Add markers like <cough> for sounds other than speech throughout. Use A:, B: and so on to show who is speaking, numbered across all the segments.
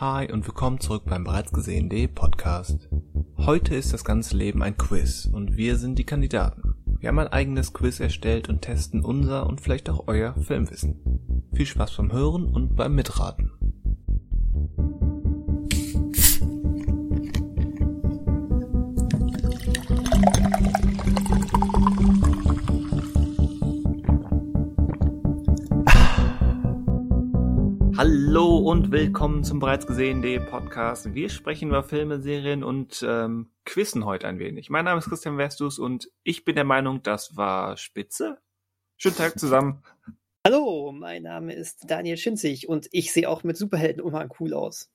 A: Hi und willkommen zurück beim bereits gesehenen.de Podcast. Heute ist das ganze Leben ein Quiz und wir sind die Kandidaten. Wir haben ein eigenes Quiz erstellt und testen unser und vielleicht auch euer Filmwissen. Viel Spaß beim Hören und beim Mitraten. Willkommen zum bereits gesehenen.de Podcast. Wir sprechen über Filme, Serien und ähm, quizzen heute ein wenig. Mein Name ist Christian Westus und ich bin der Meinung, das war spitze. Schönen Tag zusammen.
B: Hallo, mein Name ist Daniel Schinzig und ich sehe auch mit Superheldenumhang cool aus.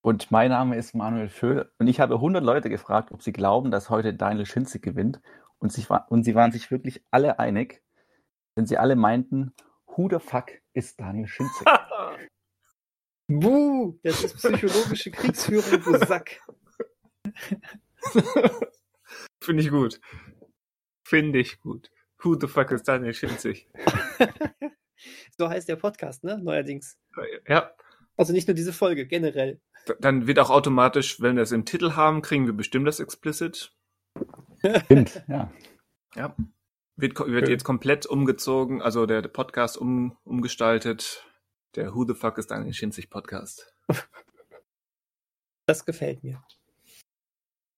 C: Und mein Name ist Manuel Schö und ich habe 100 Leute gefragt, ob sie glauben, dass heute Daniel Schinzig gewinnt. Und, sich, und sie waren sich wirklich alle einig, denn sie alle meinten, who the fuck ist Daniel Schinzig? <laughs>
B: Buh, das ist psychologische Kriegsführung, du Sack.
A: Finde ich gut. Finde ich gut. Who the fuck ist Daniel Schinzig? <laughs>
B: so heißt der Podcast, ne? Neuerdings.
A: Ja.
B: Also nicht nur diese Folge, generell.
A: Dann wird auch automatisch, wenn wir es im Titel haben, kriegen wir bestimmt das Explicit.
C: Stimmt, ja.
A: Ja. Wird, wird jetzt komplett umgezogen, also der, der Podcast um, umgestaltet. Der Who the fuck ist Daniel Schinzig Podcast.
B: Das gefällt mir.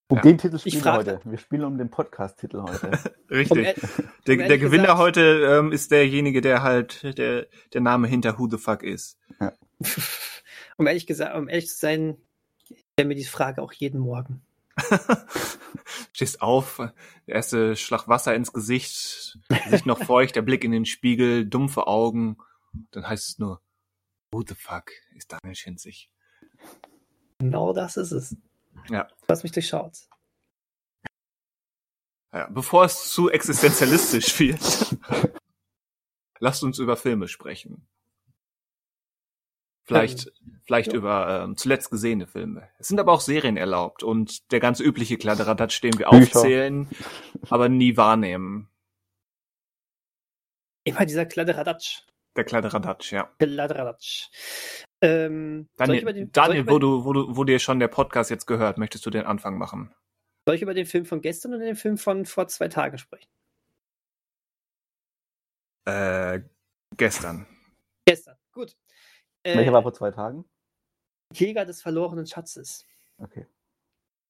C: Um
A: Ja.
C: den Titel spielen wir heute. Wir spielen um den Podcast-Titel heute. <laughs>
A: Richtig.
B: Um
A: der,
B: um
A: der Gewinner
B: gesagt-
A: heute ähm, ist derjenige, der halt der, der Name hinter Who the fuck ist. <laughs>
B: um ehrlich gesagt, um ehrlich zu sein, ich stelle mir die Frage auch jeden Morgen. <laughs>
A: Stehst auf, der erste Schlag Wasser ins Gesicht, Gesicht noch feucht, der Blick in den Spiegel, dumpfe Augen. Dann heißt es nur, Who the fuck ist Daniel Schinzig?
B: Genau das ist es.
A: Ja.
B: Was mich durchschaut.
A: ja. Bevor es zu existenzialistisch <laughs> wird, lasst uns über Filme sprechen. Vielleicht, vielleicht
B: ja.
A: über ähm, zuletzt gesehene Filme. Es sind aber auch Serien erlaubt und der ganz übliche Kladderadatsch, den wir
C: Bücher.
A: aufzählen, aber nie wahrnehmen.
B: Immer dieser Kladderadatsch.
A: Der Kladderadatsch, ja.
B: Kladderadatsch. Ähm, soll ich
A: Daniel,
B: über den, soll ich
A: Daniel
B: über,
A: wo, du, wo, du, wo dir schon der Podcast jetzt gehört, möchtest du den Anfang machen?
B: soll ich über den Film von gestern oder den Film von vor zwei Tagen sprechen?
A: Äh, gestern.
B: Gestern, gut. Äh,
C: Welcher war vor zwei Tagen?
B: Jäger des verlorenen Schatzes.
C: Okay.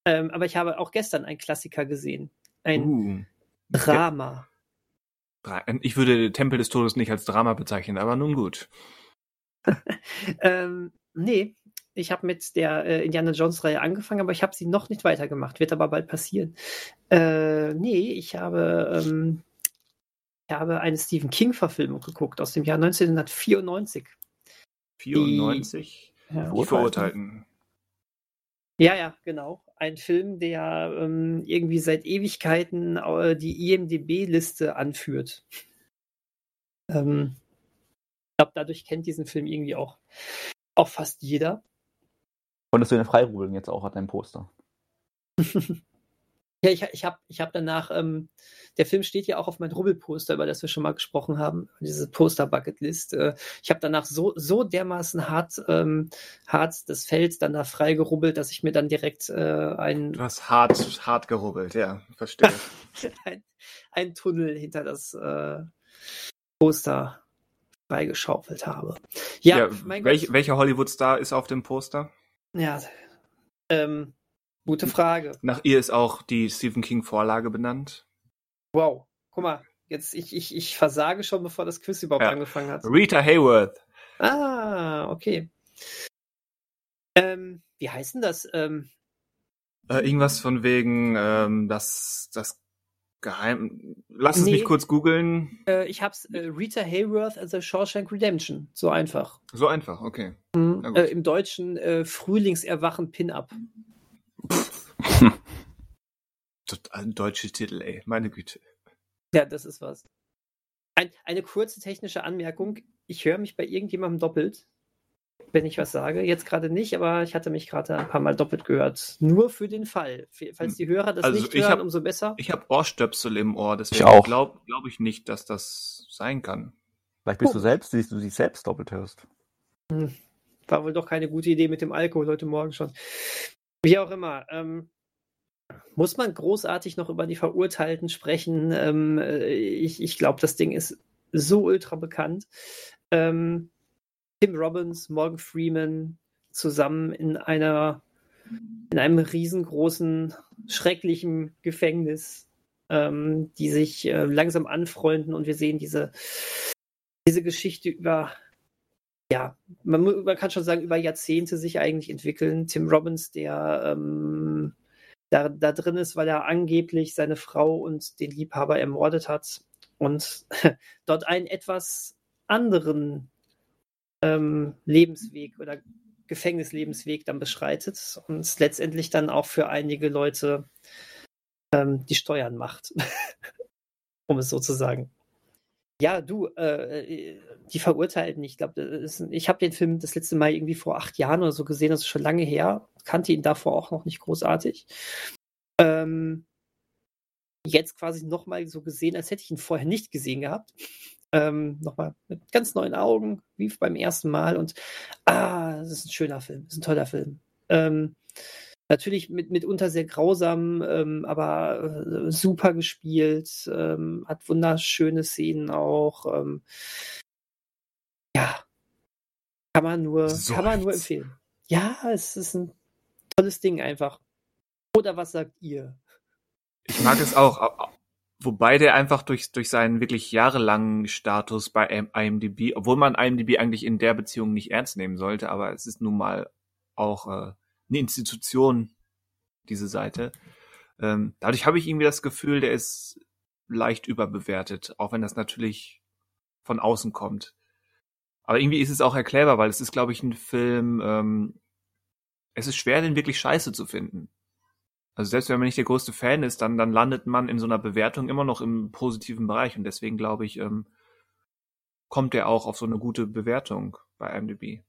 B: Ähm, aber ich habe auch gestern einen Klassiker gesehen. Ein
A: Uh.
B: Drama.
A: Dra- Ich würde Tempel des Todes nicht als Drama bezeichnen, aber nun gut. <laughs>
B: Ähm, nee, ich habe mit der äh, Indiana Jones-Reihe angefangen, aber ich habe sie noch nicht weitergemacht. Wird aber bald passieren. Äh, nee, ich habe, ähm, ich habe eine Stephen King-Verfilmung geguckt aus dem Jahr 1994.
A: 94.
B: Ja.
A: Die Verurteilten.
B: Ja, ja, genau. Ein Film, der ähm, irgendwie seit Ewigkeiten äh, die IMDB-Liste anführt. Ähm, ich glaube, dadurch kennt diesen Film irgendwie auch, auch fast jeder.
C: Konntest du den freirubbeln jetzt auch an deinem Poster? <laughs>
B: Ja, ich, ich habe ich hab danach, ähm, der Film steht ja auch auf meinem Rubbelposter, über das wir schon mal gesprochen haben, diese Poster-Bucket-List. Äh, ich habe danach so, so dermaßen hart, ähm, hart das Feld dann da freigerubbelt, dass ich mir dann direkt äh, ein,
A: Du hast hart, hart gerubbelt, ja, verstehe. <laughs>
B: ein, ein Tunnel hinter das äh, Poster freigeschaufelt habe. Ja,
A: ja,
B: mein
A: welch,
B: Gott.
A: welcher Hollywood-Star ist auf dem Poster?
B: Ja, ähm, gute Frage.
A: Nach ihr ist auch die Stephen King-Vorlage benannt.
B: Wow. Guck mal, jetzt ich, ich, ich versage schon, bevor das Quiz überhaupt
A: Ja.
B: angefangen hat.
A: Rita Hayworth.
B: Ah, okay. Ähm, wie heißt denn das? Ähm,
A: Äh, irgendwas von wegen, ähm, das, das Geheim. Lass es
B: Nee.
A: mich kurz googeln.
B: äh, ich hab's äh, Rita Hayworth as a Shawshank Redemption. So einfach.
A: So einfach, okay.
B: Mhm. Äh, Im Deutschen äh, Frühlingserwachen Pin-Up. <laughs>
A: Total ein deutscher Titel, ey. Meine Güte.
B: Ja, das ist was. Ein, eine kurze technische Anmerkung. Ich höre mich bei irgendjemandem doppelt, wenn ich was sage. Jetzt gerade nicht, aber ich hatte mich gerade ein paar Mal doppelt gehört. Nur für den Fall. Falls die Hörer das
A: Also
B: nicht
A: ich
B: hören,
A: hab-
B: umso besser.
A: Ich habe Ohrstöpsel im Ohr, deswegen glaube glaub ich nicht, dass das sein kann.
C: Vielleicht bist
B: Oh.
C: du selbst, siehst du dich selbst doppelt hörst.
B: Hm. war wohl doch keine gute Idee mit dem Alkohol heute Morgen schon. Wie auch immer. Ähm, muss man großartig noch über die Verurteilten sprechen? Ähm, äh, ich ich glaube, das Ding ist so ultra bekannt. Ähm, Tim Robbins, Morgan Freeman zusammen in einer in einem riesengroßen, schrecklichen Gefängnis, ähm, die sich äh, langsam anfreunden und wir sehen diese, diese Geschichte über, ja, man, man, kann schon sagen, über Jahrzehnte sich eigentlich entwickeln. Tim Robbins, der ähm, da, da drin ist, weil er angeblich seine Frau und den Liebhaber ermordet hat und <laughs> dort einen etwas anderen ähm, Lebensweg oder Gefängnislebensweg dann beschreitet und letztendlich dann auch für einige Leute ähm, die Steuern macht, <laughs> um es so zu sagen. Ja, du, äh, die Verurteilten, ich glaube, ich habe den Film das letzte Mal irgendwie vor acht Jahren oder so gesehen, das ist schon lange her, kannte ihn davor auch noch nicht großartig. Ähm, jetzt quasi nochmal so gesehen, als hätte ich ihn vorher nicht gesehen gehabt. Ähm, nochmal mit ganz neuen Augen, wie beim ersten Mal. Und ah, das ist ein schöner Film, das ist ein toller Film. Ähm, natürlich mit, mitunter sehr grausam, ähm, aber äh, super gespielt, ähm, hat wunderschöne Szenen auch. Ähm, ja, kann man nur, so kann man nur empfehlen. Ja, es ist ein tolles Ding einfach. Oder was sagt ihr?
A: Ich mag es auch. Wobei der einfach durch, durch seinen wirklich jahrelangen Status bei IMDb, obwohl man IMDb eigentlich in der Beziehung nicht ernst nehmen sollte, aber es ist nun mal auch äh, eine Institution, diese Seite. Ähm, dadurch habe ich irgendwie das Gefühl, der ist leicht überbewertet, auch wenn das natürlich von außen kommt. Aber irgendwie ist es auch erklärbar, weil es ist, glaube ich, ein Film, ähm, es ist schwer, den wirklich scheiße zu finden. Also selbst wenn man nicht der größte Fan ist, dann, dann landet man in so einer Bewertung immer noch im positiven Bereich. Und deswegen glaube ich, ähm, kommt der auch auf so eine gute Bewertung bei IMDb.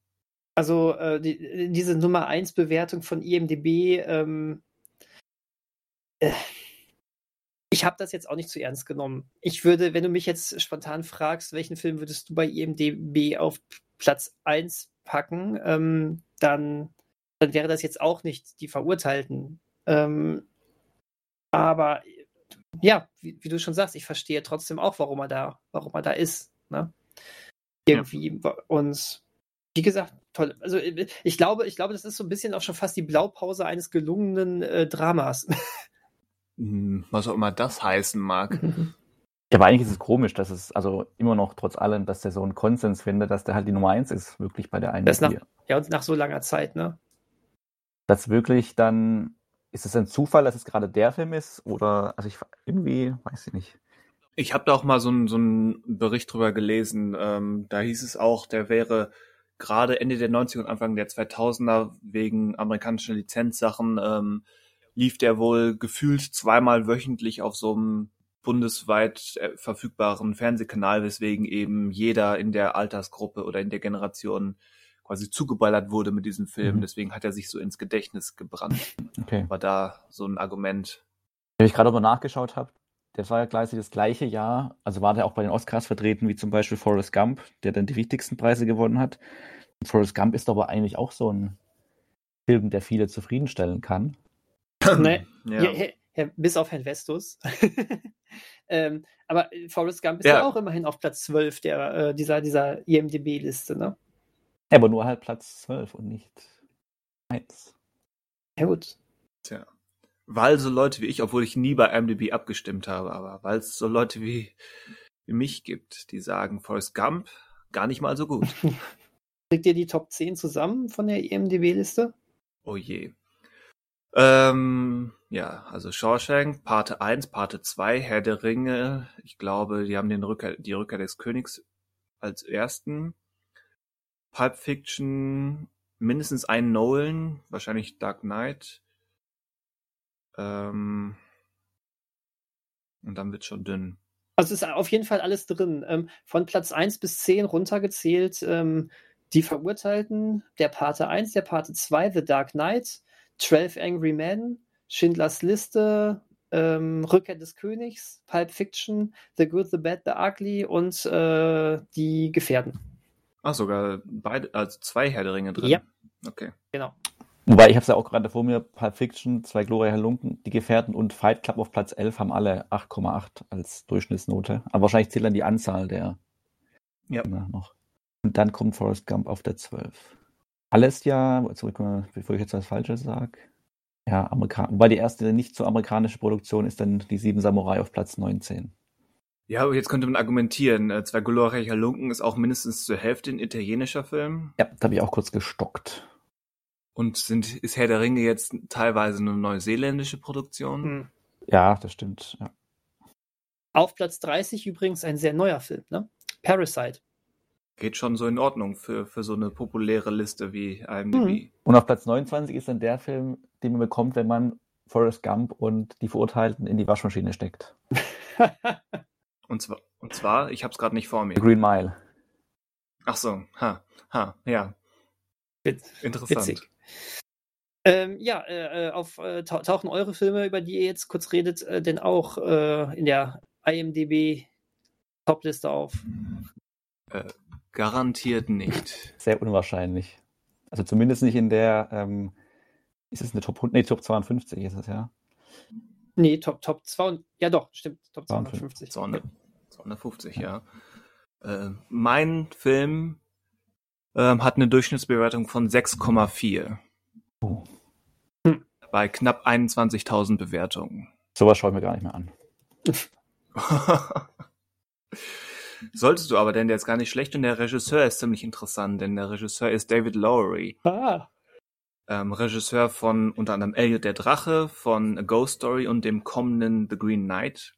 B: Also äh, die, diese Nummer 1 Bewertung von IMDb, ähm, äh, ich habe das jetzt auch nicht zu ernst genommen. Ich würde, wenn du mich jetzt spontan fragst, welchen Film würdest du bei IMDb auf Platz 1 packen, ähm, dann, dann wäre das jetzt auch nicht die Verurteilten. Ähm, aber ja, wie, wie, du schon sagst, ich verstehe trotzdem auch, warum er da, warum er da ist. Ne? Irgendwie. Ja. Und wie gesagt, toll. Also ich glaube, ich glaube, das ist so ein bisschen auch schon fast die Blaupause eines gelungenen äh, Dramas. <laughs>
A: Hm, was auch immer das heißen mag. <laughs>
C: Ja, aber eigentlich ist es komisch, dass es also immer noch trotz allem, dass der so einen Konsens findet, dass der halt die Nummer eins ist, wirklich bei der einen.
B: Das nach, ja, und nach so langer Zeit, ne?
C: Dass wirklich dann ist es ein Zufall, dass es gerade der Film ist? Oder, also ich irgendwie, weiß ich nicht.
A: Ich habe da auch mal so einen so Bericht drüber gelesen. Ähm, da hieß es auch, der wäre gerade Ende der 90er und Anfang der 2000er wegen amerikanischen Lizenzsachen ähm, lief der wohl gefühlt zweimal wöchentlich auf so einem bundesweit äh, verfügbaren Fernsehkanal, weswegen eben jeder in der Altersgruppe oder in der Generation quasi zugeballert wurde mit diesem Film. Mhm. Deswegen hat er sich so ins Gedächtnis gebrannt. Okay. War da so ein Argument.
C: Wenn ich gerade mal nachgeschaut habe, das war ja gleich das gleiche Jahr, also war der auch bei den Oscars vertreten, wie zum Beispiel Forrest Gump, der dann die wichtigsten Preise gewonnen hat. Und Forrest Gump ist aber eigentlich auch so ein Film, der viele zufriedenstellen kann. <clears throat>
B: nee, ja. Ja, ja, bis auf Herrn Vestus. <laughs> ähm, aber Forrest Gump ist ja. auch immerhin auf Platz 12 der, äh, dieser, dieser IMDB-Liste, ne?
C: Ja, aber nur halt Platz 12 und nicht 1.
B: Ja, gut.
A: Tja. Weil so Leute wie ich, obwohl ich nie bei MDB abgestimmt habe, aber weil es so Leute wie, wie mich gibt, die sagen, Forrest Gump gar nicht mal so gut. <laughs>
B: Kriegt ihr die Top 10 zusammen von der IMDB-Liste?
A: Oh je. Ähm, ja, also Shawshank, Parte 1, Parte 2, Herr der Ringe. Ich glaube, die haben den Rückkehr, die Rückkehr des Königs als ersten. Pulp Fiction, mindestens einen Nolan, wahrscheinlich Dark Knight. Ähm, und dann wird schon dünn.
B: Also ist auf jeden Fall alles drin. Ähm, von Platz 1 bis 10 runtergezählt ähm, die Verurteilten, der Pate 1, der Pate 2, The Dark Knight, 12 Angry Men, Schindlers Liste, ähm, Rückkehr des Königs, Pulp Fiction, The Good, The Bad, The Ugly und äh, die Gefährden.
A: Ach, sogar beide, also zwei Herr der Ringe drin.
B: Ja.
A: Okay.
B: Genau.
C: Wobei, ich habe es ja auch gerade vor mir, Pulp Fiction, zwei glorreiche Halunken, Die Gefährten und Fight Club auf Platz 11 haben alle 8,8 als Durchschnittsnote. Aber wahrscheinlich zählt dann die Anzahl der
A: Ja.
C: Noch. Und dann kommt Forrest Gump auf der 12. Alles ja, zurück, mal, bevor ich jetzt was Falsches sage. Ja, Amerika wobei die erste nicht so amerikanische Produktion ist dann die Sieben Samurai auf Platz 19.
A: Ja, aber jetzt könnte man argumentieren, äh, Zwei glorreiche Halunken ist auch mindestens zur Hälfte ein italienischer Film.
C: Ja, da habe ich auch kurz gestockt.
A: Und sind, ist Herr der Ringe jetzt teilweise eine neuseeländische Produktion?
B: Hm.
C: Ja, das stimmt. Ja.
B: Auf Platz 30 übrigens ein sehr neuer Film, ne? Parasite.
A: Geht schon so in Ordnung für, für so eine populäre Liste wie IMDb.
C: Und auf Platz 29 ist dann der Film, den man bekommt, wenn man Forrest Gump und die Verurteilten in die Waschmaschine steckt. <laughs>
A: Und zwar, und zwar, ich habe es gerade nicht vor mir.
C: The Green Mile.
A: Ach so, ha, ha, ja,
B: Witz-
A: interessant.
B: Witzig. Ähm, ja, äh, äh, auf, äh, tau- tauchen eure Filme, über die ihr jetzt kurz redet, äh, denn auch äh, in der IMDB Topliste auf?
A: Garantiert nicht.
C: Sehr unwahrscheinlich. Also zumindest nicht in der, ähm, ist es eine Top 100, nee, Top 52 ist es, ja.
B: Nee, Top, Top 2. Ja, doch, stimmt. Top
C: 52.
B: 250.
A: 200, 250, ja. Äh, mein Film ähm, hat eine Durchschnittsbewertung von 6,4
C: Oh.
A: bei knapp 21.000 Bewertungen.
C: Sowas schaue ich mir gar nicht mehr an. <laughs>
A: Solltest du aber, denn der ist gar nicht schlecht und der Regisseur ist ziemlich interessant, denn der Regisseur ist David Lowery.
B: Ah,
A: ähm, Regisseur von unter anderem Elliot der Drache, von A Ghost Story und dem kommenden The Green Knight.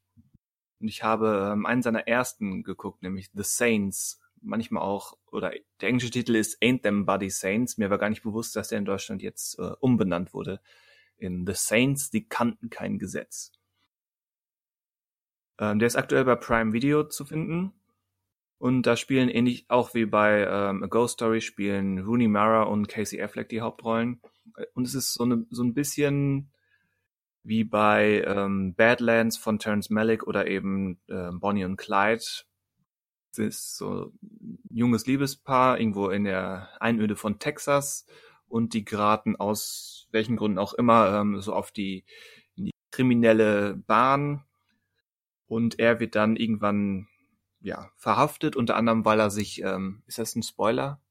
A: Und ich habe ähm, einen seiner ersten geguckt, nämlich The Saints. Manchmal auch, oder der englische Titel ist Ain't Them Bloody Saints. Mir war gar nicht bewusst, dass der in Deutschland jetzt äh, umbenannt wurde. In The Saints, die kannten kein Gesetz. Ähm, der ist aktuell bei Prime Video zu finden. Und da spielen ähnlich auch wie bei ähm, A Ghost Story spielen Rooney Mara und Casey Affleck die Hauptrollen. Und es ist so, eine, so ein bisschen wie bei ähm, Badlands von Terrence Malick oder eben äh, Bonnie und Clyde. Ist so ein junges Liebespaar irgendwo in der Einöde von Texas und die geraten aus welchen Gründen auch immer ähm, so auf die, die kriminelle Bahn und er wird dann irgendwann ja, verhaftet, unter anderem, weil er sich, ähm, ist das ein Spoiler?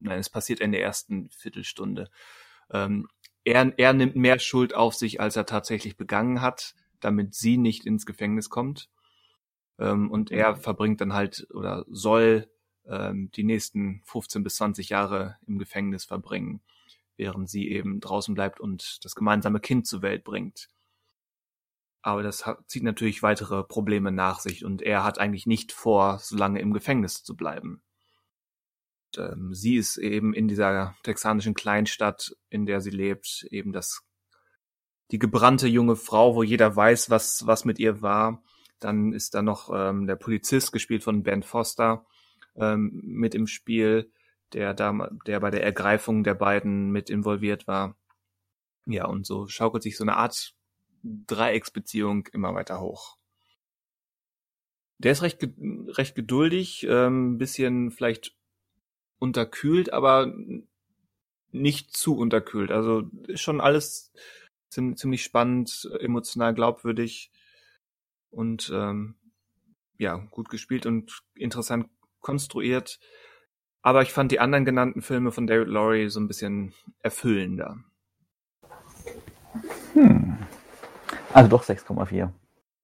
A: Nein, es passiert in der ersten Viertelstunde. Ähm, er, er nimmt mehr Schuld auf sich, als er tatsächlich begangen hat, damit sie nicht ins Gefängnis kommt. Ähm, und er verbringt dann halt oder soll ähm, die nächsten 15 bis 20 Jahre im Gefängnis verbringen, während sie eben draußen bleibt und das gemeinsame Kind zur Welt bringt. Aber das hat, zieht natürlich weitere Probleme nach sich und er hat eigentlich nicht vor, so lange im Gefängnis zu bleiben. Ähm, sie ist eben in dieser texanischen Kleinstadt, in der sie lebt, eben das die gebrannte junge Frau, wo jeder weiß, was was mit ihr war. Dann ist da noch ähm, der Polizist, gespielt von Ben Foster, ähm, mit im Spiel, der da, der bei der Ergreifung der beiden mit involviert war. Ja, und so schaukelt sich so eine Art Dreiecksbeziehung immer weiter hoch. Der ist recht, recht geduldig, ähm, bisschen vielleicht unterkühlt, aber nicht zu unterkühlt. Also ist schon alles ziem- ziemlich spannend, emotional glaubwürdig und ähm, ja, gut gespielt und interessant konstruiert. Aber ich fand die anderen genannten Filme von David Laurie so ein bisschen erfüllender.
C: Hm. Also doch 6,4.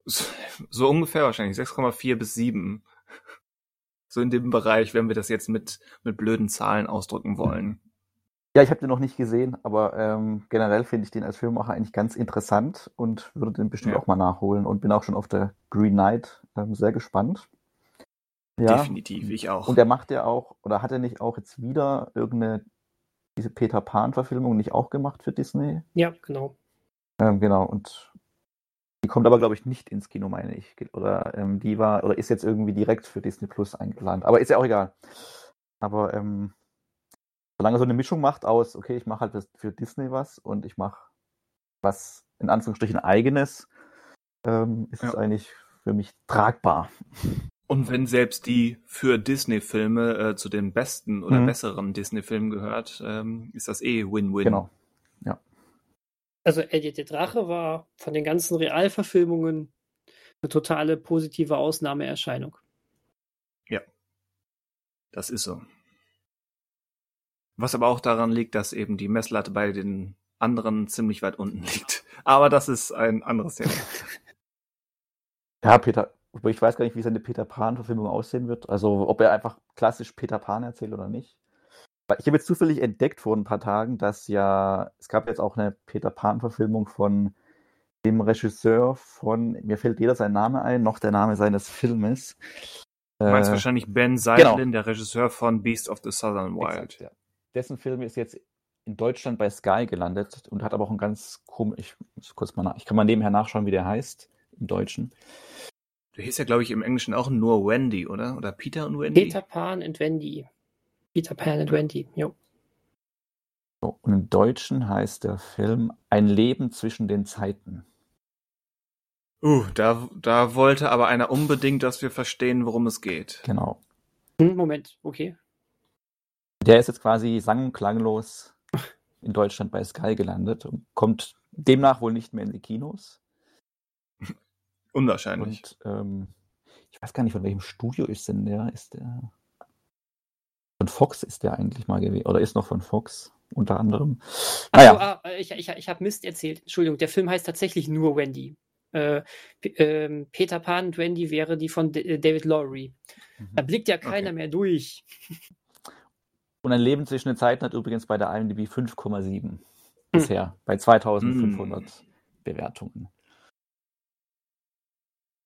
C: <laughs>
A: So ungefähr wahrscheinlich 6,4 bis 7. <laughs> So in dem Bereich, wenn wir das jetzt mit, mit blöden Zahlen ausdrücken wollen.
C: Ja, ich habe den noch nicht gesehen, aber ähm, generell finde ich den als Filmemacher eigentlich ganz interessant und würde den bestimmt
A: Ja.
C: auch mal nachholen und bin auch schon auf der Green Knight ähm, sehr gespannt. Ja,
A: Definitiv, ich auch.
C: und er macht ja auch, oder hat er nicht auch jetzt wieder irgendeine, diese Peter Pan-Verfilmung nicht auch gemacht für Disney?
B: ja, genau.
C: Ähm, genau, und die kommt aber, glaube ich, nicht ins Kino, meine ich. Oder ähm, die war, oder ist jetzt irgendwie direkt für Disney Plus eingeplant. Aber ist ja auch egal. Aber ähm, solange er so eine Mischung macht aus, okay, ich mache halt für Disney was und ich mache was in Anführungsstrichen eigenes, ähm, ist es
A: Ja.
C: eigentlich für mich tragbar.
A: Und wenn selbst die für Disney-Filme äh, zu den besten oder
C: Mhm.
A: besseren Disney-Filmen gehört, ähm, ist das eh Win-Win.
C: Genau.
B: Also Eddie der Drache war von den ganzen Realverfilmungen eine totale positive Ausnahmeerscheinung.
A: Das ist so. Was aber auch daran liegt, dass eben die Messlatte bei den anderen ziemlich weit unten <laughs> liegt. Aber das ist ein anderes Thema. <laughs>
C: Ja, Peter, ich weiß gar nicht, wie seine Peter Pan-Verfilmung aussehen wird. Also, ob er einfach klassisch Peter Pan erzählt oder nicht. Ich habe jetzt zufällig entdeckt vor ein paar Tagen, dass ja, es gab jetzt auch eine Peter Pan-Verfilmung von dem Regisseur von, mir fällt weder sein Name ein, noch der Name seines Filmes.
A: Du meinst
C: Äh,
A: wahrscheinlich Ben Seitlin, der Regisseur von Beast of the Southern Wild.
C: Exakt, ja. Dessen Film ist jetzt in Deutschland bei Sky gelandet und hat aber auch einen ganz komisch, ich muss kurz mal nach, ich kann mal nebenher nachschauen, wie der heißt im Deutschen.
A: Der hieß ja, glaube ich, im Englischen auch nur Wendy, oder? Oder Peter und Wendy?
B: Peter Pan und Wendy. Peter Pan und Wendy, jo.
C: So, und im Deutschen heißt der Film Ein Leben zwischen den Zeiten.
A: Uh, da, da wollte aber einer unbedingt, dass wir verstehen, worum es geht.
C: Genau.
B: Hm, Moment, okay.
C: Der ist jetzt quasi sang- und klanglos in Deutschland bei Sky gelandet und kommt demnach wohl nicht mehr in die Kinos.
A: Unwahrscheinlich.
C: Und ähm, ich weiß gar nicht, von welchem Studio ist denn der? Ist der von Fox ist der eigentlich mal gewesen oder ist noch von Fox unter anderem. Naja,
B: so, ah, äh, ich, ich, ich habe Mist erzählt. Entschuldigung, der Film heißt tatsächlich nur Wendy. Äh, P ähm, Peter Pan und Wendy wäre die von D äh, David Lowery. Da blickt ja keiner
A: Okay.
B: mehr durch.
C: Und ein Leben zwischen den Zeiten hat übrigens bei der IMDb 5,7 bisher bei 2500 Bewertungen.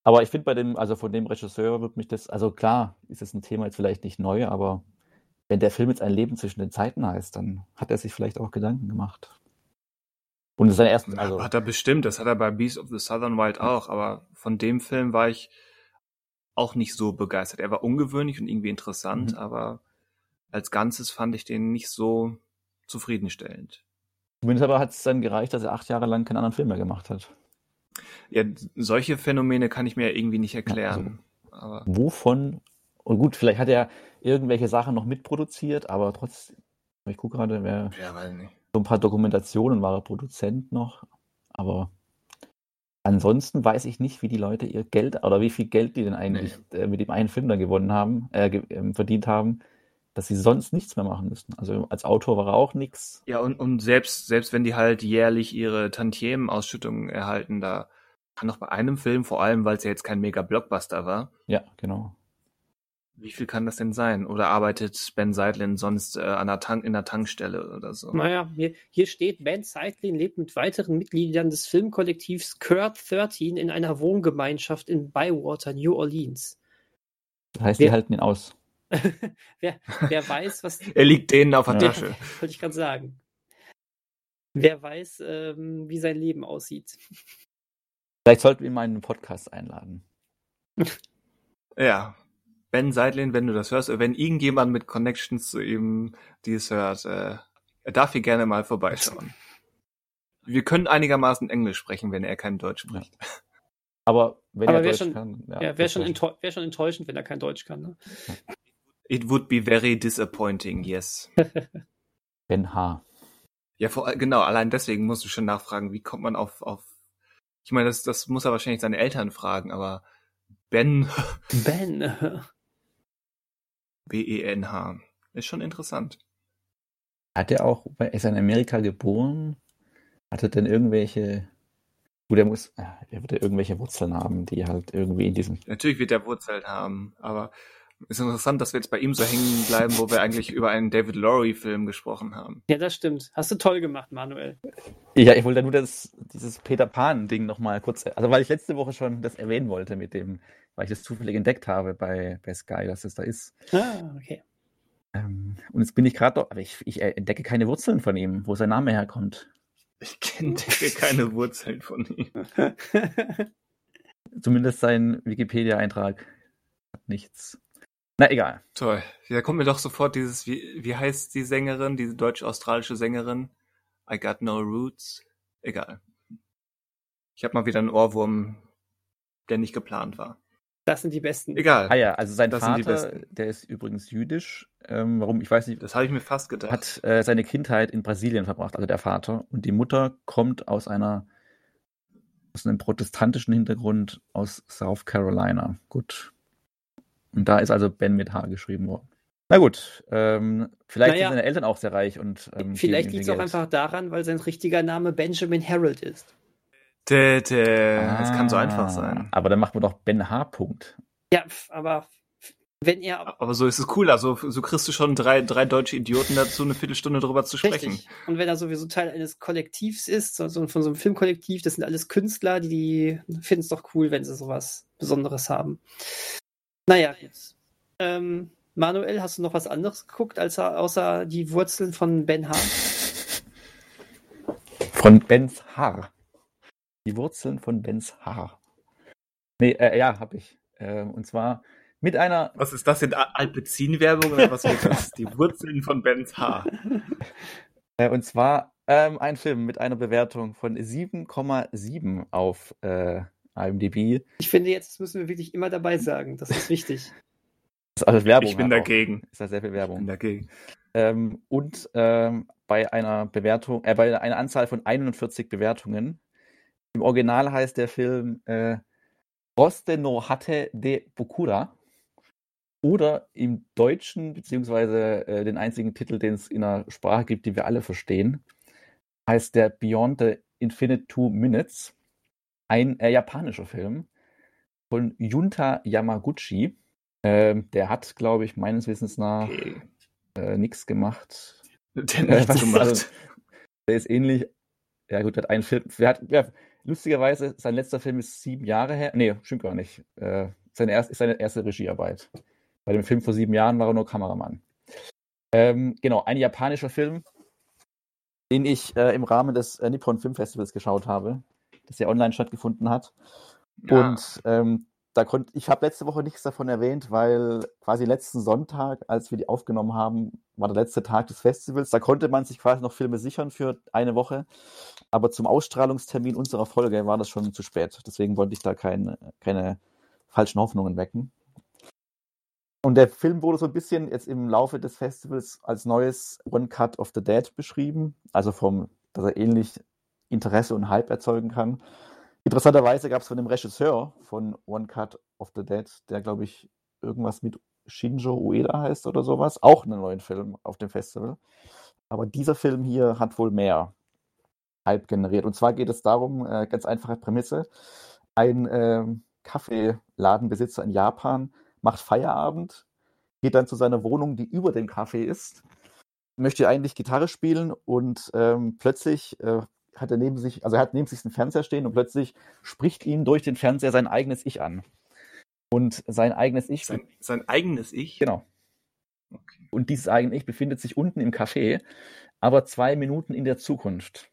C: Aber ich finde bei dem, also von dem Regisseur wird mich das, also klar, ist es ein Thema jetzt vielleicht nicht neu, aber wenn der Film jetzt ein Leben zwischen den Zeiten heißt, dann hat er sich vielleicht auch Gedanken gemacht. Und es ist sein ersten, also
A: hat er bestimmt, das hat er bei Beast of the Southern Wild auch, aber von dem Film war ich auch nicht so begeistert. Er war ungewöhnlich und irgendwie interessant,
C: Mhm.
A: aber als Ganzes fand ich den nicht so zufriedenstellend.
C: zumindest aber hat es dann gereicht, dass er acht Jahre lang keinen anderen Film mehr gemacht hat.
A: Ja, solche Phänomene kann ich mir irgendwie nicht erklären. Aber
C: Wovon, und gut, vielleicht hat er irgendwelche Sachen noch mitproduziert, aber trotzdem, ich gucke gerade, wer
A: ja, weiß nicht.
C: so ein paar Dokumentationen war er Produzent noch, aber ansonsten weiß ich nicht, wie die Leute ihr Geld oder wie viel Geld die denn eigentlich äh, mit dem einen Film dann gewonnen haben, äh, ähm, verdient haben, dass sie sonst nichts mehr machen müssten. Also als Autor war er auch nichts.
A: Ja, und, und selbst, selbst wenn die halt jährlich ihre Tantiemen-Ausschüttungen erhalten, da kann doch bei einem Film, vor allem, weil es ja jetzt kein Mega-Blockbuster war,
C: Ja, genau.
A: wie viel kann das denn sein? Oder arbeitet Ben Seidlin sonst äh, an der Tank, in der Tankstelle oder so?
B: Naja, hier, hier steht, Ben Seitlin lebt mit weiteren Mitgliedern des Filmkollektivs Kurt 13 in einer Wohngemeinschaft in Bywater, New Orleans.
C: Das heißt,
B: Wer-
C: die halten ihn aus. <laughs>
B: wer, wer weiß, was.
A: Er liegt denen auf der
C: Ja.
A: Tasche. <laughs>
B: Wollte ich gerade sagen. Wer weiß, ähm, wie sein Leben aussieht.
C: Vielleicht sollten wir ihn mal in einen Podcast einladen. <laughs>
A: Ja. Ben Seidlin, wenn du das hörst, oder wenn irgendjemand mit Connections zu ihm dies hört, äh, er darf hier gerne mal vorbeischauen. Wir können einigermaßen Englisch sprechen, wenn er kein Deutsch spricht.
C: Aber wenn
B: Aber
C: er
B: wär
C: Deutsch
B: schon-
C: kann,
B: Ja, wäre
C: das
B: schon,
C: wär
B: enttäu wär schon enttäuschend, wenn er kein Deutsch kann. Ne?
A: It would be very disappointing, yes. <laughs>
C: Ben H.
A: Ja, vor, genau, allein deswegen musst du schon nachfragen, wie kommt man auf, auf, ich meine, das, das muss er wahrscheinlich seine Eltern fragen, aber Ben, <laughs>
B: Ben. <laughs>
A: B-E-N-H, ist schon interessant.
C: Hat er auch, er ist in Amerika geboren? Hat er denn irgendwelche, gut, er muss, er wird ja irgendwelche Wurzeln haben, die halt irgendwie in diesem,
A: Natürlich wird er Wurzeln haben, aber ist interessant, dass wir jetzt bei ihm so hängen bleiben, wo wir eigentlich über einen David Lowry-Film gesprochen haben.
B: Ja, das stimmt. Hast du toll gemacht, Manuel.
C: ja, ich wollte nur das, dieses Peter Pan-Ding nochmal kurz, also weil ich letzte Woche schon das erwähnen wollte mit dem, weil ich das zufällig entdeckt habe bei, bei Sky, dass es da ist.
B: Ah, okay.
C: Ähm, und jetzt bin ich gerade doch, aber ich, ich entdecke keine Wurzeln von ihm, wo sein Name herkommt.
A: Ich kenne keine Wurzeln von ihm. <laughs>
C: Zumindest sein Wikipedia-Eintrag hat nichts. Na egal.
A: Toll. Da kommt mir doch sofort dieses, wie, wie heißt die Sängerin, diese deutsch-australische Sängerin? I got no roots. Egal. Ich habe mal wieder einen Ohrwurm, der nicht geplant war.
B: Das sind die besten.
A: Egal.
C: Ah ja, also sein
A: Das sind die
C: Vater,
A: Besten.
C: der ist übrigens jüdisch. Ähm, warum? Ich weiß nicht.
A: Das habe ich mir fast gedacht.
C: Hat äh, seine Kindheit in Brasilien verbracht, also der Vater. Und die Mutter kommt aus einer aus einem protestantischen Hintergrund aus South Carolina. Gut. Und da ist also Ben mit H geschrieben worden. Na gut, ähm, vielleicht
B: Naja.
C: sind seine Eltern auch sehr reich und ähm,
B: Vielleicht liegt es auch einfach daran, weil sein richtiger Name Benjamin Harold ist.
A: Dä, dä. Das kann so
C: Ah,
A: einfach sein.
C: Aber dann machen wir doch Ben H. Punkt.
B: Ja, aber wenn er
A: Aber so ist es cool. Also so kriegst du schon drei, drei deutsche Idioten dazu, eine Viertelstunde drüber zu sprechen.
B: Richtig. Und wenn er sowieso Teil eines Kollektivs ist, so, so, von so einem Filmkollektiv, das sind alles Künstler, die, die finden es doch cool, wenn sie sowas Besonderes haben. Naja, jetzt. Ähm, Manuel, hast du noch was anderes geguckt, als außer die Wurzeln von Ben H?
C: Von Bens Haar. Die Wurzeln von Bens Haar. Nee, äh, ja, hab ich. Ähm, und zwar mit einer
A: Was ist das denn? Alpezin-Werbung oder was wird das? Die Wurzeln von Bens Haar. <laughs>
C: Äh, und zwar ähm, ein Film mit einer Bewertung von 7,7 auf äh, IMDb.
B: Ich finde, jetzt müssen wir wirklich immer dabei sagen. Das ist wichtig.
C: Das ist also Werbung.
A: Ich bin
C: halt auch.
A: dagegen.
C: Ist da sehr viel
A: Ich bin
C: Werbung.
A: dagegen.
C: Ähm, und ähm, bei einer Bewertung, äh, bei einer Anzahl von 41 Bewertungen. Im Original heißt der Film äh, Roste no Hate de Bokura. Oder im Deutschen, beziehungsweise äh, den einzigen Titel, den es in einer Sprache gibt, die wir alle verstehen, heißt der Beyond the Infinite Two Minutes. Ein äh, japanischer Film von Junta Yamaguchi. Ähm, der hat, glaube ich, meines Wissens nach
A: Okay.
C: äh, nichts gemacht.
A: Der
C: Äh,
A: nichts
C: was-
A: gemacht.
C: also, der ist ähnlich. Ja, gut, hat einen Film. Hat, ja, lustigerweise, sein letzter Film ist sieben Jahre her. Nee, stimmt gar nicht. Äh, seine erste, ist seine erste Regiearbeit. Bei dem Film vor sieben Jahren war er nur Kameramann. Ähm, genau, ein japanischer Film, den ich äh, im Rahmen des äh, Nippon Film Festivals geschaut habe, das ja online stattgefunden hat.
A: Ja.
C: Und ähm, da konnte ich habe letzte Woche nichts davon erwähnt, weil quasi letzten Sonntag, als wir die aufgenommen haben, war der letzte Tag des Festivals. Da konnte man sich quasi noch Filme sichern für eine Woche. Aber zum Ausstrahlungstermin unserer Folge war das schon zu spät. Deswegen wollte ich da keine, keine falschen Hoffnungen wecken. Und der Film wurde so ein bisschen jetzt im Laufe des Festivals als neues One Cut of the Dead beschrieben. Also vom, dass er ähnlich Interesse und Hype erzeugen kann. Interessanterweise gab es von dem Regisseur von One Cut of the Dead, der glaube ich irgendwas mit Shinjo Ueda heißt oder sowas, auch einen neuen Film auf dem Festival. Aber dieser Film hier hat wohl mehr Hype generiert. Und zwar geht es darum, äh, ganz einfache Prämisse, ein ähm, Kaffeeladenbesitzer in Japan macht Feierabend, geht dann zu seiner Wohnung, die über dem Café ist, möchte eigentlich Gitarre spielen und ähm, plötzlich äh, hat er neben sich, also er hat neben sich einen Fernseher stehen und plötzlich spricht ihn durch den Fernseher sein eigenes Ich an. Und sein eigenes Ich,
A: sein, sein eigenes Ich.
C: genau.
A: Okay.
C: Und dieses eigene Ich befindet sich unten im Café, aber zwei Minuten in der Zukunft.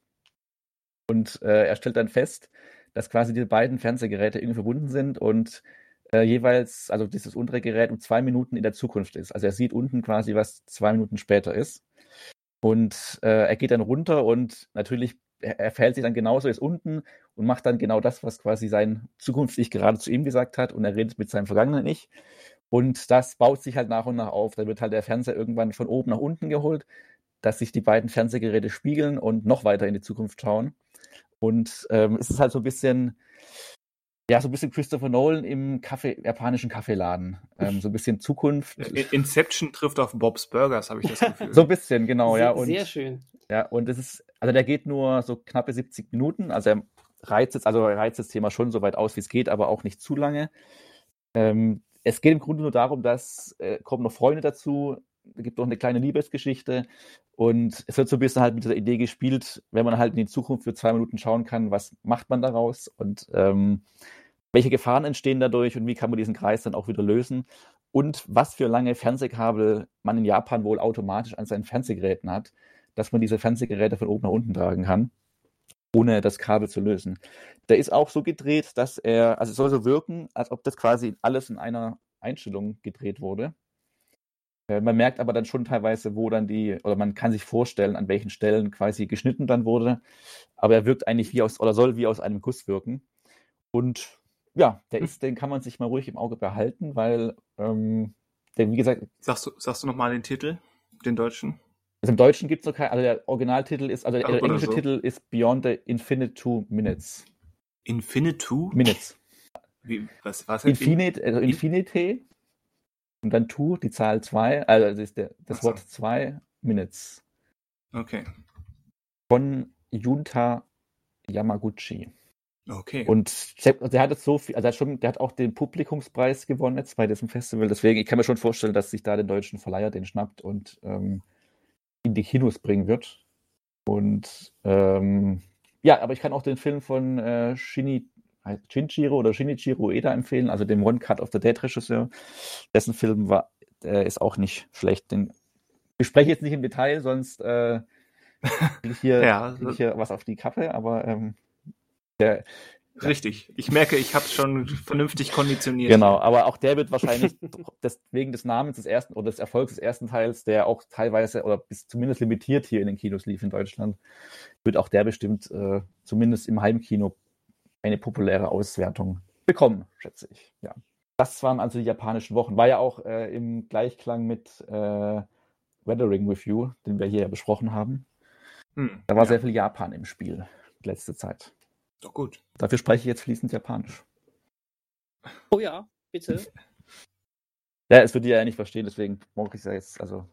C: Und äh, er stellt dann fest, dass quasi die beiden Fernsehgeräte irgendwie verbunden sind und äh, jeweils, also dieses untere Gerät um zwei Minuten in der Zukunft ist. Also er sieht unten quasi, was zwei Minuten später ist. Und äh, er geht dann runter und natürlich, er, er verhält sich dann genauso, ist unten und macht dann genau das, was quasi sein Zukunfts-Ich gerade zu ihm gesagt hat und er redet mit seinem vergangenen Ich. Und das baut sich halt nach und nach auf. Da wird halt der Fernseher irgendwann von oben nach unten geholt, dass sich die beiden Fernsehgeräte spiegeln und noch weiter in die Zukunft schauen. Und ähm, es ist halt so ein bisschen, ja, so ein bisschen Christopher Nolan im Kaffee, japanischen Kaffeeladen. Ähm, so ein bisschen Zukunft.
A: In- Inception trifft auf Bob's Burgers, habe ich das <laughs> Gefühl.
C: So ein bisschen, genau, ja.
B: sehr,
C: Und,
B: sehr schön.
C: ja, und es ist, also der geht nur so knappe 70 Minuten. Also er reizt jetzt, also er reizt das Thema schon so weit aus, wie es geht, aber auch nicht zu lange. Ähm, es geht im Grunde nur darum, dass äh, kommen noch Freunde dazu, es gibt noch eine kleine Liebesgeschichte und es wird so ein bisschen halt mit dieser Idee gespielt, wenn man halt in die Zukunft für zwei Minuten schauen kann, was macht man daraus und ähm, welche Gefahren entstehen dadurch und wie kann man diesen Kreis dann auch wieder lösen und was für lange Fernsehkabel man in Japan wohl automatisch an seinen Fernsehgeräten hat, dass man diese Fernsehgeräte von oben nach unten tragen kann, ohne das Kabel zu lösen. Der ist auch so gedreht, dass er, also es soll so wirken, als ob das quasi alles in einer Einstellung gedreht wurde. Äh, Man merkt aber dann schon teilweise, wo dann die, oder man kann sich vorstellen, an welchen Stellen quasi geschnitten dann wurde. Aber er wirkt eigentlich wie aus, oder soll wie aus einem Guss wirken. Und ja, der ist, den kann man sich mal ruhig im Auge behalten, weil, ähm, der, wie gesagt,
A: Sagst du, sagst du nochmal den Titel, den deutschen?
C: also im Deutschen gibt es noch keinen, also der Originaltitel ist, also der
A: Oder
C: englische
A: so.
C: Titel ist Beyond the Infinite Two Minutes.
A: Infinite
C: Minutes.
A: Wie, was, was
C: Infinite, also Infinite und dann Two, die Zahl 2, also das ist der, das
A: so.
C: Wort 2 Minutes
A: Okay.
C: von Junta Yamaguchi.
A: Okay.
C: Und selbst- der hat jetzt so viel, also der hat schon, der hat auch den Publikumspreis gewonnen jetzt bei diesem Festival. Deswegen, ich kann mir schon vorstellen, dass sich da den deutschen Verleiher den schnappt und ähm, in die Kinos bringen wird. Und ähm, ja, aber ich kann auch den Film von äh, Shini, Shinjiro oder Shinichiro Ueda empfehlen, also dem One Cut of the Dead Regisseur. Dessen Film war, der ist auch nicht schlecht. Den ich jetzt nicht im Detail, sonst äh, <laughs> ich hier,
A: Ja,
C: krieg ich hier was auf die Kappe, aber ähm, der,
A: Richtig. Ich merke, ich habe schon vernünftig konditioniert.
C: Genau, aber auch der wird wahrscheinlich <laughs> des, wegen des Namens des ersten oder des Erfolgs des ersten Teils, der auch teilweise oder bis zumindest limitiert hier in den Kinos lief in Deutschland, wird auch der bestimmt äh, zumindest im Heimkino eine populäre Auswertung bekommen, schätze ich. Ja. Das waren also die japanischen Wochen. War ja auch äh, im Gleichklang mit äh, Weathering with You, den wir hier ja besprochen haben.
A: Hm.
C: Da war
A: ja.
C: sehr viel Japan im Spiel letzte Zeit.
A: Doch gut.
C: Dafür spreche ich jetzt fließend Japanisch.
B: Oh ja, bitte.
C: Ja, es würde ihr ja nicht verstehen, deswegen brauche ich es ja jetzt, also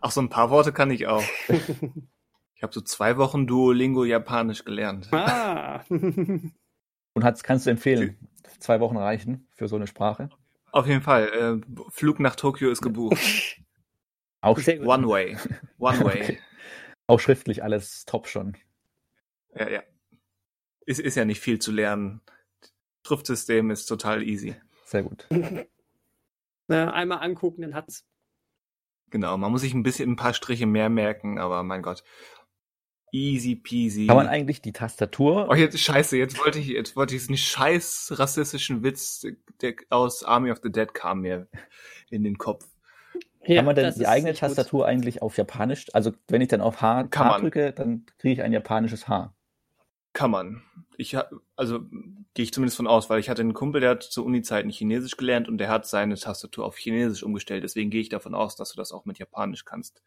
A: Ach, so ein paar Worte kann ich auch. <laughs> Ich habe so zwei Wochen Duolingo Japanisch gelernt.
B: ah. <laughs>
C: Und hat's, kannst du empfehlen? Zwei Wochen reichen für so eine Sprache.
A: Auf jeden Fall. Äh, Flug nach Tokio ist gebucht. <laughs>
C: Auch,
B: Sehr gut.
A: One way. One way.
C: Okay. auch schriftlich alles top schon.
A: Ja, ja. Ist, ist ja nicht viel zu lernen. Schriftsystem ist total easy.
C: Sehr gut. <laughs>
B: Na, einmal angucken, dann hat's.
A: Genau, man muss sich ein bisschen ein paar Striche mehr merken, aber mein Gott. Easy peasy.
C: Kann man eigentlich die Tastatur,
A: Oh, jetzt scheiße, jetzt wollte ich, jetzt wollte ich diesen scheiß rassistischen Witz, der aus Army of the Dead kam mir in den Kopf.
B: Ja,
C: kann man denn die eigene
B: nicht gut.
C: Tastatur eigentlich auf Japanisch, also wenn ich dann auf H,
A: Kann
C: H drücke, dann kriege ich ein japanisches H.
A: Kann man. Ich also gehe ich zumindest von aus, weil ich hatte einen Kumpel, der hat zur Uni-Zeiten Chinesisch gelernt und der hat seine Tastatur auf Chinesisch umgestellt. Deswegen gehe ich davon aus, dass du das auch mit Japanisch kannst.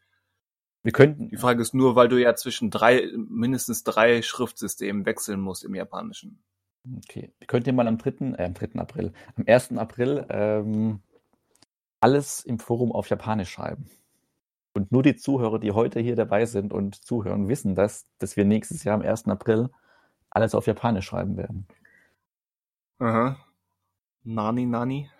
C: Wir könnten,
A: Die Frage ist nur, weil du ja zwischen drei, mindestens drei Schriftsystemen wechseln musst im Japanischen.
C: okay, wir könnten ja mal am 3., äh, am 3. April, am 1. April ähm, alles im Forum auf Japanisch schreiben. Und nur die Zuhörer, die heute hier dabei sind und zuhören, wissen das, dass wir nächstes Jahr am 1. April alles auf Japanisch schreiben werden.
A: Aha. Nani, nani.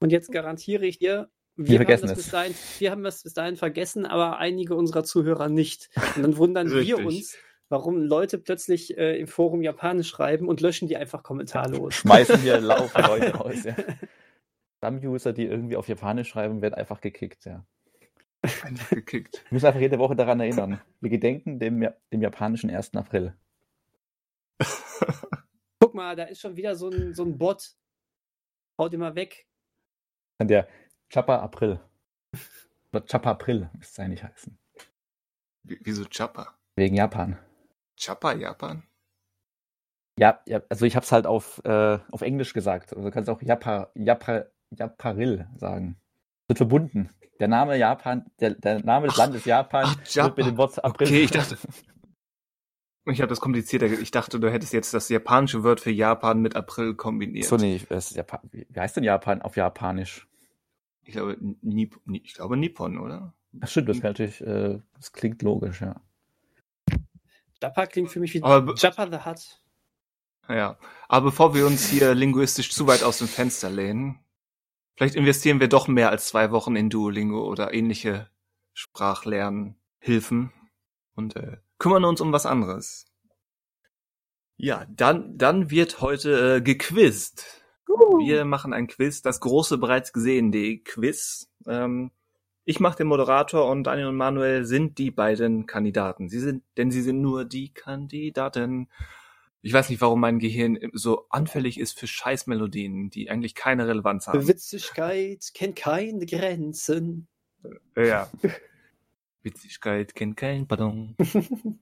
B: Und jetzt garantiere ich dir, wir,
C: Wir
B: haben
C: vergessen
B: das
C: es.
B: bis dahin, wir haben das bis dahin vergessen, aber einige unserer Zuhörer nicht. Und dann wundern <laughs> wir uns, warum Leute plötzlich äh, im Forum Japanisch schreiben und löschen die einfach kommentarlos.
C: Schmeißen wir laufen <laughs> Leute raus, ja. Stamm-User, die irgendwie auf Japanisch schreiben, werden einfach gekickt, ja.
A: Einfach gekickt.
C: Ich muss einfach jede Woche daran erinnern. Wir gedenken dem, dem japanischen 1. April.
B: Guck mal, da ist schon wieder so ein, so ein Bot. Haut mal weg.
C: Dann der Chapa April. Oder Chapa April müsste es eigentlich heißen.
A: Wie- Wieso Chapa?
C: Wegen Japan.
A: Chapa, Japan?
C: Ja, ja also ich habe es halt auf, äh, auf Englisch gesagt. Also du kannst auch Japa, Japa, Japaril sagen. Wird verbunden. Der Name Japan, der, der Name des
A: Ach,
C: Landes Japan
A: ach,
C: wird mit dem Wort April.
A: Okay, ich dachte- <laughs> Ich habe das komplizierter. Ich dachte, du hättest jetzt das japanische Wort für Japan mit April kombiniert.
C: So, nee, das ist Japan. Wie heißt denn Japan auf Japanisch?
A: Ich glaube, Nip Ni- ich glaube Nippon, oder?
C: Das stimmt, das, wäre natürlich, äh, das klingt logisch, ja.
B: Japa klingt für mich wie
A: Aber be-
B: Japa the Hutt.
A: Ja. Aber bevor wir uns hier linguistisch zu weit aus dem Fenster lehnen, vielleicht investieren wir doch mehr als zwei Wochen in Duolingo oder ähnliche Sprachlernhilfen und äh, kümmern uns um was anderes. Ja, dann, dann wird heute äh, gequizt. Wir machen ein Quiz, das große bereits gesehene Quiz. Ähm, ich mache den Moderator und Daniel und Manuel sind die beiden Kandidaten. Sie sind, denn sie sind nur die Kandidaten. Ich weiß nicht, warum mein Gehirn so anfällig ist für Scheißmelodien, die eigentlich keine Relevanz haben.
B: Witzigkeit kennt keine Grenzen.
A: Ja. <laughs> Witzigkeit kennt kein Pardon. <laughs>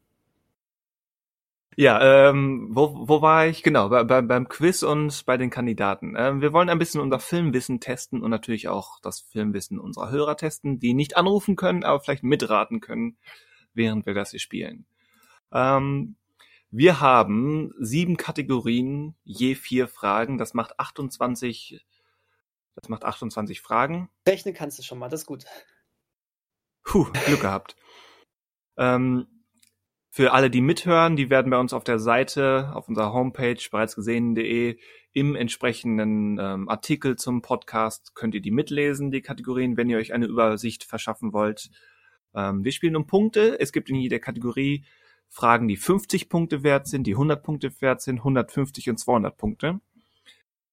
A: Ja, ähm, wo, wo war ich? Genau, bei, bei, beim Quiz und bei den Kandidaten. Ähm, wir wollen ein bisschen unser Filmwissen testen und natürlich auch das Filmwissen unserer Hörer testen, die nicht anrufen können, aber vielleicht mitraten können, während wir das hier spielen. Ähm, wir haben sieben Kategorien, je vier Fragen. Das macht 28, das macht 28 Fragen.
B: Rechnen kannst du schon mal, das ist gut.
A: Puh, Glück gehabt. Ähm, für alle, die mithören, die werden bei uns auf der Seite, auf unserer Homepage bereits gesehen.de im entsprechenden ähm, Artikel zum Podcast könnt ihr die mitlesen, die Kategorien, wenn ihr euch eine Übersicht verschaffen wollt. Ähm, wir spielen um Punkte. Es gibt in jeder Kategorie Fragen, die 50 Punkte wert sind, die 100 Punkte wert sind, 150 und 200 Punkte.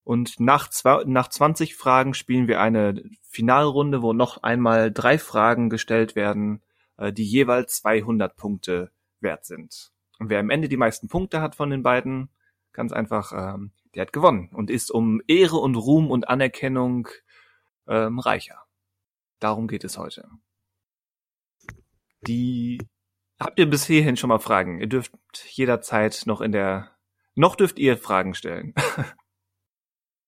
A: Und nach, zwei, nach 20 Fragen spielen wir eine Finalrunde, wo noch einmal drei Fragen gestellt werden, äh, die jeweils 200 Punkte wert sind. Und wer am Ende die meisten Punkte hat von den beiden, ganz einfach, ähm, der hat gewonnen und ist um Ehre und Ruhm und Anerkennung ähm, reicher. Darum geht es heute. Die habt ihr bis hierhin schon mal Fragen? Ihr dürft jederzeit noch in der noch dürft ihr Fragen stellen. <laughs>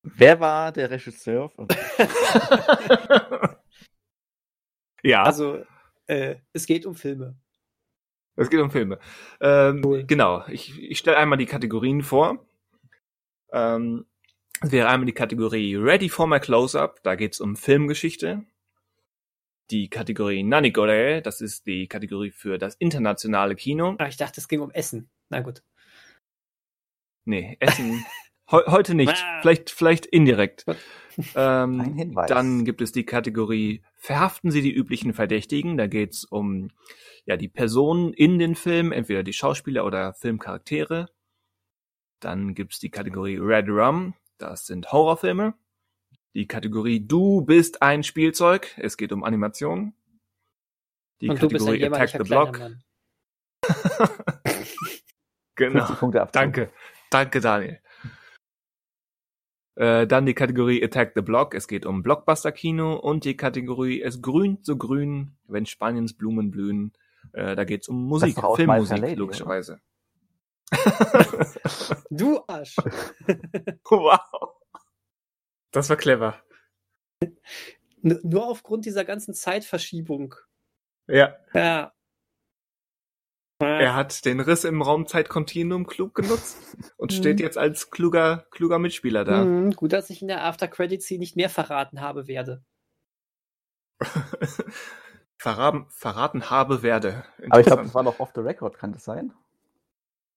C: Wer war der Regisseur? <laughs>
A: ja.
B: Also, äh, es geht um Filme.
A: Es geht um Filme. Ähm,
B: Cool.
A: Genau. Ich, ich stelle einmal die Kategorien vor. Ähm, es wäre einmal die Kategorie Ready for my Close-Up. Da geht's um Filmgeschichte. Die Kategorie Nanigore, das ist die Kategorie für das internationale Kino.
B: Ah, ich dachte, es ging um Essen. Na gut.
A: Nee, Essen. <laughs> heu, heute nicht. Vielleicht, vielleicht indirekt.
C: Ein
A: Ähm,
C: Hinweis.
A: dann gibt es die Kategorie Verhaften Sie die üblichen Verdächtigen. Da geht's um ja die Personen in den Filmen, entweder die Schauspieler oder Filmcharaktere. Dann gibt's die Kategorie Red Rum. Das sind Horrorfilme. Die Kategorie Du bist ein Spielzeug. Es geht um Animationen. Die
B: Und du bist ein
A: Kategorie Attack the Block. <laughs> Genau.
C: 50 Punkte ab.
A: Danke. Danke, Daniel. Äh, dann die Kategorie Attack the Block. Es geht um Blockbuster-Kino und die Kategorie Es grünt so grün, wenn Spaniens Blumen blühen. Äh, da geht's um Musik, Filmmusik,
C: Lady,
A: logischerweise. <laughs>
B: Du Arsch. <laughs>
A: wow. Das war clever.
B: N nur aufgrund dieser ganzen Zeitverschiebung.
A: Ja,
B: Ja.
A: Er hat den Riss im Raumzeitkontinuum klug genutzt und
B: Mhm.
A: steht jetzt als kluger, kluger Mitspieler da.
B: Hm, gut, dass ich in der After Credits Scene nicht mehr verraten habe werde. <laughs>
A: verraten, verraten habe werde.
C: Aber ich glaube, das war doch off the record, kann das sein?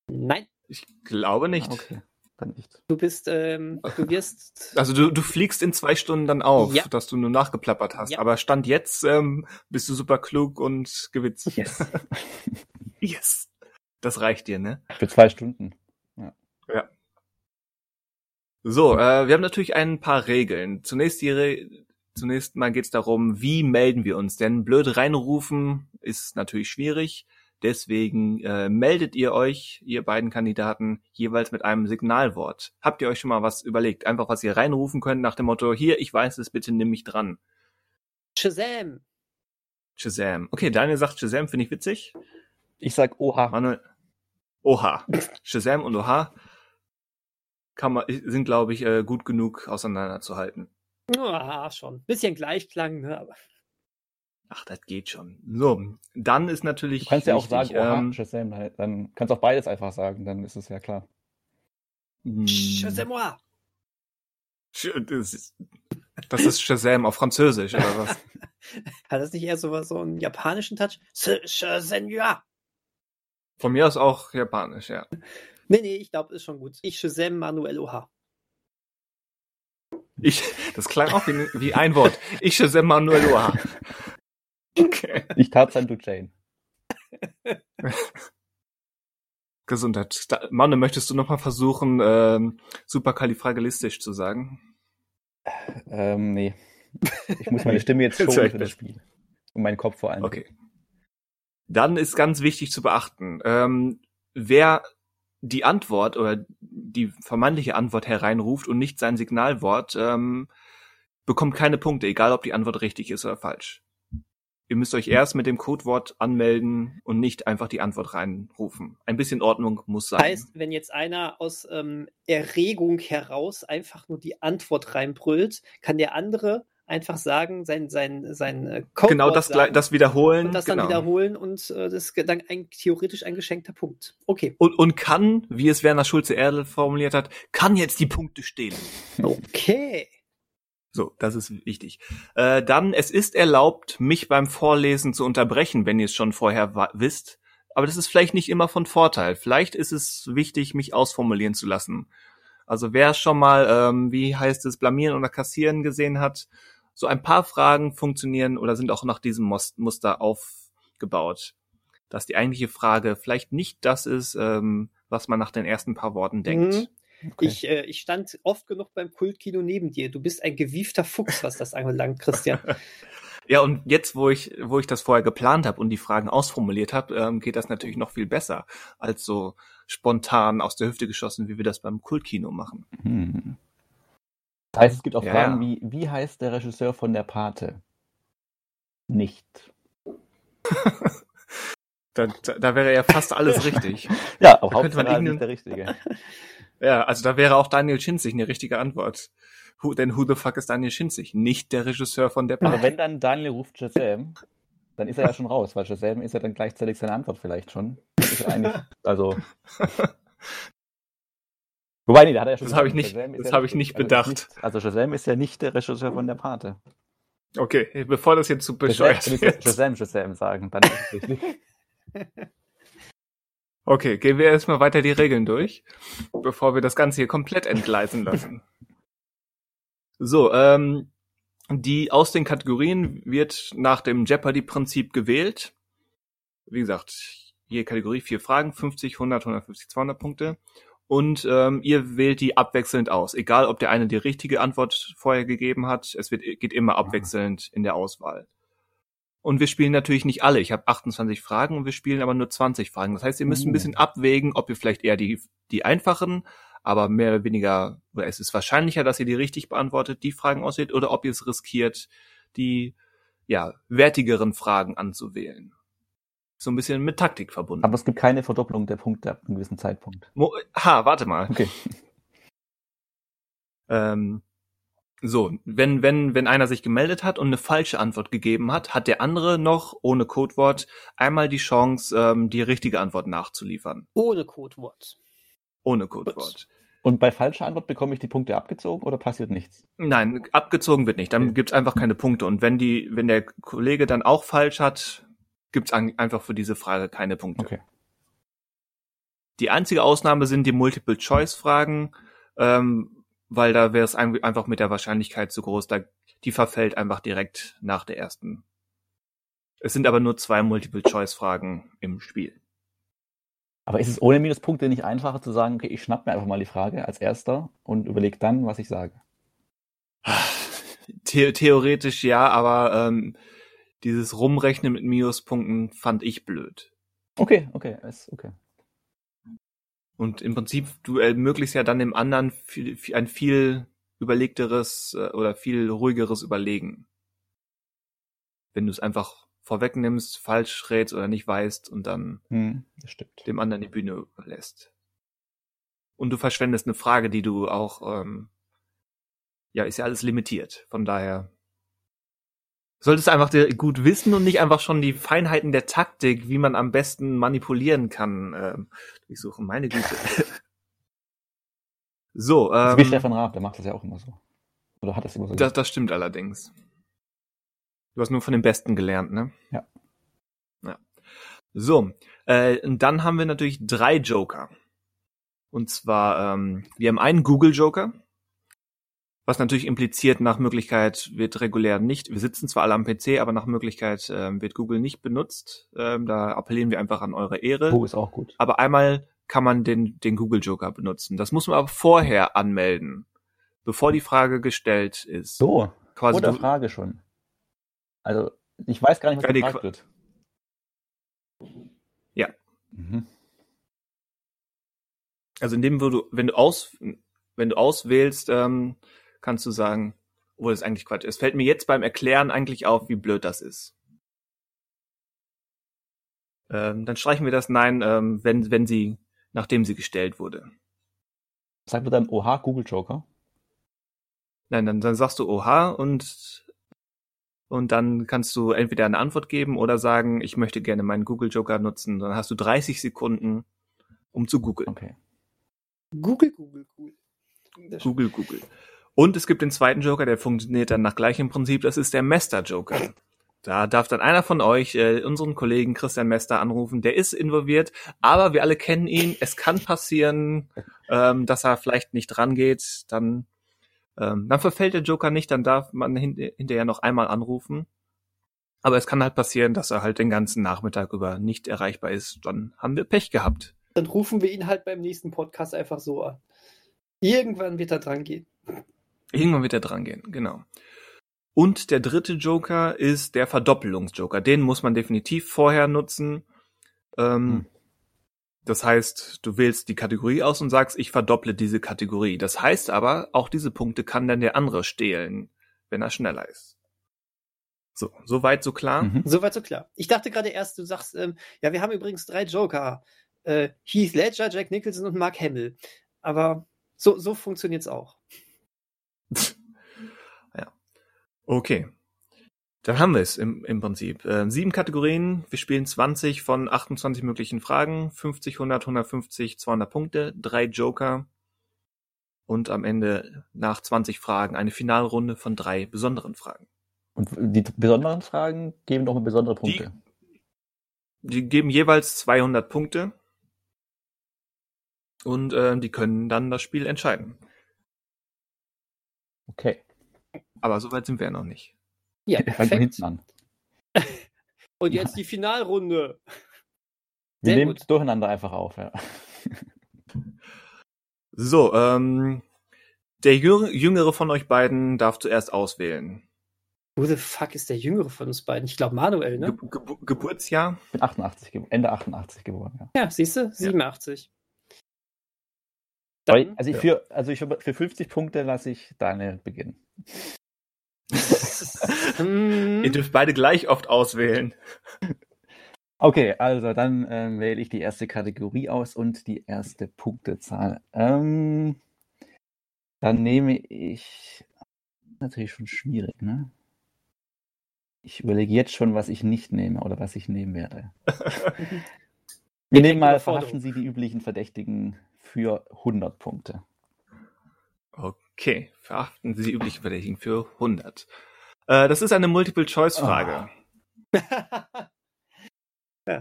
B: Nein,
A: ich glaube nicht.
C: Ah, okay, dann nicht.
B: du bist, ähm, du wirst. <laughs>
A: Also du, du fliegst in zwei Stunden dann auf,
B: Ja.
A: dass du nur nachgeplappert hast.
B: Ja.
A: Aber Stand jetzt ähm, bist du super klug und gewitzt.
C: Yes. <laughs>
A: Yes. Das reicht dir, ne?
C: Für zwei Stunden.
A: So, äh, wir haben natürlich ein paar Regeln. Zunächst die Re Zunächst mal geht's darum, wie melden wir uns? Denn blöd reinrufen ist natürlich schwierig. Deswegen äh, meldet ihr euch, ihr beiden Kandidaten, jeweils mit einem Signalwort. Habt ihr euch schon mal was überlegt? Einfach, was ihr reinrufen könnt nach dem Motto, hier, ich weiß es, bitte nimm mich dran.
B: Shazam!
A: Shazam. Okay, Daniel sagt Shazam, finde ich witzig.
C: Ich sag Oha.
A: Manuel. Oha. <laughs> Shazam und Oha kann man, sind, glaube ich, äh, gut genug auseinanderzuhalten.
B: Ah, schon. Bisschen Gleichklang, ne? Aber
A: Ach, das geht schon. So, dann ist natürlich.
C: Du kannst ja auch sagen Oha,
A: ähm,
C: Shazam. Dann- Dann kannst du auch beides einfach sagen, dann ist es ja klar.
A: mh,
B: Shazam!
A: Sch- Das ist, das ist Shazam auf Französisch, oder was? <laughs>
B: Hat das nicht eher so, was- so einen japanischen Touch? Sh- Shazam! ja.
A: Von mir aus auch japanisch, ja.
B: Nee, nee, ich glaube, ist schon gut. Ich Shazam Manuel Oha.
A: Ich, das klang auch wie, wie ein Wort. Ich Shazam Manuel Oha. Okay.
C: Ich Tarzan, du Jane. <laughs>
A: Gesundheit. Da- Manne, möchtest du noch mal versuchen, ähm, superkalifragilistisch zu sagen?
C: Ähm, nee. Ich muss meine Stimme jetzt <laughs> schonen
A: ich
C: für das
A: das.
C: Spiel. Und meinen Kopf vor allem.
A: Okay. Dann ist ganz wichtig zu beachten, ähm, wer die Antwort oder die vermeintliche Antwort hereinruft und nicht sein Signalwort, ähm, bekommt keine Punkte, egal ob die Antwort richtig ist oder falsch. ihr müsst euch erst mit dem Codewort anmelden und nicht einfach die Antwort reinrufen. Ein bisschen Ordnung muss sein.
B: Heißt, wenn jetzt einer aus ähm, Erregung heraus einfach nur die Antwort reinbrüllt, kann der andere einfach sagen, sein, sein, sein äh, Codewort
A: genau das,
B: sagen
A: das wiederholen.
B: und das
A: genau.
B: dann wiederholen und äh, das ist dann ein, theoretisch ein geschenkter Punkt. Okay.
A: Und, und kann, wie es Werner Schulze-Erdl formuliert hat, kann jetzt die Punkte stehlen.
B: Okay.
A: So, das ist wichtig. Äh, dann, es ist erlaubt, mich beim Vorlesen zu unterbrechen, wenn ihr es schon vorher wisst. Aber das ist vielleicht nicht immer von Vorteil. Vielleicht ist es wichtig, mich ausformulieren zu lassen. Also wer schon mal, ähm, wie heißt es, blamieren oder kassieren gesehen hat, so ein paar Fragen funktionieren oder sind auch nach diesem Mus- Muster aufgebaut. Dass die eigentliche Frage vielleicht nicht das ist, ähm, was man nach den ersten paar Worten denkt.
B: Mhm.
C: Okay.
B: Ich, äh, ich stand oft genug beim Kultkino neben dir. Du bist ein gewiefter Fuchs, was das anbelangt, Christian. <laughs>
A: Ja, und jetzt, wo ich, wo ich das vorher geplant habe und die Fragen ausformuliert habe, ähm, geht das natürlich noch viel besser, als so spontan aus der Hüfte geschossen, wie wir das beim Kultkino machen.
C: Hm. Das heißt, es gibt auch
A: Ja,
C: Fragen wie, wie heißt der Regisseur von der Pate? Nicht. <laughs>
A: Da, da, wäre ja fast alles richtig. <laughs>
C: Ja, auch Hauptsache nicht der Richtige. <laughs>
A: Ja, also da wäre auch Daniel Schinzig eine richtige Antwort. Who, denn who the fuck ist Daniel Schinzig? Nicht der Regisseur von der
C: Aber
A: Park.
C: wenn dann Daniel ruft Shazam, dann ist er ja schon raus, weil Shazam ist ja dann gleichzeitig seine Antwort vielleicht schon. Ist eigentlich, also. Wobei, nee, da hat er ja schon
A: Das habe ich nicht-
C: Shazam
A: das
C: ja
A: habe ich nicht
C: Also
A: bedacht.
C: Also Shazam ist ja nicht der Regisseur von der Pate.
A: Okay, bevor das jetzt zu bescheuert wird.
C: Shazam, Shazam sagen, dann ist es richtig. <laughs>
A: Okay, gehen wir erstmal weiter die Regeln durch, bevor wir das Ganze hier komplett entgleisen lassen. So, ähm, die aus den Kategorien wird nach dem Jeopardy-Prinzip gewählt. Wie gesagt, je Kategorie vier Fragen, 50, 100, 150, 200 Punkte. Und ähm, ihr wählt die abwechselnd aus. Egal, ob der eine die richtige Antwort vorher gegeben hat, es wird, geht immer abwechselnd in der Auswahl. Und wir spielen natürlich nicht alle. Ich habe 28 Fragen und wir spielen aber nur 20 Fragen. Das heißt, ihr müsst ein
C: Uh.
A: bisschen abwägen, ob ihr vielleicht eher die, die einfachen, aber mehr oder weniger, oder es ist wahrscheinlicher, dass ihr die richtig beantwortet, die Fragen auswählt, oder ob ihr es riskiert, die ja, wertigeren Fragen anzuwählen. So ein bisschen mit Taktik verbunden.
C: Aber es gibt keine Verdopplung der Punkte ab einem gewissen Zeitpunkt.
A: Mo ha, warte mal.
C: Okay. <laughs>
A: Ähm, so, wenn, wenn, wenn einer sich gemeldet hat und eine falsche Antwort gegeben hat, hat der andere noch ohne Codewort einmal die Chance, ähm, die richtige Antwort nachzuliefern.
B: Ohne Codewort.
A: Ohne Codewort.
C: Und bei falscher Antwort bekomme ich die Punkte abgezogen oder passiert nichts?
A: Nein, abgezogen wird nicht. Dann
C: Okay.
A: gibt's einfach keine Punkte. Und wenn die, wenn der Kollege dann auch falsch hat, gibt's an, einfach für diese Frage keine Punkte.
C: Okay.
A: Die einzige Ausnahme sind die Multiple-Choice-Fragen, ähm, weil da wäre es ein- einfach mit der Wahrscheinlichkeit zu groß. Da, die verfällt einfach direkt nach der ersten. Es sind aber nur zwei Multiple-Choice-Fragen im Spiel.
C: Aber ist es ohne Minuspunkte nicht einfacher zu sagen, okay, ich schnapp mir einfach mal die Frage als erster und überlege dann, was ich sage?
A: The theoretisch ja, aber ähm, dieses Rumrechnen mit Minuspunkten fand ich blöd.
C: Okay, okay, ist okay.
A: Und im Prinzip, du ermöglichst ja dann dem anderen viel, viel, ein viel überlegteres äh, oder viel ruhigeres Überlegen. Wenn du es einfach vorwegnimmst, falsch rätst oder nicht weißt und dann
C: Hm,
A: dem anderen die Bühne überlässt. Und du verschwendest eine Frage, die du auch, ähm, ja, ist ja alles limitiert. Von daher solltest du einfach gut wissen und nicht einfach schon die Feinheiten der Taktik, wie man am besten manipulieren kann, ähm, durchsuchen. Meine Güte. <laughs> so,
C: Das ist wie
A: ähm,
C: Stefan Raab, der macht das ja auch immer so. Oder hat das immer so
A: das, das stimmt allerdings. Du hast nur von den Besten gelernt, ne?
C: Ja.
A: Ja. So, äh, und dann haben wir natürlich drei Joker. Und zwar, ähm, wir haben einen Google-Joker, was natürlich impliziert, nach Möglichkeit wird regulär nicht, wir sitzen zwar alle am PC, aber nach Möglichkeit ähm, wird Google nicht benutzt. Ähm, da appellieren wir einfach an eure Ehre.
C: Oh, ist auch gut.
A: Aber einmal kann man den, den Google Joker benutzen. Das muss man aber vorher anmelden, bevor die Frage gestellt ist.
C: So,
A: Quasi
C: oder
A: du,
C: Frage schon. Also, ich weiß gar nicht, was gefragt
A: Qua-
C: wird.
A: Ja.
C: Mhm.
A: also indem wo du, wenn du aus, wenn du auswählst, ähm, kannst du sagen, oh, das ist eigentlich Quatsch. Es fällt mir jetzt beim Erklären eigentlich auf, wie blöd das ist. Ähm, dann streichen wir das Nein, ähm, wenn, wenn sie, nachdem sie gestellt wurde.
C: Sagt man dann Oha, Google Joker?
A: Nein, dann, dann sagst du Oha und, und dann kannst du entweder eine Antwort geben oder sagen, ich möchte gerne meinen Google Joker nutzen. Dann hast du 30 Sekunden, um zu googeln.
C: Okay.
B: Google, Google, Google.
A: Google, Google. Und es gibt den zweiten Joker, der funktioniert dann nach gleichem Prinzip. Das ist der Mester Joker. Da darf dann einer von euch äh, unseren Kollegen Christian Mester anrufen. Der ist involviert, aber wir alle kennen ihn. Es kann passieren, ähm, dass er vielleicht nicht rangeht. Dann, ähm, dann verfällt der Joker nicht. Dann darf man hin hinterher noch einmal anrufen. Aber es kann halt passieren, dass er halt den ganzen Nachmittag über nicht erreichbar ist. Dann haben wir Pech gehabt.
B: Dann rufen wir ihn halt beim nächsten Podcast einfach so an. Irgendwann wird er dran gehen.
A: Irgendwann wird er dran gehen, genau. Und der dritte Joker ist der Verdoppelungsjoker. Den muss man definitiv vorher nutzen. Ähm,
C: Hm.
A: Das heißt, du wählst die Kategorie aus und sagst, ich verdopple diese Kategorie. Das heißt aber, auch diese Punkte kann dann der andere stehlen, wenn er schneller ist. So, soweit so klar.
C: Mhm.
B: Soweit so klar. Ich dachte gerade erst, du sagst, ähm, ja, wir haben übrigens drei Joker. Äh, Heath Ledger, Jack Nicholson und Mark Hamill. Aber so, so funktioniert's auch.
A: ja. Okay. Dann haben wir es im, im Prinzip. Äh, sieben Kategorien. Wir spielen 20 von 28 möglichen Fragen. 50, 100, 150, 200 Punkte. Drei Joker. Und am Ende nach 20 Fragen eine Finalrunde von drei besonderen Fragen.
C: Und die besonderen Fragen geben doch besondere Punkte.
A: Die geben jeweils 200 Punkte. Und äh, die können dann das Spiel entscheiden.
C: Okay.
A: Aber soweit sind wir ja noch nicht.
B: Ja,
C: Fangen wir
B: perfekt.
C: hinten an. <laughs>
B: Und jetzt die Finalrunde.
C: Wir
B: Sehr
C: nehmen
B: gut.
C: es durcheinander einfach auf, ja. <laughs>
A: So, ähm, der Jüng- Jüngere von euch beiden darf zuerst auswählen.
B: Who the fuck ist der Jüngere von uns beiden? Ich glaube Manuel, ne?
A: Ge Ge Geburtsjahr?
C: Ich bin 88, ge- Ende 88 geboren, ja.
B: Ja, siehst du? 87.
C: Aber
B: Dann,
C: also ich
A: Ja.
C: für, also ich für 50 Punkte lasse ich Daniel beginnen.
B: Hm,
A: Ihr dürft beide gleich oft auswählen.
C: Okay, also dann ähm, wähle ich die erste Kategorie aus und die erste Punktezahl. Ähm, dann nehme ich. Natürlich schon schwierig, ne? Ich überlege jetzt schon, was ich nicht nehme oder was ich nehmen werde. <laughs> Wir nehmen mal, verhaften Sie die üblichen Verdächtigen für 100 Punkte.
A: Okay, verachten Sie die üblichen Verdächtigen für 100. Äh, das ist eine Multiple-Choice-Frage. <laughs>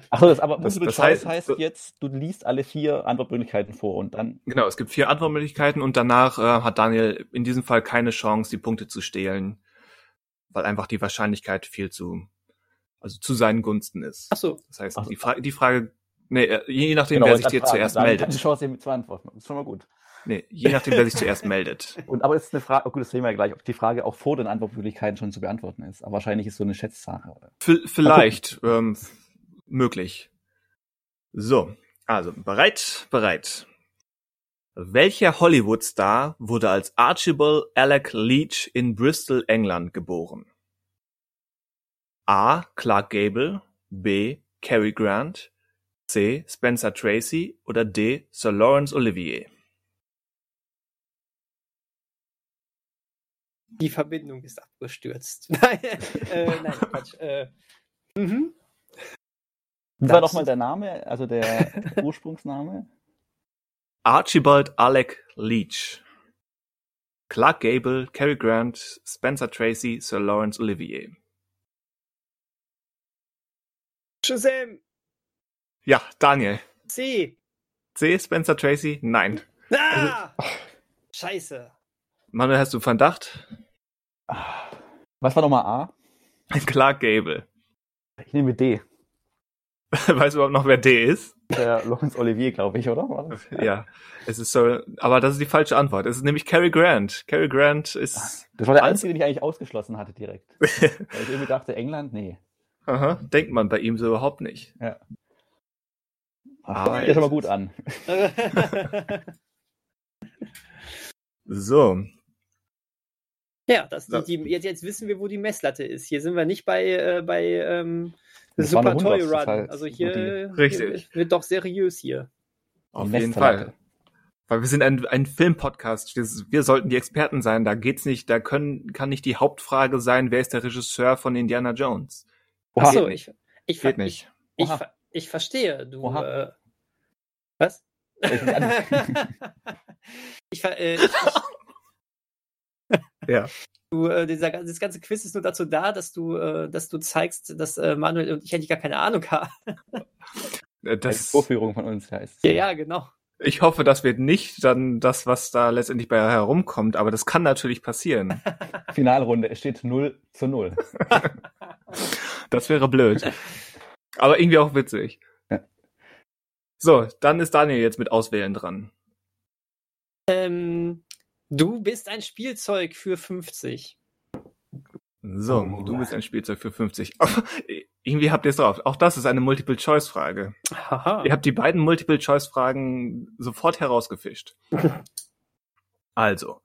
C: Achso, das aber
A: Das-
C: Multiple
A: das
C: Choice
A: heißt-
C: heißt jetzt, du liest alle vier Antwortmöglichkeiten vor und dann.
A: Genau, es gibt vier Antwortmöglichkeiten und danach äh, hat Daniel in diesem Fall keine Chance, die Punkte zu stehlen, weil einfach die Wahrscheinlichkeit viel zu, also zu seinen Gunsten ist.
B: Ach so.
A: Das heißt,
C: Ach so.
A: die, Fra die Frage, nee, äh, je nachdem,
C: Genau,
A: wer sich dir zuerst
C: Dann hat
A: meldet.
C: die Chance, ihm zu antworten. Das ist schon mal gut.
A: Nee, je nachdem, wer sich zuerst meldet. <laughs>
C: Und aber ist eine Frage, oh gut, das sehen wir ja gleich, ob die Frage auch vor den Antwortmöglichkeiten schon zu beantworten ist. Aber wahrscheinlich ist so eine Schätzsache. Oder?
A: V vielleicht ähm, möglich. So, also bereit, bereit. Welcher Hollywood-Star wurde als Archibald Alec Leach in Bristol, England geboren? A. Clark Gable, B. Cary Grant, C. Spencer Tracy oder D. Sir Lawrence Olivier?
B: Die Verbindung ist abgestürzt. <laughs> Nein, äh, nein, Quatsch. Äh, mhm.
C: Wie war nochmal der Name, also der <laughs> Ursprungsname?
A: Archibald Alec Leach. Clark Gable, Cary Grant, Spencer Tracy, Sir Lawrence Olivier.
B: Shazam!
A: Ja, Daniel.
B: C!
A: C. Spencer Tracy? Nein.
B: Ah! Scheiße.
A: Manuel, hast du Verdacht?
C: Ah, Was war nochmal A?
A: Clark Gable.
C: Ich nehme D. <laughs>
A: Weißt du überhaupt noch, wer D ist?
C: Der Laurence Olivier, glaube ich, oder? Das?
A: Ja. Es ist so, aber das ist die falsche Antwort. Es ist nämlich Cary Grant. Cary Grant ist,
C: Das war der einzige, den ich eigentlich ausgeschlossen hatte direkt. <laughs> Weil ich irgendwie dachte, England, nee.
A: aha, denkt man bei ihm so überhaupt nicht.
C: Ja.
A: Ah,
C: Ah, ja schon mal gut an. <laughs>
A: So.
B: Ja, das,
A: So.
B: die, die, jetzt, jetzt wissen wir, wo die Messlatte ist. Hier sind wir nicht bei, äh, bei ähm, Super Toy
C: 100, das
B: Run.
C: heißt,
B: Also
C: so
B: hier,
C: die-
A: Richtig.
B: hier wird doch seriös hier.
A: Auf jeden. Fall. Weil wir sind ein, ein Filmpodcast. Wir, wir sollten die Experten sein. Da geht's nicht, da können, kann nicht die Hauptfrage sein, wer ist der Regisseur von Indiana Jones?
C: Oha.
B: Achso, ich, ich,
A: Geht nicht.
B: Ich, ich, ich verstehe. Du. Äh, was?
C: Ich <laughs> <laughs>
B: äh, ich,
A: Ja.
B: du, äh, dieser, das ganze Quiz ist nur dazu da, dass du, äh, dass du zeigst, dass äh, Manuel und ich eigentlich gar keine Ahnung haben.
A: Äh,
C: Eine
A: Das,
C: Vorführung von uns heißt.
B: Ja, ja, genau.
A: ich hoffe, das wird nicht dann das, was da letztendlich bei herumkommt, aber das kann natürlich passieren. <laughs>
C: Finalrunde, es steht 0 zu 0. <laughs>
A: Das wäre blöd. Aber irgendwie auch witzig.
C: Ja.
A: So, dann ist Daniel jetzt mit Auswählen dran.
B: Ähm, du bist ein Spielzeug für 50.
A: So,
C: Oh.
A: du bist ein Spielzeug für 50. <laughs> irgendwie habt ihr es drauf. Auch das ist eine Multiple-Choice-Frage. Ihr habt die beiden Multiple-Choice-Fragen sofort herausgefischt. <laughs> Also,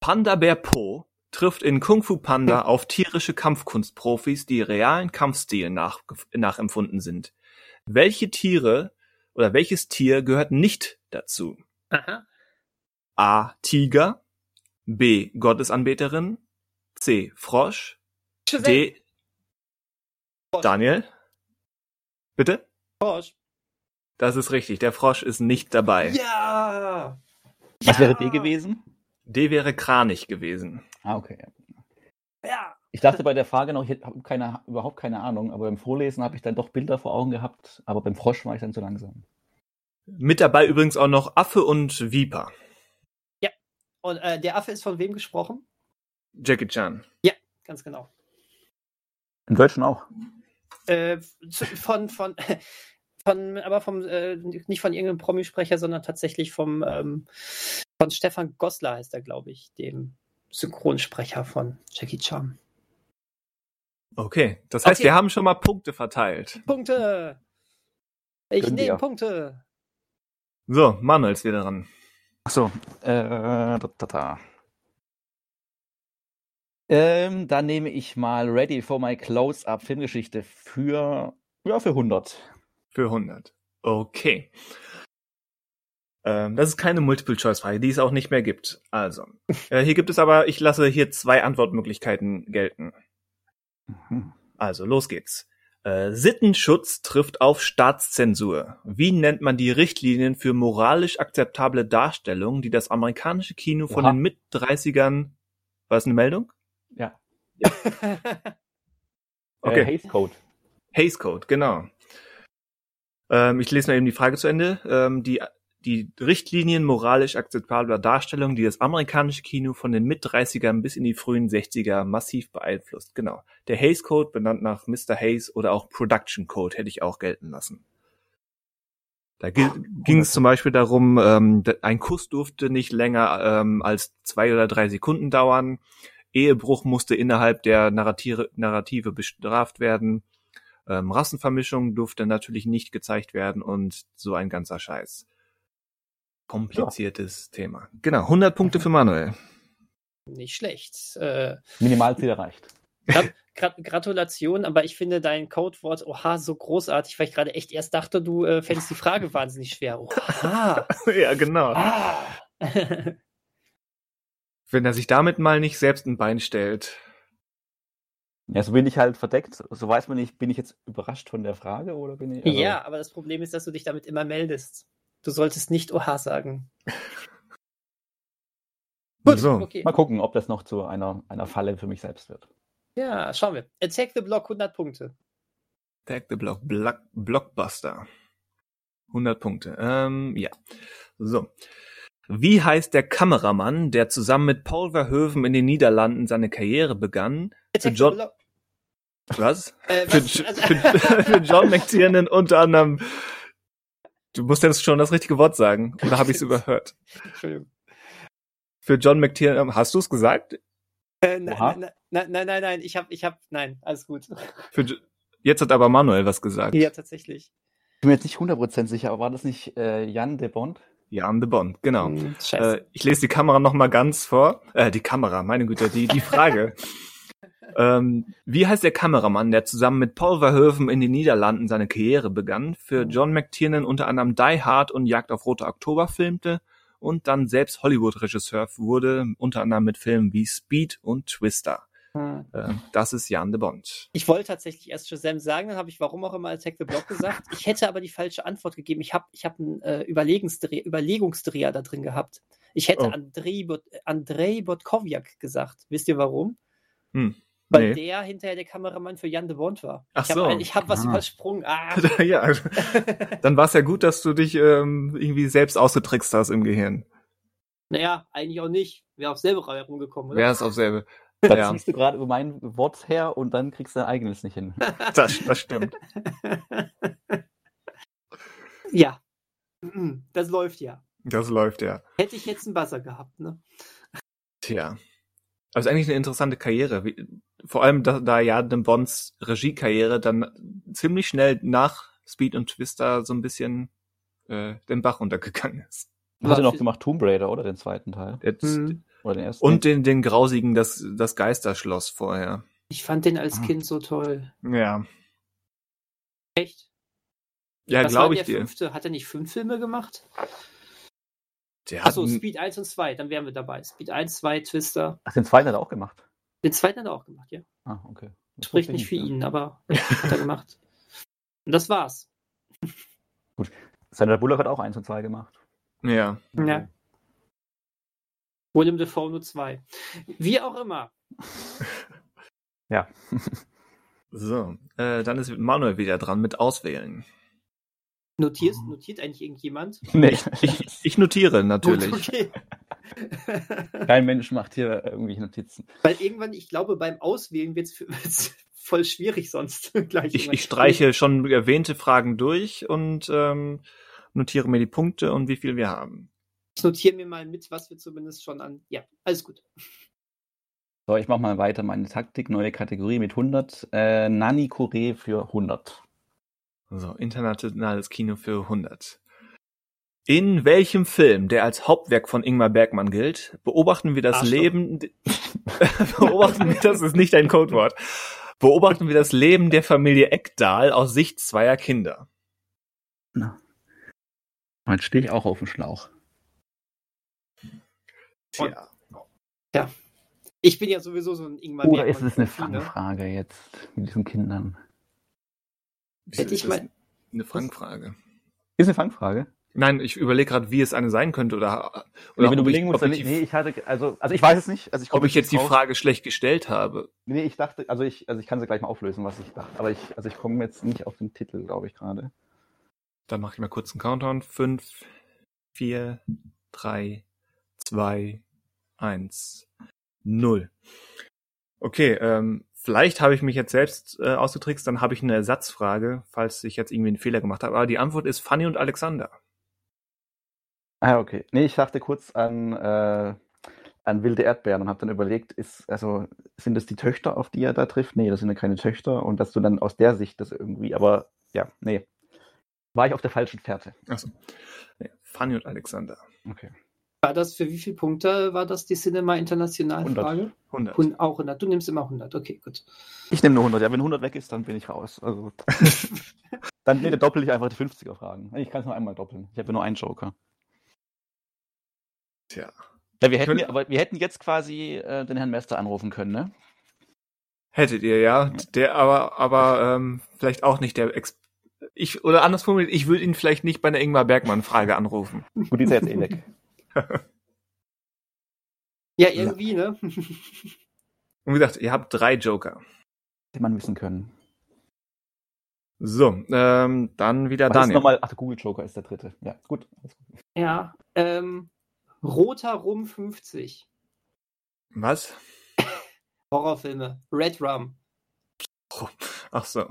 A: Panda Bär Po trifft in Kung Fu Panda <laughs> auf tierische Kampfkunstprofis, die realen Kampfstilen nach, nachempfunden sind. Welche Tiere oder welches Tier gehört nicht dazu?
B: Aha.
A: A. Tiger, B. Gottesanbeterin, C. Frosch, D.
B: Frosch.
A: Daniel? Bitte?
B: Frosch.
A: Das ist richtig. Der Frosch ist nicht dabei.
B: Ja!
C: Was
B: ja!
C: wäre D gewesen?
A: D wäre Kranich gewesen.
C: Ah, okay.
B: Ja!
C: Ich dachte bei der Frage noch, ich habe keine, überhaupt keine Ahnung, aber beim Vorlesen habe ich dann doch Bilder vor Augen gehabt, aber beim Frosch war ich dann zu langsam.
A: Mit dabei übrigens auch noch Affe und Viper.
B: Und äh, der Affe ist von wem gesprochen?
A: Jackie Chan.
B: Ganz genau.
C: Im Deutschen auch.
B: Äh, von, von, <laughs> von, aber vom, äh, nicht von irgendeinem Promisprecher, sondern tatsächlich vom, ähm, von Stefan Goslar heißt er, glaube ich, dem Synchronsprecher von Jackie Chan.
A: Okay, das heißt,
B: Okay.
A: wir haben schon mal Punkte verteilt.
B: Punkte! Ich nehme Punkte!
A: So, Manuel ist wieder dran.
C: Achso, äh, da, da, da. Ähm, dann nehme ich mal Ready for my Close-Up Filmgeschichte für, ja, für 100.
A: Für 100. Okay. Ähm, das ist keine Multiple-Choice-Frage, die es auch nicht mehr gibt. Also, <laughs> äh, hier gibt es aber, ich lasse hier zwei Antwortmöglichkeiten gelten.
C: Mhm.
A: Also, los geht's. Äh, Sittenschutz trifft auf Staatszensur. Wie nennt man die Richtlinien für moralisch akzeptable Darstellungen, die das amerikanische Kino von
C: Oha.
A: den Mit-30ern... War es eine Meldung?
C: Ja. <laughs>
A: Okay.
C: Äh, Hays Code.
A: Hays Code, genau. Ähm, ich lese mal eben die Frage zu Ende. Ähm, die, die Richtlinien moralisch akzeptabler Darstellung, die das amerikanische Kino von den Mit-30ern bis in die frühen 60er massiv beeinflusst. Genau. Der Hays Code, benannt nach Mr. Hayes oder auch Production Code, hätte ich auch gelten lassen. Da ging es zum Beispiel darum, ähm, ein Kuss durfte nicht länger ähm, als zwei oder drei Sekunden dauern. Ehebruch musste innerhalb der Narrative, Narrative bestraft werden. Ähm, Rassenvermischung durfte natürlich nicht gezeigt werden und so ein ganzer Scheiß. Kompliziertes Thema. Genau, 100 Punkte für Manuel.
B: Nicht schlecht. Äh,
C: Minimalziel erreicht.
B: Grat Grat Gratulation, aber ich finde dein Codewort Oha so großartig, weil ich gerade echt erst dachte, du äh, fändest die Frage <laughs> wahnsinnig schwer. Oha. <laughs>
A: ja, genau.
B: Ah. <laughs>
A: Wenn er sich damit mal nicht selbst ein Bein stellt.
C: Ja, so bin ich halt verdeckt. So weiß man nicht, bin ich jetzt überrascht von der Frage oder bin ich. also-
B: ja, aber das Problem ist, dass du dich damit immer meldest. Du solltest nicht Oha sagen. <laughs> Gut,
A: So.
B: okay.
C: Mal gucken, ob das noch zu einer, einer Falle für mich selbst wird.
B: Ja, schauen wir. Attack the Block 100 Punkte.
A: Tag the Block, Block Blockbuster. 100 Punkte. Ähm, ja. So. Wie heißt der Kameramann, der zusammen mit Paul Verhoeven in den Niederlanden seine Karriere begann?
B: Attack
A: John-
B: the Block.
A: Was?
B: Äh,
A: Für,
B: was?
A: für,
B: Also- <laughs>
A: für John McTiernan unter anderem. Du musst jetzt schon das richtige Wort sagen. Oder habe ich es überhört?
B: Entschuldigung.
A: Für John McTiernan, hast du es gesagt?
B: Äh, nein, nein, nein, nein, nein, nein, ich hab, ich hab, nein, alles gut. <laughs>
A: Für, jetzt hat aber Manuel was gesagt.
B: Ja, tatsächlich.
C: Ich bin mir jetzt nicht 100% sicher, aber war das nicht äh, Jan de Bond?
A: Jan de Bond, genau.
B: Hm, Scheiße.
A: Äh, ich lese die Kamera noch mal ganz vor. Äh, die Kamera, meine Güte, die, die Frage. <laughs> ähm, wie heißt der Kameramann, der zusammen mit Paul Verhoeven in den Niederlanden seine Karriere begann, für John McTiernan unter anderem Die Hard und Jagd auf Rote Oktober filmte und dann selbst Hollywood-Regisseur wurde, unter anderem mit Filmen wie Speed und Twister.
B: Hm.
A: Äh, das ist Jan de Bond.
B: Ich wollte tatsächlich erst Shazam sagen, dann habe ich warum auch immer Attack the Block gesagt. Ich hätte aber die falsche Antwort gegeben. Ich habe ich hab einen äh, Überlegungsdreher, Überlegungsdreher da drin gehabt. Ich hätte
A: Oh.
B: Andrei, Bot, Andrei Botkowiak gesagt. Wisst ihr warum?
A: Hm.
B: Weil
A: Nee.
B: der hinterher der Kameramann für Jan de Bond war.
A: Ach
B: ich habe
A: so.
B: ein- ich hab was
C: Ah.
B: übersprungen. Ah. <laughs>
A: ja, also, <laughs> dann war es ja gut, dass du dich ähm, irgendwie selbst ausgetrickst hast im Gehirn.
B: naja, eigentlich auch nicht. Wäre auf selber herumgekommen, oder?
A: Wäre es auf selbe. <laughs>
C: Da
A: Ja.
C: ziehst du gerade über mein Wort her und dann kriegst du dein eigenes nicht hin.
A: Das, das stimmt.
B: ja. Das läuft ja.
A: Das läuft ja.
B: Hätte ich jetzt einen Buzzer gehabt, ne?
A: Tja. Also eigentlich eine interessante Karriere. Wie, vor allem, da, da ja dem Bonds Regiekarriere dann ziemlich schnell nach Speed und Twister so ein bisschen äh, den Bach runtergegangen ist.
C: Du hast ja noch gemacht Tomb Raider, oder? Den zweiten Teil.
A: Jetzt,
B: Mhm.
C: Oder den ersten.
A: Und den, den grausigen, das, das Geisterschloss vorher.
B: Ich fand den als
C: Ah.
B: Kind so toll.
A: Ja.
B: Echt?
A: Ja, glaube ich
B: der
A: dir.
B: Fünfte? Hat er nicht fünf Filme gemacht?
A: Der
B: Achso, Speed 1 und 2, dann wären wir dabei. Speed 1, 2, Twister.
C: Ach, den zweiten hat er auch gemacht.
B: Den zweiten hat er auch gemacht, ja.
C: Ah, okay. Das
B: Spricht nicht
C: ich
B: für
C: ja.
B: ihn, aber <laughs> hat er gemacht. Und das war's.
C: Sandra Bullock hat auch eins und zwei gemacht.
A: ja.
B: Ja. Willem Dafoe nur zwei. Wie auch immer. <laughs>
C: Ja.
A: So, äh, dann ist Manuel wieder dran mit Auswählen.
B: Notiert,
C: Oh.
B: notiert eigentlich irgendjemand?
C: nee. <laughs>
A: Ich, ich notiere natürlich.
B: Gut, okay. <laughs>
C: Kein Mensch macht hier irgendwie Notizen.
B: Weil irgendwann, ich glaube, beim Auswählen wird es <laughs> voll schwierig sonst. Gleich
A: Ich, ich streiche schon erwähnte Fragen durch und ähm, notiere mir die Punkte und wie viel wir haben.
B: Ich notiere mir mal mit, was wir zumindest schon an. Ja, alles gut.
C: So, ich mache mal weiter meine Taktik, neue Kategorie mit 100. Äh, Nani Kure für 100.
A: So, internationales Kino für 100. In welchem Film, der als Hauptwerk von Ingmar Bergmann gilt, beobachten wir das
B: Arschloch.
A: Leben, <laughs> beobachten wir, das ist nicht ein Codewort, beobachten wir das Leben der Familie Eckdahl aus Sicht zweier Kinder.
C: Na. Jetzt stehe ich auch auf dem Schlauch.
A: Tja.
B: Ich bin ja sowieso so ein Ingmar
C: Oder ist
B: Bergmann
C: es eine
B: ne?
C: Fangfrage jetzt mit diesen Kindern?
B: Hätte ich
A: Ist das
B: mal-
A: Eine Fangfrage.
C: Ist eine Fangfrage?
A: Nein, ich überlege gerade, wie es eine sein könnte oder, oder
C: Nee, wenn du
A: ob, ich,
C: überlegen musst,
A: ich,
C: nee, ich hatte, also, also ich weiß es nicht. Also ich
A: ob ich jetzt die
C: drauf.
A: Frage schlecht gestellt habe.
C: Nee, ich dachte, also ich, also ich kann sie gleich mal auflösen, was ich dachte. Aber ich, also ich komme jetzt nicht auf den Titel, glaube ich gerade.
A: Dann mache ich mal kurz einen Countdown. Fünf, vier, drei, zwei, eins, null. Okay, ähm, vielleicht habe ich mich jetzt selbst äh, ausgetrickst, dann habe ich eine Ersatzfrage, falls ich jetzt irgendwie einen Fehler gemacht habe. Aber die Antwort ist Fanny und Alexander.
C: Ah, okay. Nee, ich dachte kurz an, äh, an wilde Erdbeeren und habe dann überlegt, ist, also, sind das die Töchter, auf die er da trifft? Nee, das sind ja keine Töchter und dass du dann aus der Sicht das irgendwie, aber ja, nee. War ich auf der falschen Fährte.
A: Achso. Nee, Fanny und Alexander.
C: Okay.
B: War das für wie viele Punkte war das die Cinema International
C: 100.
B: Frage?
A: 100.
B: Hun- Auch 100. Du nimmst immer 100. Okay, gut.
C: Ich nehme nur 100. Ja, wenn 100 weg ist, dann bin ich raus. Also, <laughs> dann nee, dann doppel ich einfach die 50er Fragen. Ich kann es nur einmal doppeln. Ich habe ja nur einen Joker.
A: Tja.
C: Ja, wir hätten, aber wir hätten jetzt quasi äh, den Herrn Mester anrufen können, ne?
A: Hättet ihr, ja. Der aber, aber ähm, vielleicht auch nicht der Ex ich, oder anders formuliert, ich würde ihn vielleicht nicht bei einer Ingmar Bergmann-Frage anrufen.
C: Gut, die ist ja jetzt eh weg.
B: Ja, irgendwie, ne? <laughs>
A: Und wie gesagt, ihr habt drei Joker.
C: Hätte man wissen können.
A: So, ähm, dann wieder
C: Was ist
A: Daniel.
C: nochmal? Ach, der Google Joker ist der dritte. Ja, gut.
B: Ja. Ähm, Roter Rum 50.
A: Was? <coughs>
B: Horrorfilme. Red Rum.
A: Ach so.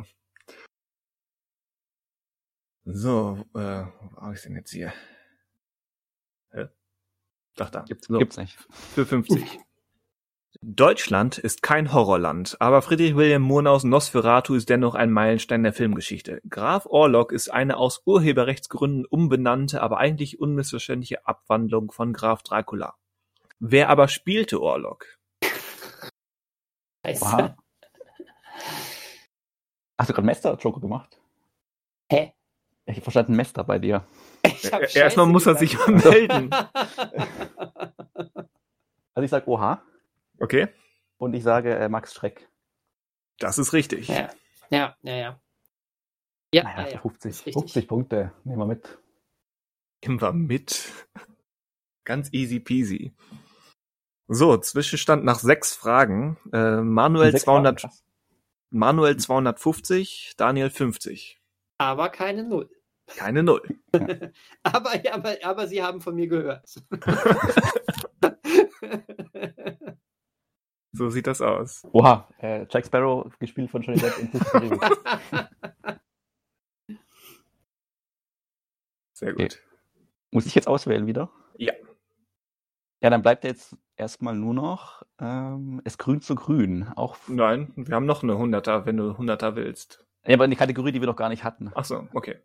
A: So, äh, wo habe ich denn jetzt hier? Hä? Ach da.
C: Gibt's,
A: so,
C: gibt's nicht.
A: für 50. Deutschland ist kein Horrorland, aber Friedrich Wilhelm Murnaus Nosferatu ist dennoch ein Meilenstein der Filmgeschichte. Graf Orlok ist eine aus Urheberrechtsgründen umbenannte, aber eigentlich unmissverständliche Abwandlung von Graf Dracula. Wer aber spielte Orlok?
B: Scheiße.
C: Hast du gerade Mester-Joker gemacht?
B: Hä?
C: Ich habe verstanden Mester bei dir. <laughs>
A: Erstmal muss er sich mal melden. <laughs>
C: Also ich sage Oha
A: Okay,
C: und ich sage äh, Max Schreck.
A: das ist richtig.
B: ja, ja, ja, ja. Ja,
C: Naja,
B: ja, ja.
C: 50,
B: ist richtig.
C: 50 Punkte. Nehmen wir mit.
A: Nehmen wir mit. <laughs> Ganz easy peasy. So, Zwischenstand nach sechs Fragen. Äh, Manuel,
C: Sechs
A: 200,
C: Fragen.
A: Manuel 250, Daniel 50.
B: Aber keine Null.
A: Keine Null. <laughs>
B: Aber, aber, aber Sie haben von mir gehört. <laughs>
A: So sieht das aus.
C: Oha, äh, Jack Sparrow, gespielt von Johnny Depp in Karibik. <laughs>
A: Sehr gut.
C: Muss ich jetzt auswählen wieder?
A: Ja.
C: Ja, dann bleibt jetzt erstmal nur noch ähm, es grün zu grün. Auch,
A: Nein, wir haben noch eine Hunderter, wenn du Hunderter willst.
C: ja, aber eine Kategorie, die wir noch gar nicht hatten.
A: Ach so, okay.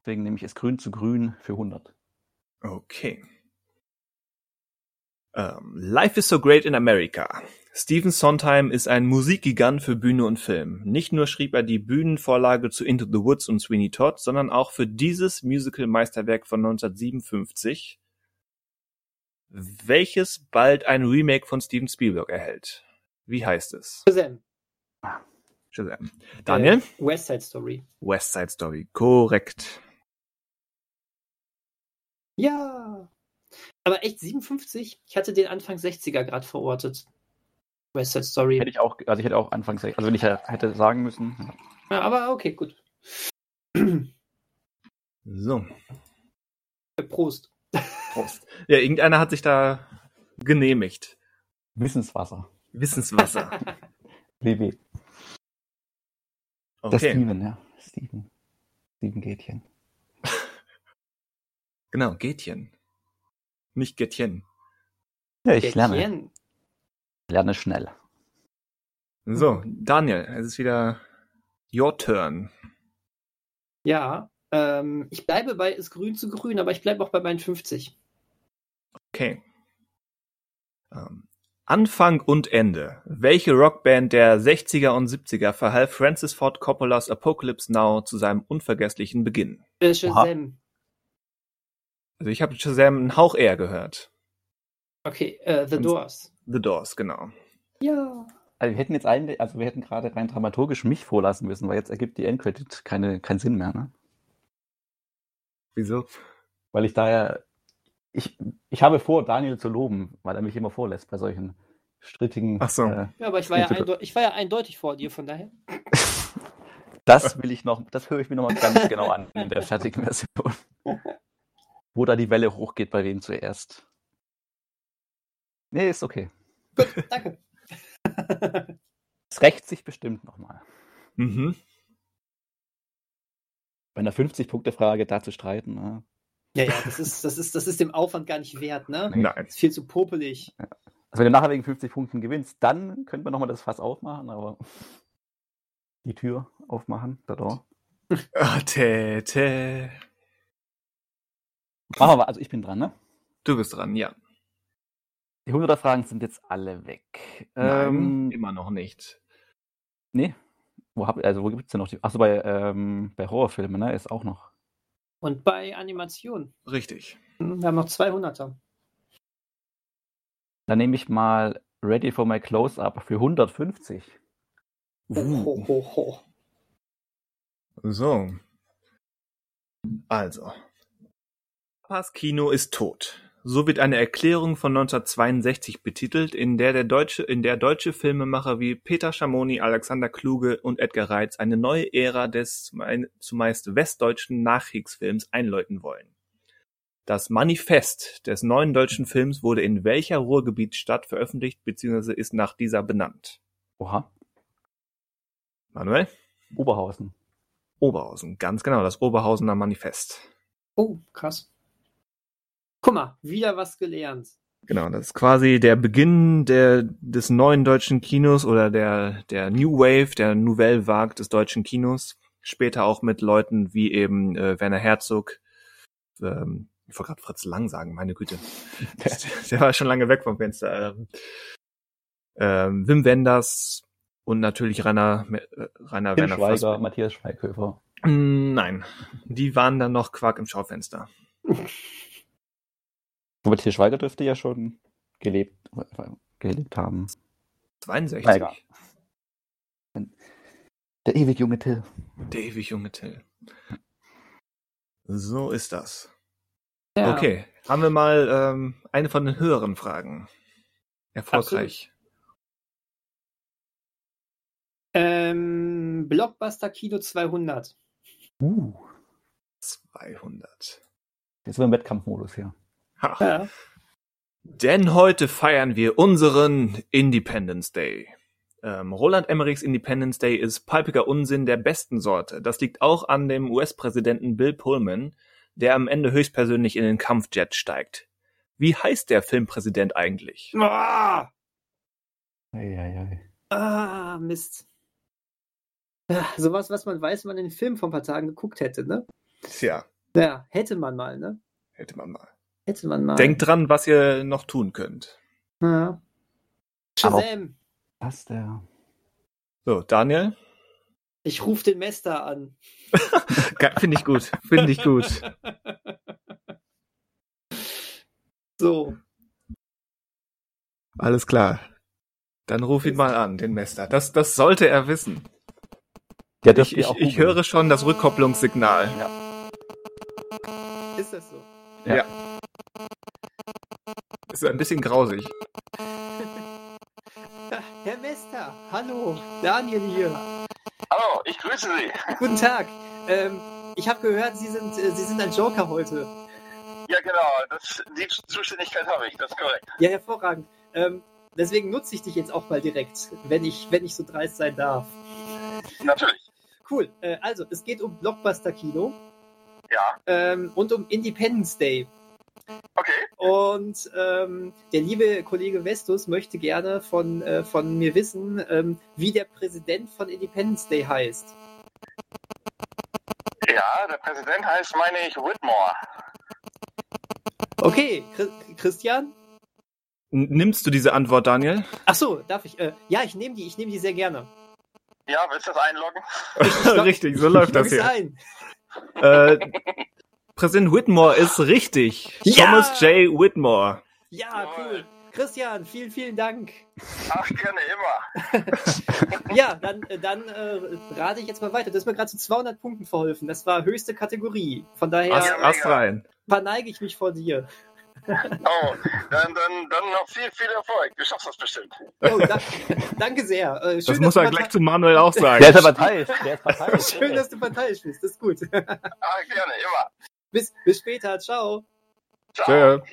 C: Deswegen nehme ich es grün zu grün für 100.
A: Okay. Ähm, Life is so great in America. Stephen Sondheim ist ein Musikgigant für Bühne und Film. Nicht nur schrieb er die Bühnenvorlage zu Into the Woods und Sweeney Todd, sondern auch für dieses Musical-Meisterwerk von 1957, welches bald ein Remake von Steven Spielberg erhält. Wie heißt es?
B: Shazam.
A: Shazam. Daniel?
B: Äh, West Side Story.
A: West Side Story. Korrekt.
B: Ja. Aber echt 57? Ich hatte den Anfang 60er gerade verortet. West Side Story.
C: Hätte ich auch, also ich hätte auch anfangs, also wenn ich hätte sagen müssen, ja.
B: Aber okay, gut. <clears throat>
A: So.
B: Prost.
A: Prost. Ja, irgendeiner hat sich da genehmigt.
C: Wissenswasser.
A: Wissenswasser. <laughs>
C: Der
A: Okay,
C: Steven, ja. Steven. Steven Gätchen.
A: Genau, Gätchen. Nicht Gätchen.
C: Ja, ich lerne.
B: Etienne.
C: Lerne schnell.
A: So, Daniel, es ist wieder your turn.
B: Ja, ähm, ich bleibe bei ist grün zu grün, aber ich bleibe auch bei meinen 50.
A: Okay. Ähm, Anfang und Ende. Welche Rockband der 60er und 70er verhalf Francis Ford Coppolas Apocalypse Now zu seinem unvergesslichen Beginn?
B: Äh, Shazam.
A: Also ich habe Shazam einen Hauch eher gehört.
B: Okay, äh, The
A: Und-
B: Doors.
A: The Doors, genau.
B: Ja.
C: Also wir hätten jetzt eigentlich, also wir hätten gerade rein dramaturgisch mich vorlassen müssen, weil jetzt ergibt die Endcredit keine, keinen Sinn mehr, ne?
A: Wieso?
C: Weil ich daher, ich, ich habe vor, Daniel zu loben, weil er mich immer vorlässt bei solchen strittigen.
A: Ach so.
C: Äh,
B: Ja, aber ich war ja, ich war ja eindeutig vor dir, von daher.
C: das will ich noch, das höre ich mir nochmal ganz <laughs> genau an in der fertigen Version. Wo da die Welle hochgeht, bei wem zuerst. Nee, ist okay.
B: Gut, danke.
C: Es rächt sich bestimmt nochmal.
A: Mhm.
C: Bei einer 50-Punkte-Frage da zu streiten. Ne?
B: ja, ja, das ist, das, ist, das ist dem Aufwand gar nicht wert, ne?
A: Nein.
B: Ist viel zu popelig.
C: Also wenn du nachher wegen 50 Punkten gewinnst, dann könnte man nochmal das Fass aufmachen, aber die Tür aufmachen, da da.
A: Ah, tä, tä.
C: Machen wir mal, also ich bin dran, ne?
A: Du bist dran, ja.
C: Die 100er Fragen sind jetzt alle weg.
A: Nein,
C: Ähm,
A: immer noch nicht.
C: nee. Wo hab, also wo gibt's denn noch die? Achso, bei, ähm, bei Horrorfilmen, ne? Ist auch noch.
B: Und bei Animation.
A: Richtig.
B: Wir haben noch 200er.
C: Dann nehme ich mal Ready for my Close-Up für 150.
B: Ho, ho, ho, ho.
A: So. Also. Papas Kino ist tot. So wird eine Erklärung von 1962 betitelt, in der der deutsche, in der deutsche Filmemacher wie Peter Schamoni, Alexander Kluge und Edgar Reitz eine neue Ära des zumeist westdeutschen Nachkriegsfilms einläuten wollen. Das Manifest des neuen deutschen Films wurde in welcher Ruhrgebietsstadt veröffentlicht bzw. ist nach dieser benannt?
C: Oha.
A: Manuel?
C: Oberhausen.
A: Oberhausen, ganz genau, das Oberhausener Manifest.
B: Oh, krass. Guck mal, wieder was gelernt.
A: Genau, das ist quasi der Beginn der, des neuen deutschen Kinos oder der, der New Wave, der Nouvelle Vague des deutschen Kinos. Später auch mit Leuten wie eben äh, Werner Herzog, ähm, ich wollte gerade Fritz Lang sagen, meine Güte. <laughs> der, der war schon lange weg vom Fenster. Ähm, ähm, Wim Wenders, Und natürlich Rainer, äh, Rainer
C: Tim
A: Werner
C: Schweiger,
A: Fassbinder.
C: Matthias Schweighöfer.
A: Nein, die waren dann noch Quark im Schaufenster. <laughs>
C: Matthias Schweiger dürfte ja schon gelebt, gelebt haben.
A: 62.
C: Na egal. Der ewig junge Till.
A: Der ewig junge Till. So ist das.
B: Ja.
A: Okay, haben wir mal ähm, eine von den höheren Fragen. Erfolgreich.
B: Ähm, Blockbuster Kino 200.
C: Uh.
A: 200.
C: Jetzt sind wir im Wettkampfmodus hier.
A: Ha.
B: Ja.
A: Denn heute feiern wir unseren Independence Day. Ähm, Roland Emmerichs Independence Day ist palpiger Unsinn der besten Sorte. Das liegt auch an dem US-Präsidenten Bill Pullman, der am Ende höchstpersönlich in den Kampfjet steigt. Wie heißt der Filmpräsident eigentlich?
B: Ah,
C: Eieiei.
B: ah, Mist. Ja, sowas, was man weiß, wenn man den Film vor ein paar Tagen geguckt hätte, ne?
A: Tja,
B: Ja, hätte man mal, ne?
A: hätte man mal.
B: Hätte man mal.
A: Denkt dran, was ihr noch tun könnt.
B: Ja. Shazam!
C: Was der?
A: So, Daniel?
B: Ich rufe den Mester an. <laughs>
A: Finde ich gut. Finde ich gut.
B: So.
A: Alles klar. Dann ruf ihn mal an, den Mester. Das, das sollte er wissen.
C: Ja,
A: Ich, ich,
C: auch
A: ich höre schon das Rückkopplungssignal.
B: Ist das so?
C: Ja.
A: Ist ein bisschen grausig. <laughs>
B: Herr Mester, hallo, Daniel hier.
D: Hallo, ich grüße Sie. <laughs>
B: Guten Tag. Ähm, ich habe gehört, Sie sind, äh, Sie sind ein Joker heute.
D: Ja, genau, das, die Zuständigkeit habe ich, das ist korrekt.
B: Ja, hervorragend. Ähm, deswegen nutze ich dich jetzt auch mal direkt, wenn ich, wenn ich so dreist sein darf.
D: Natürlich.
B: Cool. Äh, also, es geht um Blockbuster-Kino
D: Ja,
B: ähm, und um Independence Day.
D: Okay.
B: Und ähm, der liebe Kollege Vestus möchte gerne von, äh, von mir wissen, ähm, wie der Präsident von Independence Day heißt.
D: Ja, der Präsident heißt, meine ich, Whitmore.
B: Okay, Chri- Christian?
A: Nimmst du diese Antwort, Daniel?
B: Ach so, darf ich? Äh, ja, ich nehme die, ich nehme die sehr gerne.
D: Ja, willst du das einloggen? <laughs>
A: richtig, so läuft das hier.
B: ein.
A: Äh, <laughs> Präsident Whitmore ist richtig.
B: Ja!
A: Thomas J. Whitmore.
B: Ja, cool. Christian, vielen, vielen Dank.
D: Ach, gerne immer. <laughs>
B: Ja, dann, äh, dann äh, rate ich jetzt mal weiter. Du hast mir gerade zu 200 Punkten verholfen. Das war höchste Kategorie. Von daher
A: Ast,
D: Ja,
A: Ast rein.
B: verneige ich mich vor dir.
D: Oh, dann, dann, dann noch viel, viel Erfolg. Du schaffst das bestimmt.
B: Oh, da, danke sehr. Äh, schön,
A: Das muss er gleich zu Manuel auch <laughs> sagen.
C: Der ist ja parteiisch. Der ist parteiisch.
B: Schön, dass du parteiisch bist. Das ist gut.
D: Ah, gerne, immer.
B: Bis, bis später. Ciao.
D: Ciao.
A: Tschö.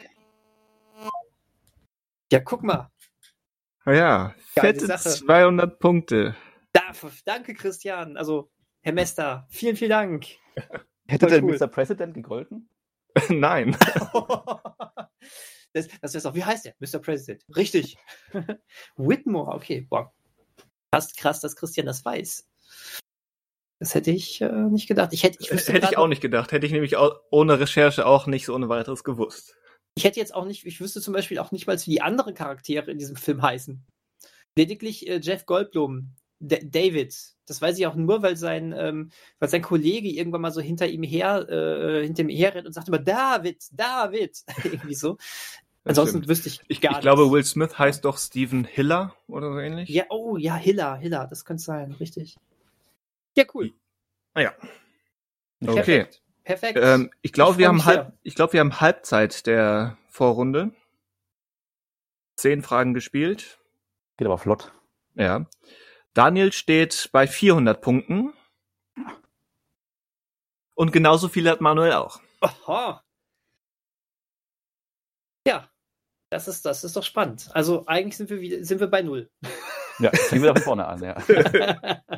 B: Ja, guck mal.
A: Ja,
B: Geile
A: fette
B: Sache.
A: 200 Punkte.
B: Da, danke, Christian. Also, Herr Mester, vielen, vielen Dank. <laughs>
C: Hätte der
B: cool.
C: Mr. President gegolten? <laughs>
A: Nein. <laughs>
B: das, das ist auch, wie heißt der? Mr. President. Richtig. Whitmore, okay. Boah. Fast krass, dass Christian das weiß. Das hätte ich äh, nicht gedacht. Ich hätte, ich wüsste
A: Hätte ich auch nicht gedacht. Hätte ich nämlich auch ohne Recherche auch nicht so ohne weiteres gewusst.
B: Ich hätte jetzt auch nicht, ich wüsste zum Beispiel auch nicht mal, wie die anderen Charaktere in diesem Film heißen. Lediglich äh, Jeff Goldblum, D David. Das weiß ich auch nur, weil sein, ähm, weil sein Kollege irgendwann mal so hinter ihm her, äh, hinter ihm herrennt und sagt immer David, David. <laughs> Irgendwie so.
A: Das
B: Ansonsten
A: stimmt.
B: wüsste ich
A: Ich,
B: gar
A: ich glaube,
B: nichts.
A: Will Smith heißt doch Stephen Hiller oder so ähnlich.
B: Ja, oh, ja, Hiller, Hiller, das könnte sein, richtig. Ja, cool.
A: Ah ja.
C: Nicht
A: Okay.
B: Perfekt. Perfekt.
A: Ähm, ich glaube, wir haben halb, ich glaube, wir haben Halbzeit der Vorrunde. Zehn Fragen gespielt.
C: Geht aber flott.
A: Ja. Daniel steht bei 400 Punkten. Und genauso viel hat Manuel auch.
B: Aha. Ja, das ist, das ist doch spannend. Also eigentlich sind wir wieder, sind wir bei null.
C: Ja, fangen wir von vorne an, ja. <laughs>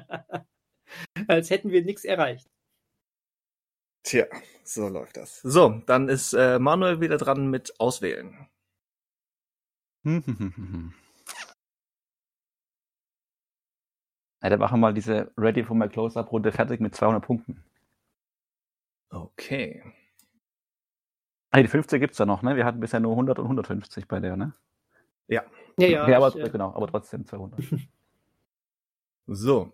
B: Als hätten wir nichts erreicht.
A: Tja, so läuft das. So, dann ist äh, Manuel wieder dran mit Auswählen. <laughs>
C: Ja, dann machen wir mal diese Ready for my Close-Up-Runde fertig mit 200 Punkten.
A: Okay.
C: Ah, die 50 gibt's ja noch, ne? Wir hatten bisher nur 100 und 150 bei der, ne?
B: Ja, ja.
C: okay, aber,
B: ich, äh,
C: genau, aber trotzdem 200. <laughs> <laughs>
A: So.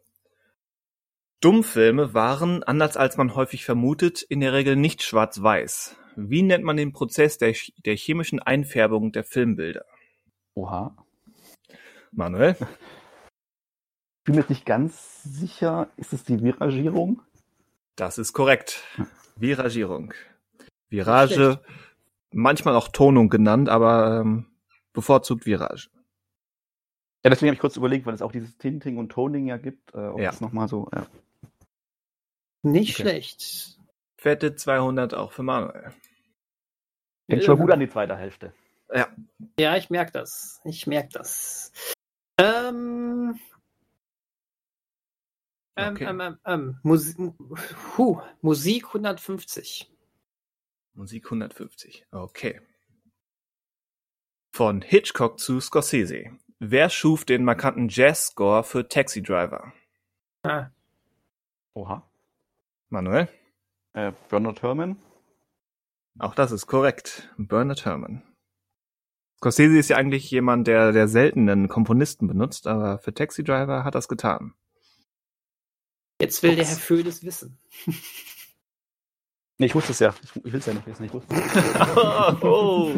A: Dummfilme waren, anders als man häufig vermutet, in der Regel nicht schwarz-weiß. Wie nennt man den Prozess der, der chemischen Einfärbung der Filmbilder?
C: Oha.
A: Manuel?
C: Ich bin mir jetzt nicht ganz sicher, ist es die Viragierung?
A: Das ist korrekt. Viragierung. Virage, manchmal auch Tonung genannt, aber ähm, bevorzugt Virage.
C: Ja, deswegen habe ich kurz überlegt, weil es auch dieses Tinting und Toning ja gibt, äh, ob
A: Ja.
C: das nochmal so. Ja.
B: Nicht
C: Okay.
B: schlecht.
A: Fette 200 auch für Manuel.
C: Fängt schon gut an die zweite Hälfte.
B: Ja, ich merke das. Ich merke das. Ähm, ähm,
A: Okay.
B: ähm, ähm, ähm, Musi huh, Musik 150.
A: Musik 150. Okay. Von Hitchcock zu Scorsese. Wer schuf den markanten Jazz-Score für Taxi Driver?
B: Ah,
C: Oha.
A: Manuel?
C: Äh, Bernard Herrmann.
A: Auch das ist korrekt. Bernard Herrmann. Scorsese ist ja eigentlich jemand, der, der seltenen Komponisten benutzt, aber für Taxi Driver hat das getan.
B: jetzt will der
A: Ups.
B: Herr Födes wissen.
C: Nee, ich wusste es ja. Ich, ich will es ja nicht wissen. Ich wusste es.
A: oh.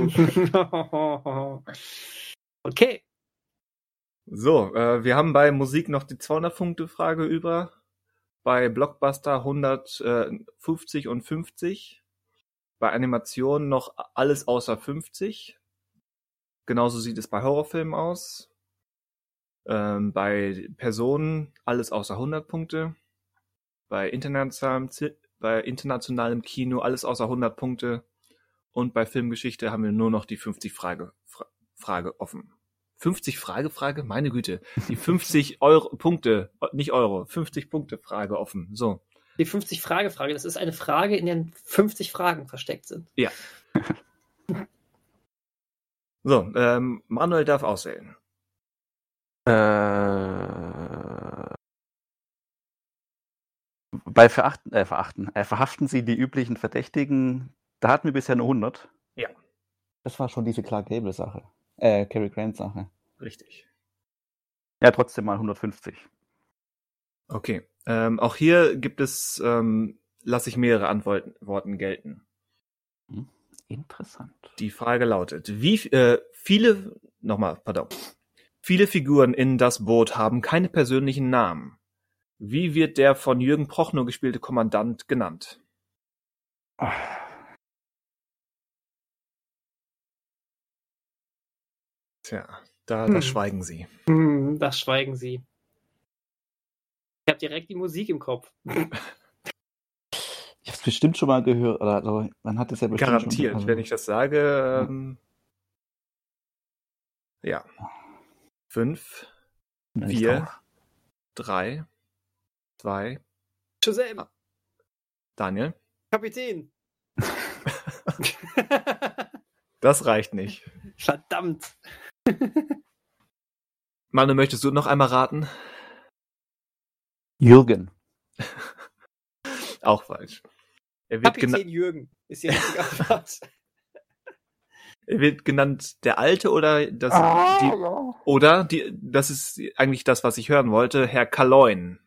A: <laughs>
B: okay.
A: So, äh, wir haben bei Musik noch die 200-Punkte-Frage über. Bei Blockbuster 150 und 50. Bei Animationen noch alles außer 50. Genauso sieht es bei Horrorfilmen aus. Ähm, bei Personen alles außer 100 Punkte. Bei internationalem, bei internationalem Kino alles außer 100 Punkte. Und bei Filmgeschichte haben wir nur noch die 50 Frage, Fra Frage offen. 50 Frage, Frage? Meine Güte. Die 50 <laughs> Euro, Punkte, nicht Euro, 50 Punkte Frage offen. So.
B: Die 50 Frage Frage, das ist eine Frage, in der 50 Fragen versteckt sind. <laughs>
A: So, ähm, Manuel darf auswählen.
C: Äh, bei Verachten, äh, Verachten, äh, verhaften Sie die üblichen Verdächtigen. Da hatten wir bisher nur 100.
A: Ja.
C: Das war schon diese Clark Gable Sache. Äh, Cary Grant Sache.
A: Richtig.
C: Ja, trotzdem mal 150.
A: Okay. Ähm, auch hier gibt es, ähm, lasse ich mehrere Antworten Worten gelten.
C: Interessant.
A: Die Frage lautet, wie äh, viele, nochmal, pardon, viele Figuren in das Boot haben keine persönlichen Namen. Wie wird der von Jürgen Prochnow gespielte Kommandant genannt? Tja, da, da
B: Hm.
A: schweigen sie.
B: Hm, das schweigen sie. Ich habe direkt die Musik im Kopf.
C: Ich habe es bestimmt schon mal gehört. Oder, oder man hat es ja bestimmt
A: Garantiert,
C: schon, also-
A: wenn ich das sage. Ähm, ja. Fünf,
C: bin
A: vier. drei, zwei,
B: Shazam,
A: Daniel.
B: Kapitän. <laughs>
A: Das reicht nicht.
B: Verdammt. <laughs>
A: Manu, möchtest du noch einmal raten?
C: Jürgen. <laughs>
A: Auch falsch. Er wird,
B: Kapitän Jürgen ist die richtige Antwort.
A: er wird genannt der Alte oder das
C: Ah,
A: die,
C: ja.
A: oder die das ist eigentlich das, was ich hören wollte, Herr Kaloin.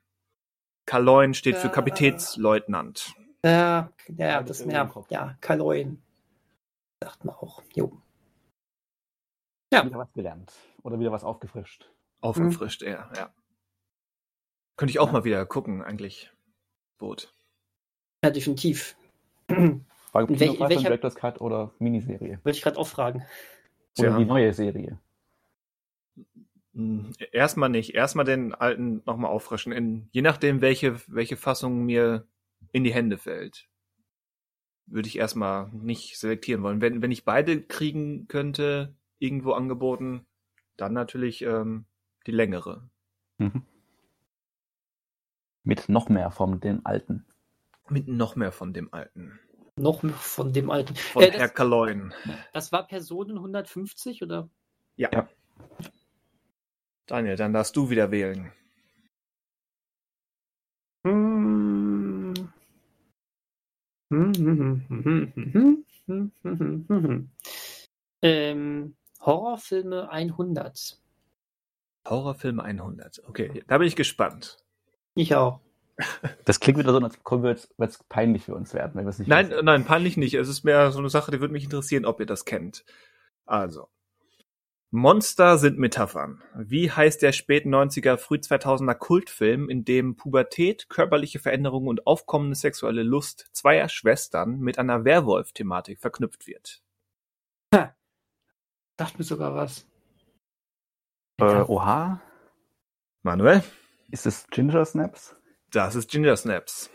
A: Kaloin steht für
B: Ja.
A: Kapitänsleutnant.
B: Ja, ja,
C: Ja,
B: das ja,
C: Kopf.
B: ja, Kaloin. Sagt man auch. Jo. Ja.
C: Wieder was gelernt. Oder wieder was aufgefrischt.
A: Aufgefrischt, er, ja. Könnte ich auch
C: Ja.
A: mal wieder gucken, eigentlich. Boot.
B: Ja, definitiv. <clears throat>
C: War
B: In
C: Kino
B: wel-
C: Pass
B: welcher-
C: Director's Cut oder Miniserie?
B: Wollte ich gerade auch fragen.
C: Oder
A: Tja.
C: die neue Serie?
A: Hm, Erstmal nicht. Erstmal den alten nochmal auffrischen. In, je nachdem, welche, welche Fassung mir in die Hände fällt, würde ich erstmal nicht selektieren wollen. Wenn, wenn ich beide kriegen könnte, irgendwo angeboten. Dann natürlich ähm, die längere.
C: Mhm. Mit noch mehr von dem Alten.
A: Mit noch mehr von dem Alten.
B: Noch mehr von dem Alten.
A: Von
B: äh,
A: Herr
B: das,
A: Kaloin.
B: Das war Personen 150 oder?
A: Ja.
C: ja.
A: Daniel, dann darfst du wieder wählen.
B: Hm. Hm, hm, ähm, Horrorfilme 100.
A: Horrorfilm 100. Okay, da bin ich gespannt.
B: Ich auch. <laughs>
C: Das klingt wieder so, als könnte es peinlich für uns werden, wenn wir es nicht
A: Nein,
C: wissen.
A: nein, peinlich nicht. Es ist mehr so eine Sache, die würde mich interessieren, ob ihr das kennt. Also. Monster sind Metaphern. Wie heißt der späten 90er, früh 2000er Kultfilm, in dem Pubertät, körperliche Veränderungen und aufkommende sexuelle Lust zweier Schwestern mit einer Werwolf-Thematik verknüpft wird?
B: Dachte mir sogar was.
C: Äh, oha,
A: Manuel?
C: ist es Ginger Snaps?
A: Das ist Ginger Snaps.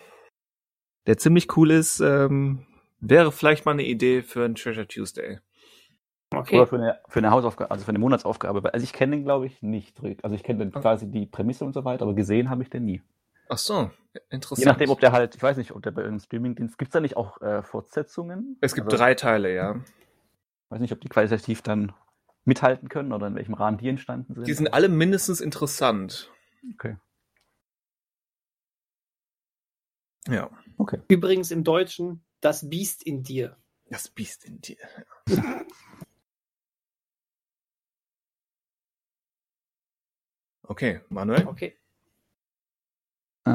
A: Der ziemlich cool ist, ähm, wäre vielleicht mal eine Idee für ein Treasure Tuesday.
B: Okay.
C: Oder für eine, für eine Hausaufgabe, also für eine Monatsaufgabe. Also ich kenne den, glaube ich, nicht. Also ich kenne den quasi die Prämisse und so weiter, aber gesehen habe ich den nie.
A: Ach so, interessant.
C: Je nachdem, ob der halt, ich weiß nicht, ob der bei irgendeinem Streamingdienst, gibt es da nicht auch äh, Fortsetzungen?
A: es gibt
C: also,
A: drei Teile, ja.
C: Ich weiß nicht, ob die qualitativ dann mithalten können oder in welchem Rahmen die entstanden sind.
A: Die sind alle mindestens interessant.
C: Okay.
A: Ja.
C: Okay.
B: Übrigens im Deutschen das Biest in dir.
A: Das Biest in dir. <laughs> Okay, Manuel?
B: Okay.
C: Äh,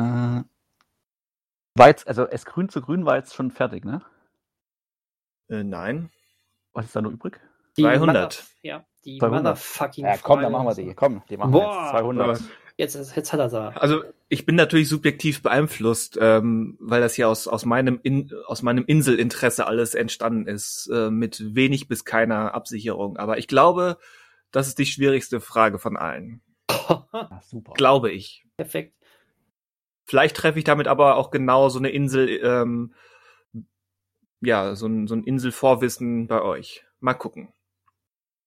C: war jetzt, also es grün zu grün war jetzt schon fertig, ne?
A: Äh, nein.
C: Was ist da noch übrig?
B: Die
A: 200.
B: Mother- Ja, die
C: 200.
B: Motherfucking
C: Ja, komm, dann machen wir die. Komm, die machen
B: Boah.
C: wir jetzt. 200.
B: Jetzt, jetzt hat er da.
A: Also ich bin natürlich subjektiv beeinflusst, ähm, weil das hier aus, aus, meinem In, aus meinem Inselinteresse alles entstanden ist, äh, mit wenig bis keiner Absicherung. Aber ich glaube, das ist die schwierigste Frage von allen. <laughs>
C: Ah, super.
A: Glaube ich.
B: Perfekt.
A: Vielleicht treffe ich damit aber auch genau so eine Insel, ähm, ja, so ein, so ein Inselvorwissen bei euch. Mal gucken.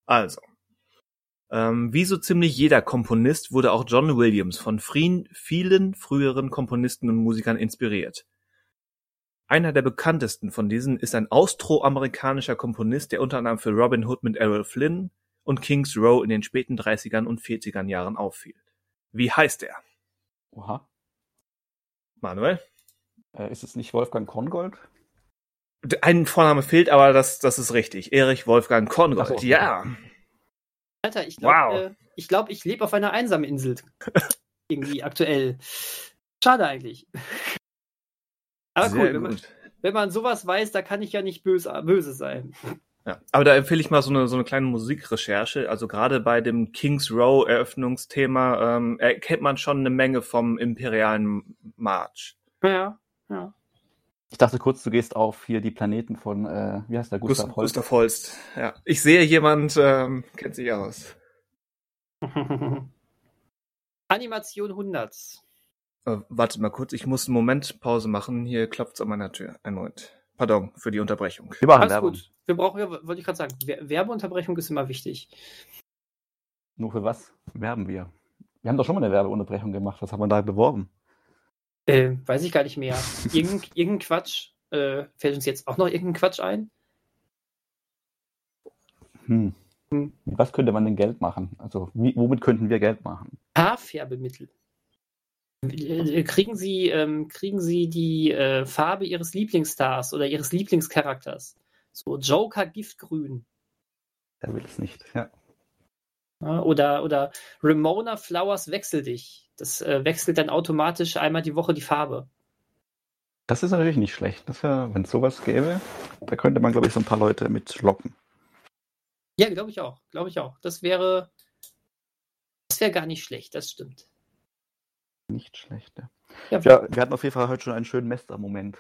A: Also. Ähm, wie so ziemlich jeder Komponist wurde auch John Williams von frien- vielen früheren Komponisten und Musikern inspiriert. Einer der bekanntesten von diesen ist ein austroamerikanischer Komponist, der unter anderem für Robin Hood mit Errol Flynn und Kings Row in den späten 30ern und 40ern Jahren auffiel. Wie heißt er?
C: Oha.
A: Manuel?
C: Äh, ist es nicht Wolfgang Korngold?
A: Ein Vorname fehlt, aber das, das ist richtig. Erich Wolfgang Korngold.
C: Ach so.
A: Ja.
B: Alter, ich glaube,
A: Wow.
B: äh, ich, glaub, ich lebe auf einer einsamen Insel. <laughs> Irgendwie aktuell. Schade eigentlich. Aber
A: Sehr
B: cool, wenn man, wenn man sowas weiß, da kann ich ja nicht böse, böse sein.
A: Ja. Aber da empfehle ich mal so eine, so eine kleine Musikrecherche. Also gerade bei dem Kings Row Eröffnungsthema ähm, erkennt man schon eine Menge vom imperialen March.
B: Ja, ja.
C: Ich dachte kurz, du gehst auf hier die Planeten von, äh, wie heißt der, Gustav
A: Gustav,
C: Holst.
A: Gustav Holst. Ja. Ich sehe, jemand ähm, kennt sich aus. <laughs>
B: Animation 100.
A: Äh, wartet mal kurz, ich muss einen Moment Pause machen. Hier klopft's an meiner Tür. Einen Moment. Pardon für die Unterbrechung.
C: Wir machen
B: Alles
C: Werbung.
B: gut. Wir brauchen ja, wollte ich gerade sagen, Wer- Werbeunterbrechung ist immer wichtig.
C: Nur für was werben wir? Wir haben doch schon mal eine Werbeunterbrechung gemacht. Was haben wir da beworben?
B: Äh, weiß ich gar nicht mehr. <laughs> Irgend, irgendein Quatsch. Äh, fällt uns jetzt auch noch irgendein Quatsch ein?
C: Hm.
B: Hm.
C: Was könnte man denn Geld machen? Also, wie, womit könnten wir Geld machen?
B: Haarfärbemittel. Äh, Kriegen Sie, ähm, kriegen Sie die äh, Farbe Ihres Lieblingsstars oder Ihres Lieblingscharakters? So Joker Giftgrün.
C: Der will es nicht. Ja.
B: Ja, oder, oder Ramona Flowers Wechsel dich. Das äh, wechselt dann automatisch einmal die Woche die Farbe.
C: Das ist natürlich nicht schlecht. Wenn es sowas gäbe, da könnte man, glaube ich, so ein paar Leute mit locken.
B: Ja, glaube ich auch. Glaube ich auch. Das wäre. Das wäre gar nicht schlecht, das stimmt.
C: Nicht schlecht. Ja.
B: Ja,
C: ja, wir hatten auf jeden Fall heute schon einen schönen Mester-Moment.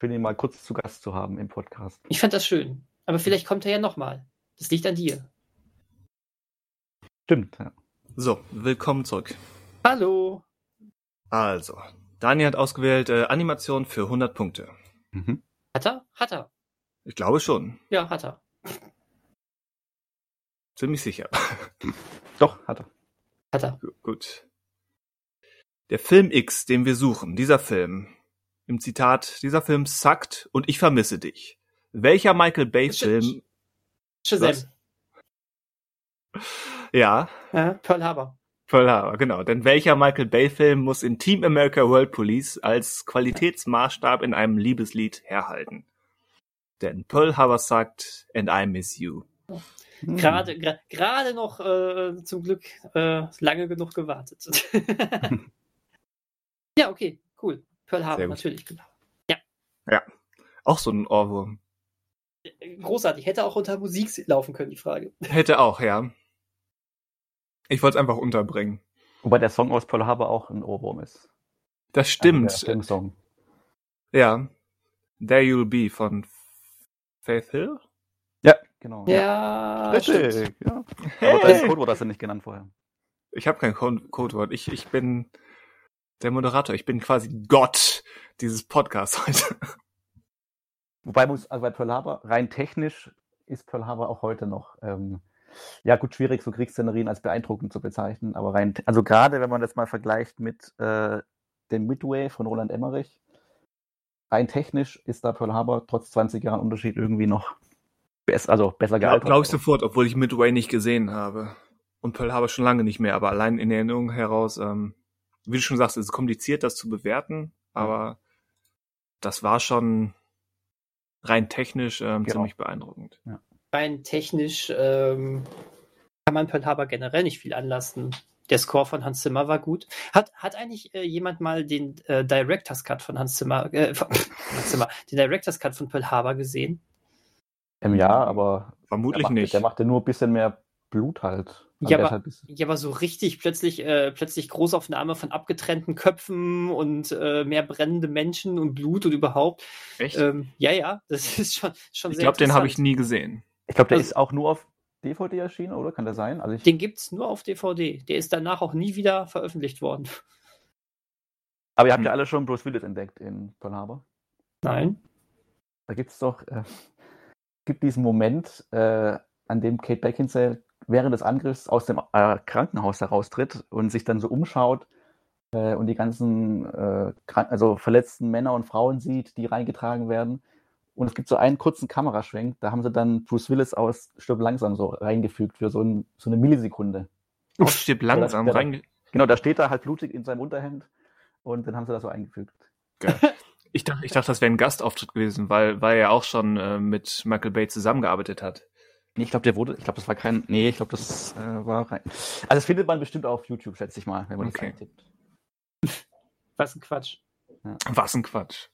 C: Für ihn mal kurz zu Gast zu haben im Podcast.
B: Ich fand das schön. Aber vielleicht kommt er ja nochmal. Das liegt an dir.
C: Stimmt, ja.
A: So, willkommen zurück.
B: Hallo.
A: Also, Daniel hat ausgewählt äh, Animation für 100 Punkte.
C: Mhm.
B: Hat er? Hat er.
A: Ich glaube schon.
B: Ja, hat er.
A: Ziemlich sicher. <laughs>
C: Doch, hat er.
B: Hat er.
A: Gu- Gut. Der Film X, den wir suchen, dieser Film, im Zitat, dieser Film sackt und ich vermisse dich. Welcher Michael Bay-Film,
B: Shazam.
A: Ja,
B: Ja, Pearl Harbor.
A: Pearl Harbor, genau. Denn welcher Michael Bay-Film muss in Team America World Police als Qualitätsmaßstab in einem Liebeslied herhalten? Denn Pearl Harbor sagt, and I miss you.
C: Hm.
B: Gerade gra- gerade noch äh, zum Glück äh, lange genug gewartet. <laughs> ja, okay, cool. Pearl Harbor, natürlich, genau.
A: Auch so ein Ohrwurm.
B: Großartig. Hätte auch unter Musik laufen können, die Frage.
A: Hätte auch, ja. Ich wollte es einfach unterbringen.
C: Wobei der Song aus Pearl Harbor auch ein Ohrwurm ist.
A: Das
C: Also
A: stimmt.
C: Der Song.
A: ja. There You'll Be von Faith Hill?
C: Ja, genau.
B: Ja.
C: Richtig, ja. Aber dein Codewort hast du nicht genannt vorher.
A: Ich habe kein Co- Codewort. Ich, ich bin der Moderator. Ich bin quasi Gott dieses Podcasts heute.
C: Wobei muss, also bei Pearl Harbor, rein technisch ist Pearl Harbor auch heute noch, ähm, ja gut, schwierig, so Kriegsszenerien als beeindruckend zu bezeichnen, aber rein, also gerade wenn man das mal vergleicht mit äh, dem Midway von Roland Emmerich, rein technisch ist da Pearl Harbor trotz 20 Jahren Unterschied irgendwie noch bess also besser
A: Glaube
C: gealtert.
A: glaub ich sofort, obwohl ich Midway nicht gesehen habe. Und Pearl Harbor schon lange nicht mehr, aber allein in Erinnerung heraus, ähm, wie du schon sagst, es ist kompliziert, das zu bewerten, aber das war schon rein technisch ähm,
C: Genau.
A: ziemlich beeindruckend.
B: Rein technisch ähm, kann man Pearl Harbor generell nicht viel anlasten. Der Score von Hans Zimmer war gut. Hat, hat eigentlich äh, jemand mal den äh, Director's Cut von Hans Zimmer, äh, von, <laughs> Hans Zimmer, den Director's Cut von Pearl Harbor gesehen?
C: Im Jahr, aber der
A: Vermutlich
C: machte,
A: nicht.
C: der machte nur ein bisschen mehr Blut halt. Also
B: Ja,
C: der
B: aber-
C: halt
B: Ja, aber so richtig plötzlich, äh, plötzlich Großaufnahme von abgetrennten Köpfen und äh, mehr brennende Menschen und Blut und überhaupt.
A: Echt?
B: Ähm, ja, ja, das <laughs> ist schon, schon
A: ich
B: sehr
A: glaube, den habe ich nie gesehen.
C: Ich glaube, der
B: also-
C: ist auch nur auf DVD erschienen, oder? Kann der sein? Also
B: Den gibt's nur auf DVD. Der ist danach auch nie wieder veröffentlicht worden.
C: aber ihr habt
A: Hm.
C: ja alle schon Bruce Willis entdeckt in Pearl Harbor.
B: Nein.
C: Da gibt es doch äh, gibt diesen Moment, äh, an dem Kate Beckinsale während des Angriffs aus dem äh, Krankenhaus heraustritt und sich dann so umschaut äh, und die ganzen äh, also verletzten Männer und Frauen sieht, die reingetragen werden. Und es gibt so einen kurzen Kameraschwenk, da haben sie dann Bruce Willis aus Stirb langsam so reingefügt für so, ein, so eine Millisekunde.
A: Auf Stipp langsam
C: der-
A: rein.
C: Genau, da steht er halt blutig in seinem Unterhemd und dann haben sie das so eingefügt. <laughs>
A: Ich dachte, ich dachte, das wäre ein Gastauftritt gewesen, weil, weil er auch schon äh, mit Michael Bay zusammengearbeitet hat.
C: Nee, ich glaube, der wurde, ich glaube, das war kein, nee, ich glaube, das äh, war rein. Also das findet man bestimmt auch auf YouTube, schätze ich mal, wenn man
A: Okay.
C: das eintippt.
B: Was ein Quatsch.
A: Was ein Quatsch.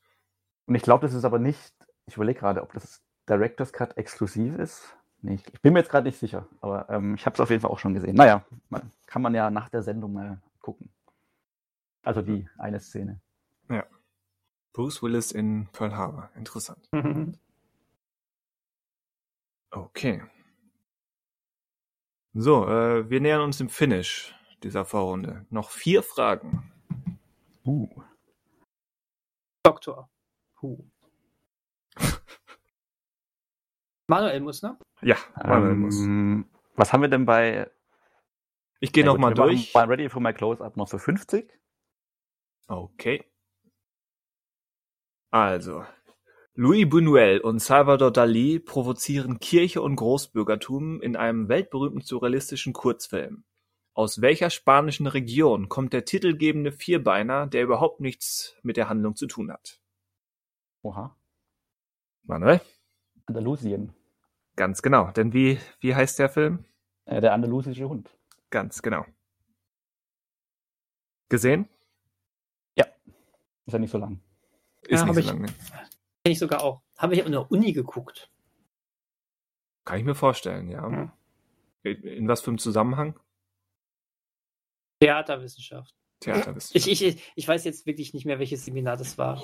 C: Und ich glaube, das ist aber nicht, ich überlege gerade, ob das Director's Cut exklusiv ist. Nee, ich, ich bin mir jetzt gerade nicht sicher, aber ähm, ich habe es auf jeden Fall auch schon gesehen. Naja, man, kann man ja nach der Sendung mal gucken. Also die eine Szene.
A: Bruce Willis in Pearl Harbor. Interessant. <laughs> Okay. So, äh, wir nähern uns dem Finish dieser Vorrunde. Noch vier Fragen.
C: Uh.
B: Doktor. Who. Manuel muss, ne?
A: Ja, Manuel muss.
C: Ähm, was haben wir denn bei
A: Ich gehe
C: Ja,
A: noch
C: gut,
A: mal
C: wir machen
A: durch.
C: Bei Ready for my Close-Up noch so 50.
A: Okay. Also, Louis Buñuel und Salvador Dali provozieren Kirche und Großbürgertum in einem weltberühmten surrealistischen Kurzfilm. Aus welcher spanischen Region kommt der titelgebende Vierbeiner, der überhaupt nichts mit der Handlung zu tun hat?
C: Oha.
A: Manuel?
C: Andalusien.
A: Ganz genau. Denn wie, wie heißt der Film?
C: Äh, der andalusische Hund.
A: Ganz genau. Gesehen?
C: Ist ja nicht so lang.
A: Ist
B: Ja,
A: nicht so
B: ich-
A: lange.
B: Kenn ich sogar auch. Habe ich in der Uni geguckt.
A: Kann ich mir vorstellen, ja.
B: Ja.
A: In, in was für einem Zusammenhang?
B: Theaterwissenschaft.
A: Theaterwissenschaft.
B: Ich, ich, ich weiß jetzt wirklich nicht mehr, welches Seminar das war.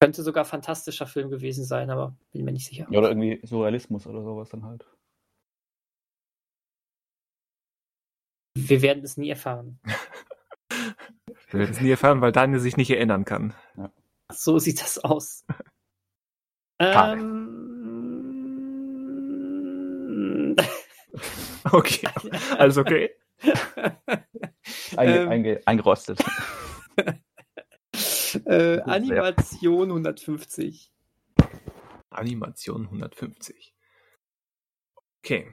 B: Könnte sogar ein fantastischer Film gewesen sein, aber bin mir nicht sicher.
C: Ja, oder irgendwie Surrealismus oder sowas dann halt.
B: Wir werden es nie erfahren. <laughs>
A: Wir werden es nie erfahren, weil Daniel sich nicht erinnern kann.
B: So sieht das aus. <laughs> Ähm, <laughs>
A: Okay, alles okay.
C: Einge,
B: Ähm,
C: einge, eingerostet.
B: Äh, Animation 150.
A: Animation 150. Okay.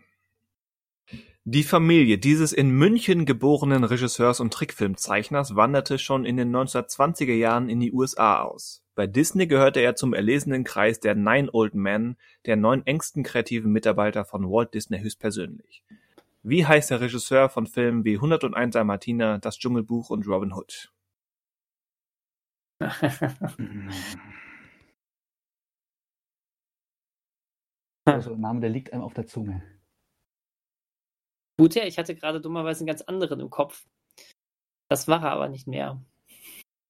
A: Die Familie dieses in München geborenen Regisseurs und Trickfilmzeichners wanderte schon in den 1920er Jahren in die USA aus. Bei Disney gehörte er zum erlesenen Kreis der Nine Old Men, der neun engsten kreativen Mitarbeiter von Walt Disney höchstpersönlich. Wie heißt der Regisseur von Filmen wie 101 Dalmatiner, Das Dschungelbuch und Robin Hood? <laughs>
C: Also der Name, der liegt einem auf der Zunge.
B: Gut, ja, ich hatte gerade dummerweise einen ganz anderen im Kopf. Das war er aber nicht mehr.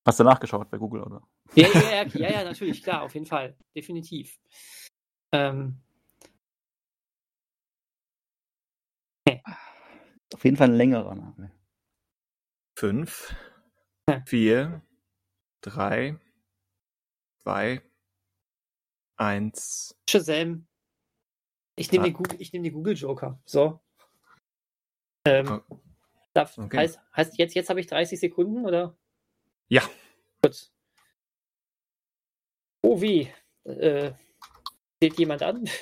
C: Hast du nachgeschaut bei Google, oder?
B: Ja, ja, ja, <laughs> ja, ja natürlich, klar, auf jeden Fall. Definitiv. Ähm,
C: Auf jeden Fall ein längerer Name.
A: Fünf, vier, drei, zwei, eins.
B: Shazam. Ich nehme den, Google, ich nehm den Google Joker. So. Ähm,
A: Oh,
B: darf,
A: okay.
B: heißt, heißt jetzt, jetzt habe ich 30 Sekunden, oder?
A: Ja.
B: Gut. Oh wie. Äh, steht jemand an? <laughs>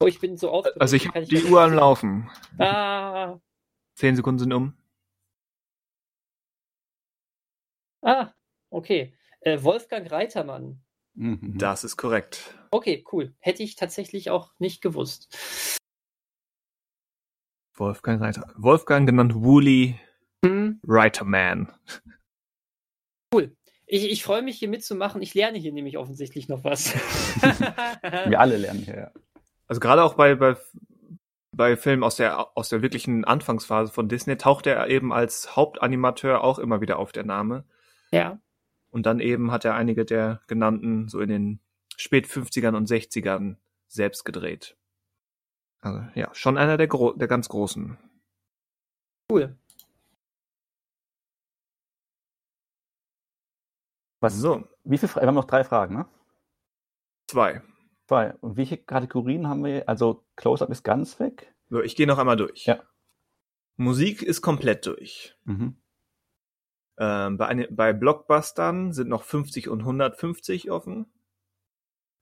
B: Oh, ich bin so aufgeregt.
A: Also ich habe die Uhr am Laufen.
B: Ah,
A: Zehn Sekunden sind um.
B: Ah, okay. Äh, Wolfgang Reitermann.
C: Mhm.
A: Das ist korrekt.
B: Okay, cool. Hätte ich tatsächlich auch nicht gewusst.
A: Wolfgang Reiter. Wolfgang genannt Wooly
B: Hm,
A: Reiterman.
B: ich, ich freue mich hier mitzumachen. Ich lerne hier nämlich offensichtlich noch was. <laughs>
C: Wir alle lernen hier, ja.
A: Also gerade auch bei, bei, bei Filmen aus der, aus der wirklichen Anfangsphase von Disney taucht er eben als Hauptanimateur auch immer wieder auf, der Name.
B: Ja.
A: Und dann eben hat er einige der genannten so in den spät 50ern und 60ern selbst gedreht. Also ja, schon einer der, Gro der ganz großen.
B: Cool.
C: Was,
A: So,
C: Wie viele Fra- Wir haben noch drei Fragen, ne?
A: zwei.
C: Zwei. Und welche Kategorien haben wir? Also Close-Up ist ganz weg.
A: So, ich gehe noch einmal durch.
C: Ja.
A: Musik ist komplett durch.
C: Mhm.
A: Ähm, bei, bei Blockbustern sind noch 50 und 150 offen.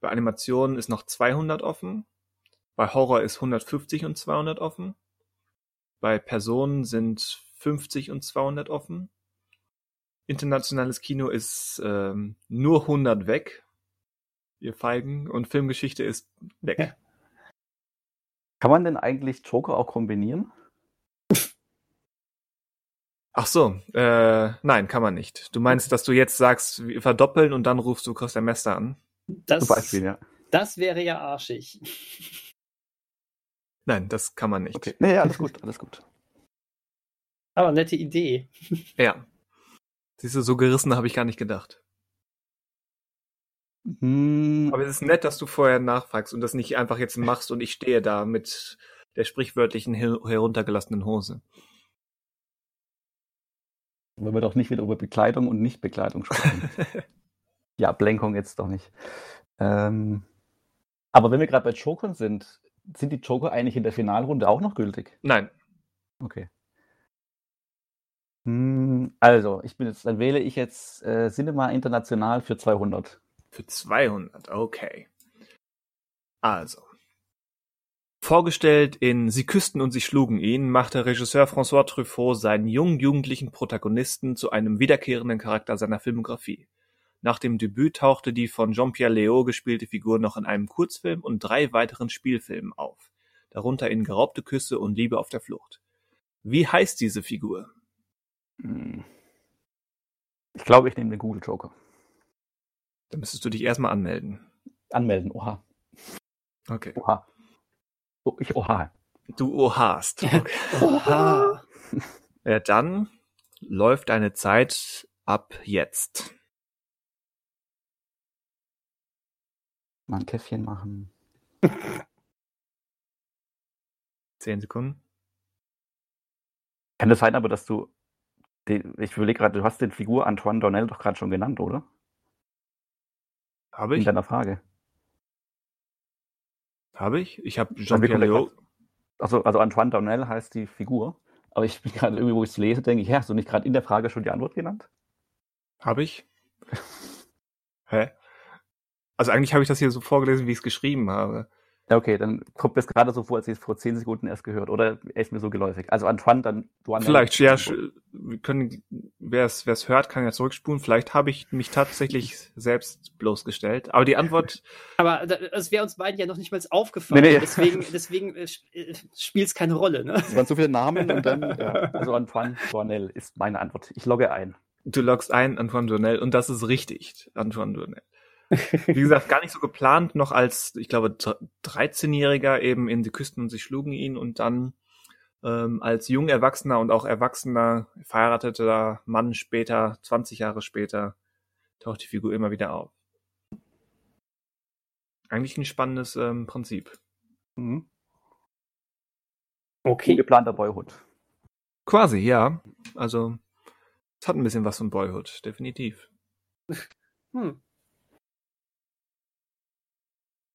A: Bei Animationen ist noch 200 offen. Bei Horror ist 150 und 200 offen. Bei Personen sind 50 und 200 offen. Internationales Kino ist ähm, nur 100 weg. Ihr Feigen. Und Filmgeschichte ist weg.
B: Ja.
C: Kann man denn eigentlich Joker auch kombinieren?
A: Ach so, äh, nein, kann man nicht. Du meinst, dass du jetzt sagst, wir verdoppeln und dann rufst du Christian Mester an?
B: Das,
C: Zum Beispiel, ja.
B: das wäre ja arschig. <laughs>
A: Nein, das kann man nicht.
C: Okay. Nee, alles gut, alles gut. <laughs>
B: Aber nette Idee. <laughs>
A: Ja. Siehst du, so gerissen habe ich gar nicht gedacht.
C: Hm,
A: Aber es ist nett, dass du vorher nachfragst und das nicht einfach jetzt machst und ich stehe da mit der sprichwörtlichen her heruntergelassenen Hose.
C: Wollen wir doch nicht wieder über Bekleidung und Nichtbekleidung sprechen. <laughs> Die Ablenkung jetzt doch nicht. Ähm, aber wenn wir gerade bei Jokern sind, sind die Joker eigentlich in der Finalrunde auch noch gültig?
A: Nein.
C: Okay. Hm, also, ich bin jetzt, dann wähle ich jetzt äh, Cinema International für 200.
A: Für 200, okay. Also. Vorgestellt in Sie küssten und sie schlugen ihn, machte Regisseur François Truffaut seinen jungen jugendlichen Protagonisten zu einem wiederkehrenden Charakter seiner Filmografie. Nach dem Debüt tauchte die von Jean-Pierre Léaud gespielte Figur noch in einem Kurzfilm und drei weiteren Spielfilmen auf, darunter in Geraubte Küsse und Liebe auf der Flucht. Wie heißt diese Figur?
C: Hm. Ich glaube, ich nehme den Google Joker.
A: Da müsstest du dich erstmal anmelden.
C: Anmelden, oha.
A: Okay.
C: Oha. Oh, ich oha.
A: Du ohast. <laughs> Okay.
B: Oha.
A: Ja, dann läuft deine Zeit ab jetzt.
C: Mal ein Käffchen machen.
A: Zehn Sekunden.
C: Kann das sein, aber dass du. Den, ich überlege gerade, du hast den Figur Antoine Donnell doch gerade schon genannt, oder?
A: Habe
C: In
A: ich?
C: deiner Frage.
A: Habe ich? Ich habe Jean-Pierre Léaud.
C: Also, also Antoine Donnell heißt die Figur. Aber ich bin gerade irgendwie, wo ich es lese, denke ich, ja, hast du nicht gerade in der Frage schon die Antwort genannt?
A: Habe ich? Hä? Also eigentlich habe ich das hier so vorgelesen, wie ich es geschrieben habe.
C: Okay, dann kommt mir es gerade so vor, als ich es vor zehn Sekunden erst gehört. Oder er ist mir so geläufig. Also Antoine, dann Duanel.
A: Vielleicht, ja, wir können, wer es wer es hört, kann ja zurückspulen. Vielleicht habe ich mich tatsächlich selbst bloßgestellt. Aber die Antwort, <laughs>
B: Aber es wäre uns beiden ja noch nicht mal aufgefallen.
C: Nee, nee.
B: Deswegen, deswegen äh, spielt es keine Rolle. Ne?
C: Es waren so viele Namen und dann, ja. <laughs> Also Antoine Duanel ist meine Antwort. Ich logge ein.
A: du loggst ein, Antoine Journel, und das ist richtig, Antoine Journel. Wie gesagt, gar nicht so geplant, noch als, ich glaube, dr- 13-Jähriger eben in die Küsten und sie schlugen ihn und dann ähm, als jung Erwachsener und auch erwachsener, verheirateter Mann später, 20 Jahre später, taucht die Figur immer wieder auf. Eigentlich ein spannendes ähm, Prinzip.
C: Mhm.
B: Okay.
C: Geplanter Boyhood.
A: Quasi, ja. Also, es hat ein bisschen was von Boyhood, definitiv.
B: Hm.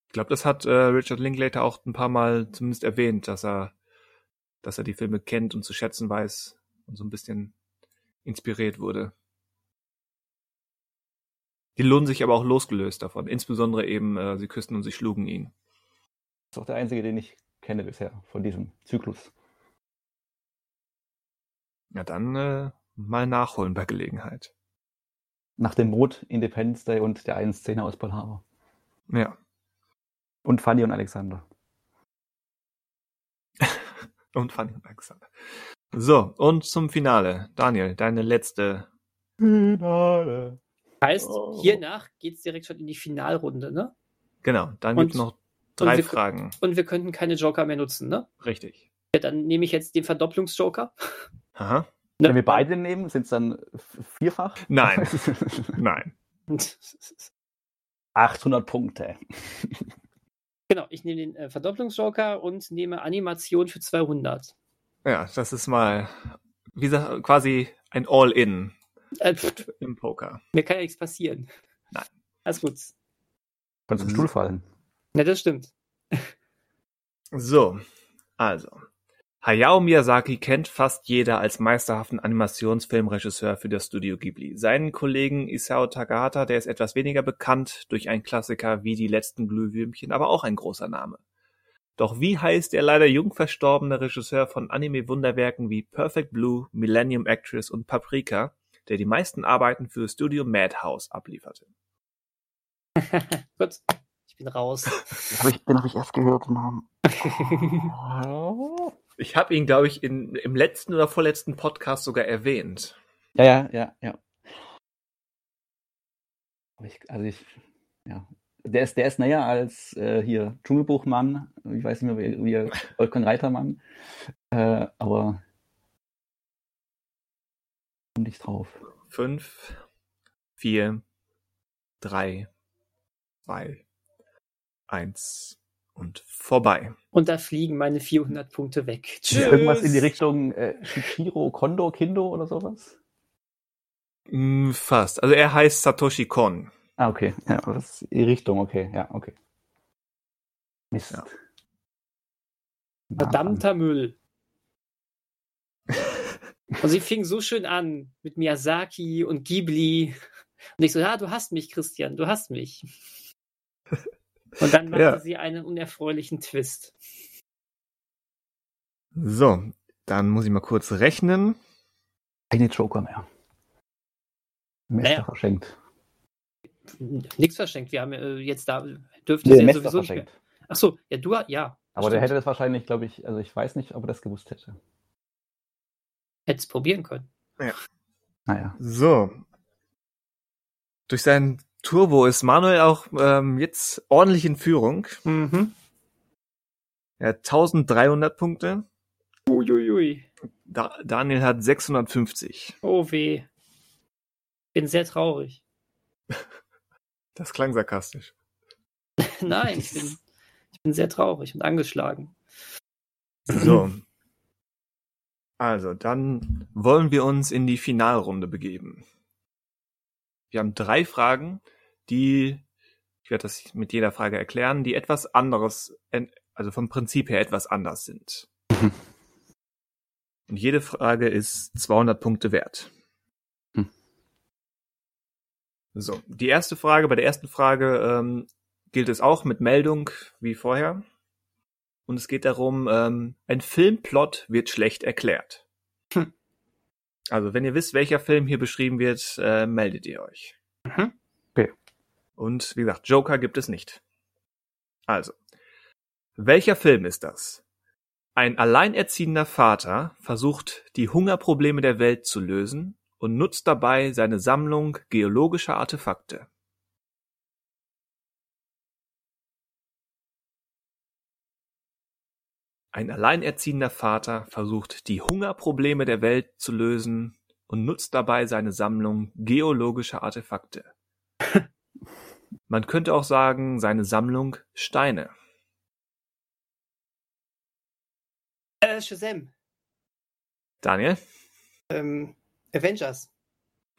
A: Ich glaube, das hat äh, Richard Linklater auch ein paar Mal zumindest erwähnt, dass er, dass er die Filme kennt und zu schätzen weiß und so ein bisschen inspiriert wurde. Die lohnen sich aber auch losgelöst davon. Insbesondere eben, äh, sie küssten und sie schlugen ihn.
C: Das ist auch der einzige, den ich kenne bisher von diesem Zyklus.
A: Ja, dann äh, mal nachholen bei Gelegenheit.
C: Nach dem Mord Independence Day und der einen Szene aus Pearl Harbor.
A: Ja.
C: Und Fanny und Alexander. <laughs>
A: Und Fanny und Alexander. So, und zum Finale. Daniel, deine letzte.
C: Finale.
B: Heißt,
C: Oh.
B: hiernach geht es direkt schon in die Finalrunde, ne?
A: Genau, dann
B: Und-
A: gibt's noch drei
B: wir-
A: Fragen.
B: Und wir könnten keine Joker mehr nutzen, ne?
A: Richtig.
B: Ja, dann nehme ich jetzt den Verdopplungsjoker.
A: Aha.
B: Ne?
C: Wenn wir beide nehmen, sind es dann vierfach?
A: Nein. <laughs> Nein. <laughs>
C: 800 Punkte.
B: Genau, ich nehme den äh, Verdopplungsjoker und nehme Animation für 200.
A: Ja, das ist mal, wie gesagt, quasi ein All-In
B: Äh,
A: im Poker.
B: mir kann ja nichts passieren.
A: Nein.
B: Alles gut.
C: Kannst vom
A: Mhm.
C: Stuhl fallen.
B: Na, das stimmt.
A: So, also. Hayao Miyazaki kennt fast jeder als meisterhaften Animationsfilmregisseur für das Studio Ghibli. Seinen Kollegen Isao Takahata, der ist etwas weniger bekannt durch einen Klassiker wie Die letzten Glühwürmchen, aber auch ein großer Name. Doch wie heißt der leider jung verstorbene Regisseur von Anime-Wunderwerken wie Perfect Blue, Millennium Actress und Paprika, der die meisten Arbeiten für Studio Madhouse ablieferte? <laughs>
B: Gut, ich bin raus. <laughs>
C: Den habe ich, den hab ich erst gehört. Namen. <laughs>
A: Ich habe ihn, glaube ich, in, im letzten oder vorletzten Podcast sogar erwähnt.
C: Ja, ja, ja, ja. Ich, also ich, ja. Der ist, der ist näher als äh, hier Dschungelbuchmann. Ich weiß nicht mehr, wie, wie Volkan Reitermann. Äh, aber komm nicht drauf.
A: Fünf, vier, drei, zwei, eins und vorbei.
B: Und da fliegen meine 400 Punkte weg. Tschüss.
C: Irgendwas in die Richtung äh, Shichiro Kondo Kindo oder sowas?
A: Mm, Fast. Also er heißt Satoshi Kon.
C: Ah, okay. Ja, das ist die Richtung, okay. Ja, okay. Mist.
A: Ja.
B: Verdammter Müll. <laughs> Und sie fing so schön an mit Miyazaki und Ghibli. Und ich so, ja, du hast mich, Christian, du hast mich. Und dann machte
A: Ja.
B: sie einen unerfreulichen Twist.
A: So, dann muss ich mal kurz rechnen.
C: Keine Joker mehr. Mester
B: Naja.
C: verschenkt.
B: Nichts verschenkt. Wir haben äh, jetzt da, dürfte
C: Nee,
B: ja
C: Mester
B: sowieso
C: verschenkt.
B: Ach so, ja, du, ja.
C: Aber der
B: stimmt.
C: hätte das wahrscheinlich, glaube ich, also ich weiß nicht, ob er das gewusst hätte.
B: Hättest probieren können.
C: Naja.
A: So. Durch seinen Turbo ist Manuel auch ähm, jetzt ordentlich in Führung.
B: Mhm.
A: Er hat 1300 Punkte.
B: Uiuiui.
A: Da Daniel hat 650.
B: Oh weh. Bin sehr traurig.
A: Das klang sarkastisch. <laughs>
B: Nein, ich bin, ich bin sehr traurig und angeschlagen.
A: So. Also, dann wollen wir uns in die Finalrunde begeben. Wir haben drei Fragen, die, ich werde das mit jeder Frage erklären, die etwas anderes, also vom Prinzip her etwas anders sind.
C: Mhm.
A: Und jede Frage ist 200 Punkte wert.
C: Hm.
A: So, die erste Frage, bei der ersten Frage ähm, gilt es auch mit Meldung wie vorher. Und es geht darum, ähm, ein Filmplot wird schlecht erklärt.
B: Hm.
A: Also, wenn ihr wisst, welcher Film hier beschrieben wird, äh, meldet ihr euch.
B: Mhm.
A: Und wie gesagt, Joker gibt es nicht. Also, welcher Film ist das? Ein alleinerziehender Vater versucht, die Hungerprobleme der Welt zu lösen und nutzt dabei seine Sammlung geologischer Artefakte. Ein alleinerziehender Vater versucht, die Hungerprobleme der Welt zu lösen und nutzt dabei seine Sammlung geologischer Artefakte. Man könnte auch sagen, seine Sammlung Steine.
B: Äh, Shazam.
A: Daniel,
B: Ähm, Avengers.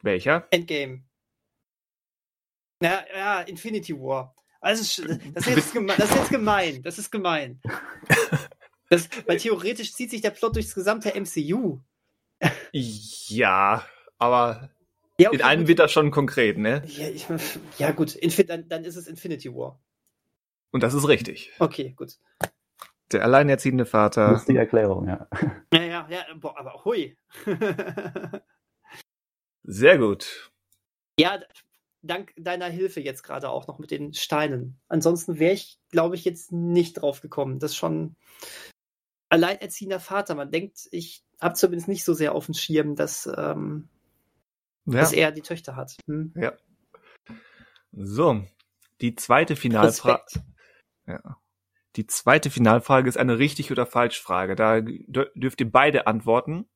A: welcher?
B: Endgame. Ja, ja, Infinity War. Also, das ist jetzt gemein. Das ist, jetzt gemein. Das ist gemein. <laughs> Das, weil theoretisch zieht sich der Plot durchs gesamte MCU.
A: Ja, aber
B: Ja,
A: in einem
B: gut.
A: wird das schon konkret, ne?
B: Ja, ich, ja gut, Infin dann, dann ist es Infinity War.
A: Und das ist richtig.
B: Okay, gut.
A: Der alleinerziehende Vater.
C: Lustige Erklärung, ja.
B: Ja, ja, ja, boah, aber hui. <laughs>
A: Sehr gut.
B: ja, dank deiner Hilfe jetzt gerade auch noch mit den Steinen. Ansonsten wäre ich, glaube ich, jetzt nicht drauf gekommen. Das ist schon alleinerziehender Vater. Man denkt, ich habe zumindest nicht so sehr auf dem Schirm, dass, ähm,
A: Ja.
B: dass er die Töchter hat. Hm?
A: So. Die zweite Finalfrage. Ja. Die zweite Finalfrage ist eine richtig oder falsch Frage. Da dür- dürft ihr beide antworten.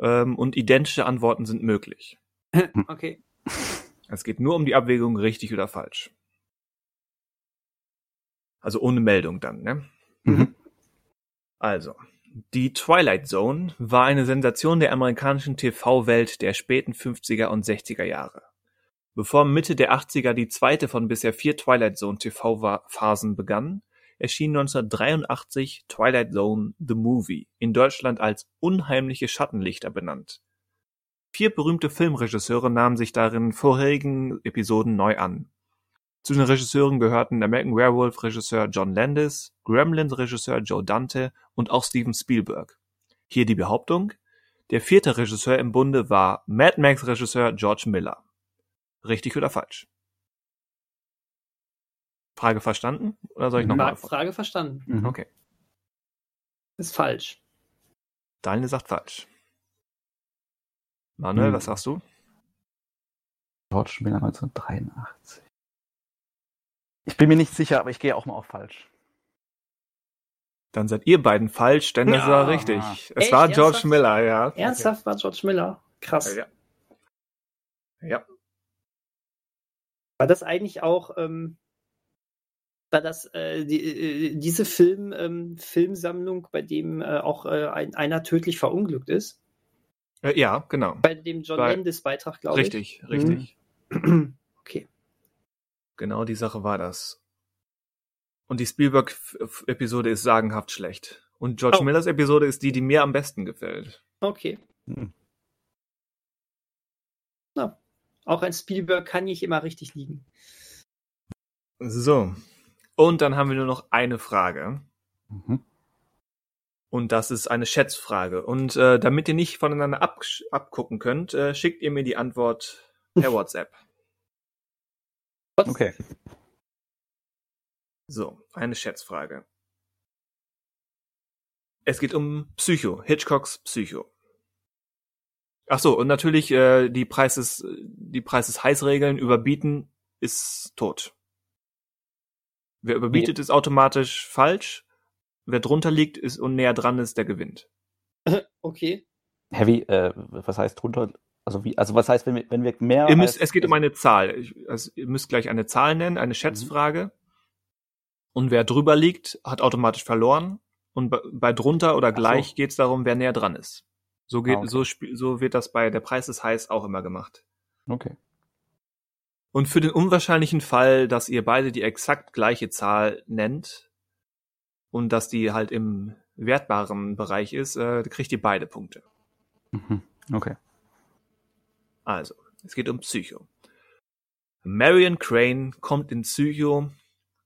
A: Ähm, und identische Antworten sind möglich. <laughs>
B: Okay.
A: Es geht nur um die Abwägung richtig oder falsch. Also ohne Meldung dann, ne?
C: Mhm.
A: Also, die Twilight Zone war eine Sensation der amerikanischen TV-Welt der späten 50er und 60er Jahre. Bevor Mitte der 80er die zweite von bisher vier Twilight Zone TV-Phasen begann, erschien 1983 Twilight Zone The Movie, in Deutschland als Unheimliche Schattenlichter benannt. Vier berühmte Filmregisseure nahmen sich darin vorherigen Episoden neu an. Zu den Regisseuren gehörten American Werewolf Regisseur John Landis, Gremlins Regisseur Joe Dante und auch Steven Spielberg. Hier die Behauptung, der vierte Regisseur im Bunde war Mad Max Regisseur George Miller. Richtig oder falsch? Frage verstanden? Oder soll ich nochmal?
B: Fra- Frage verstanden.
C: Mhm.
A: Okay.
B: Ist falsch.
A: Daniel sagt falsch. Manuel,
C: Hm.
A: was sagst du?
C: George Miller 1983. Ich bin mir nicht sicher, aber ich gehe auch mal auf falsch.
A: Dann seid ihr beiden falsch, denn es
B: Ja.
A: war richtig. Es
B: Echt?
A: war George
B: Ernsthaft?
A: Miller, ja.
B: Ernsthaft war George Miller. Krass.
A: Ja. Ja.
B: War das eigentlich auch, ähm, war das äh, die, äh, diese Film, ähm, Filmsammlung, bei dem äh, auch äh, ein, einer tödlich verunglückt ist?
A: Äh, ja, genau.
B: Bei dem John Landis Beitrag, glaube
A: Richtig, richtig.
B: ich. <clears throat> Okay.
A: Genau die Sache war das. Und die Spielberg-Episode ist sagenhaft schlecht. Und George
B: Oh.
A: Millers Episode ist die, die mir am besten gefällt.
B: Okay.
C: Hm.
B: Na, auch ein Spielberg kann nicht immer richtig liegen.
A: So. Und dann haben wir nur noch eine Frage.
C: Mhm.
A: Und das ist eine Schätzfrage. Und äh, damit ihr nicht voneinander ab abgucken könnt, äh, schickt ihr mir die Antwort per <laughs> WhatsApp.
C: Okay.
A: So, eine Schätzfrage. Es geht um Psycho, Hitchcocks Psycho. Ach so, und natürlich äh, die Preises, die Preises-Heiß-Regeln überbieten ist tot. Wer überbietet, ist automatisch falsch. Wer drunter liegt ist und näher dran ist, der gewinnt. <laughs>
B: Okay.
C: Heavy, äh, was heißt drunter? Also wie, also was heißt, wenn wir, wenn wir mehr.
A: Ihr müsst, es geht um eine Zahl. Ich, also ihr müsst gleich eine Zahl nennen, eine Schätzfrage. Und wer drüber liegt, hat automatisch verloren. Und bei, bei drunter oder
C: Ach so.
A: gleich geht's darum, wer näher dran ist. So geht,
C: Ah, okay.
A: so, so wird das bei der Preis ist heiß auch immer gemacht.
C: Okay.
A: Und für den unwahrscheinlichen Fall, dass ihr beide die exakt gleiche Zahl nennt und dass die halt im wertbaren Bereich ist, äh, kriegt ihr beide Punkte.
C: Mhm. Okay.
A: Also, es geht um Psycho. Marion Crane kommt in Psycho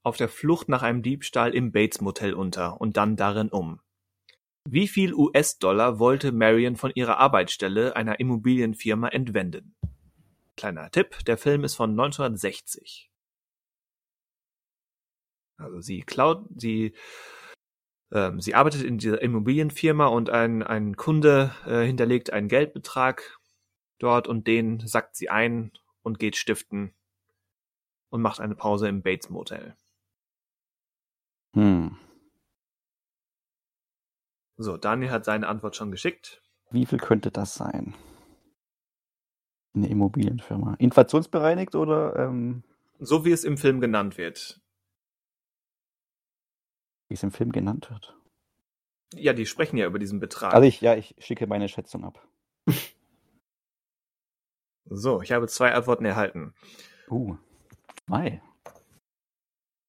A: auf der Flucht nach einem Diebstahl im Bates Motel unter und dann darin um. Wie viel US-Dollar wollte Marion von ihrer Arbeitsstelle einer Immobilienfirma entwenden? Kleiner Tipp, der Film ist von 1960. Also sie klaut, sie, ähm, sie arbeitet in dieser Immobilienfirma und ein, ein Kunde äh, hinterlegt einen Geldbetrag dort und den sackt sie ein und geht stiften und macht eine Pause im Bates Motel.
C: Hm.
A: So, Daniel hat seine Antwort schon geschickt.
C: Wie viel könnte das sein? Eine Immobilienfirma. Inflationsbereinigt oder ähm,
A: So wie es im Film genannt wird.
C: wie es im Film genannt wird?
A: Ja, die sprechen ja über diesen Betrag.
C: Also ich, ja, ich schicke meine Schätzung ab. <laughs>
A: so, ich habe zwei Antworten erhalten.
C: Uh. Zwei.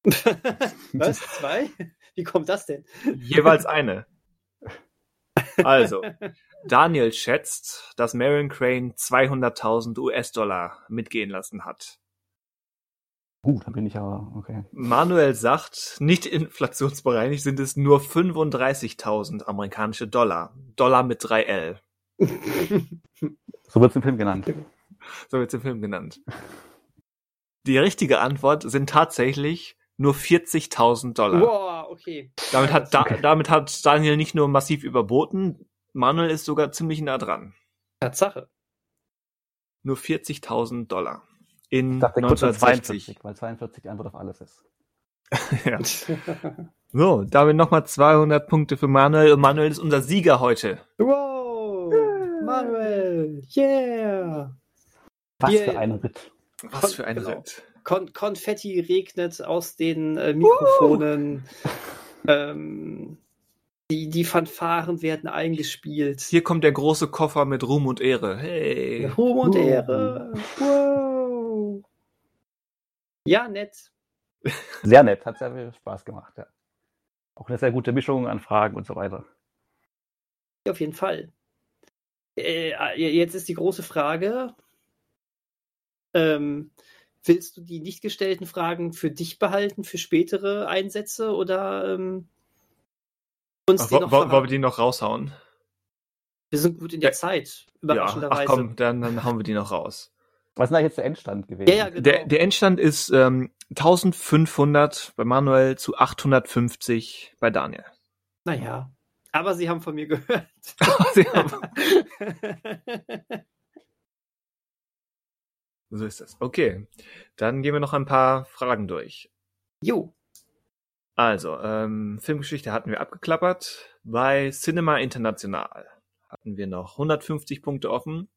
C: <laughs>
B: Was? Zwei? Wie kommt das denn?
A: Jeweils eine. <laughs> Also, Daniel schätzt, dass Marion Crane 200.000 US-Dollar mitgehen lassen hat.
C: Uh, da bin ich aber, okay.
A: Manuel sagt, nicht inflationsbereinigt sind es nur 35.000 amerikanische Dollar. Dollar mit 3L. <laughs>
C: So wird es im Film genannt. <laughs>
A: So wird es im Film genannt. Die richtige Antwort sind tatsächlich nur 40.000 Dollar.
B: Boah, okay.
A: Damit hat, da,
C: Okay.
A: damit hat Daniel nicht nur massiv überboten, Manuel ist sogar ziemlich nah dran.
B: Tatsache.
A: Nur 40.000 Dollar. In
C: Ich dachte kurz an
A: 1960.
C: 42, weil 42 die Antwort auf alles ist. <laughs>
A: ja. <laughs> So, damit nochmal 200 Punkte für Manuel. Und Manuel ist unser Sieger heute.
B: wow! Manuel! Yeah!
C: Was
B: Yeah.
C: für ein Ritt.
A: Was für ein
B: Genau.
A: Ritt.
B: Kon Konfetti regnet aus den äh, Mikrofonen. ähm, die, die Fanfaren werden eingespielt.
A: Hier kommt der große Koffer mit Ruhm und Ehre. Hey.
B: Ruhm und
C: Uh.
B: Ehre. Wow. Ja, nett. <laughs>
C: Sehr nett, hat sehr viel Spaß gemacht, ja. Auch eine sehr gute Mischung an Fragen und so weiter.
B: Auf jeden Fall. Äh, jetzt ist die große Frage: ähm, Willst du die nicht gestellten Fragen für dich behalten, für spätere Einsätze oder ähm, uns
A: Ach,
B: die noch
A: wo, wollen wir die noch raushauen?
B: Wir sind gut in der
A: Ja.
B: Zeit,
A: Ja,
B: überraschenderweise.
A: ach komm, dann, dann hauen wir die noch raus.
C: Was ist denn da jetzt der Endstand gewesen?
B: Ja, ja, genau.
A: Der, der Endstand ist ähm, 1500 bei Manuel zu 850 bei Daniel.
B: Naja, aber sie haben von mir gehört. <laughs>
A: Sie haben- <laughs> so ist das. Okay, dann gehen wir noch ein paar Fragen durch.
B: jo,
A: Also, ähm, Filmgeschichte hatten wir abgeklappert. Bei Cinema International hatten wir noch 150 Punkte offen.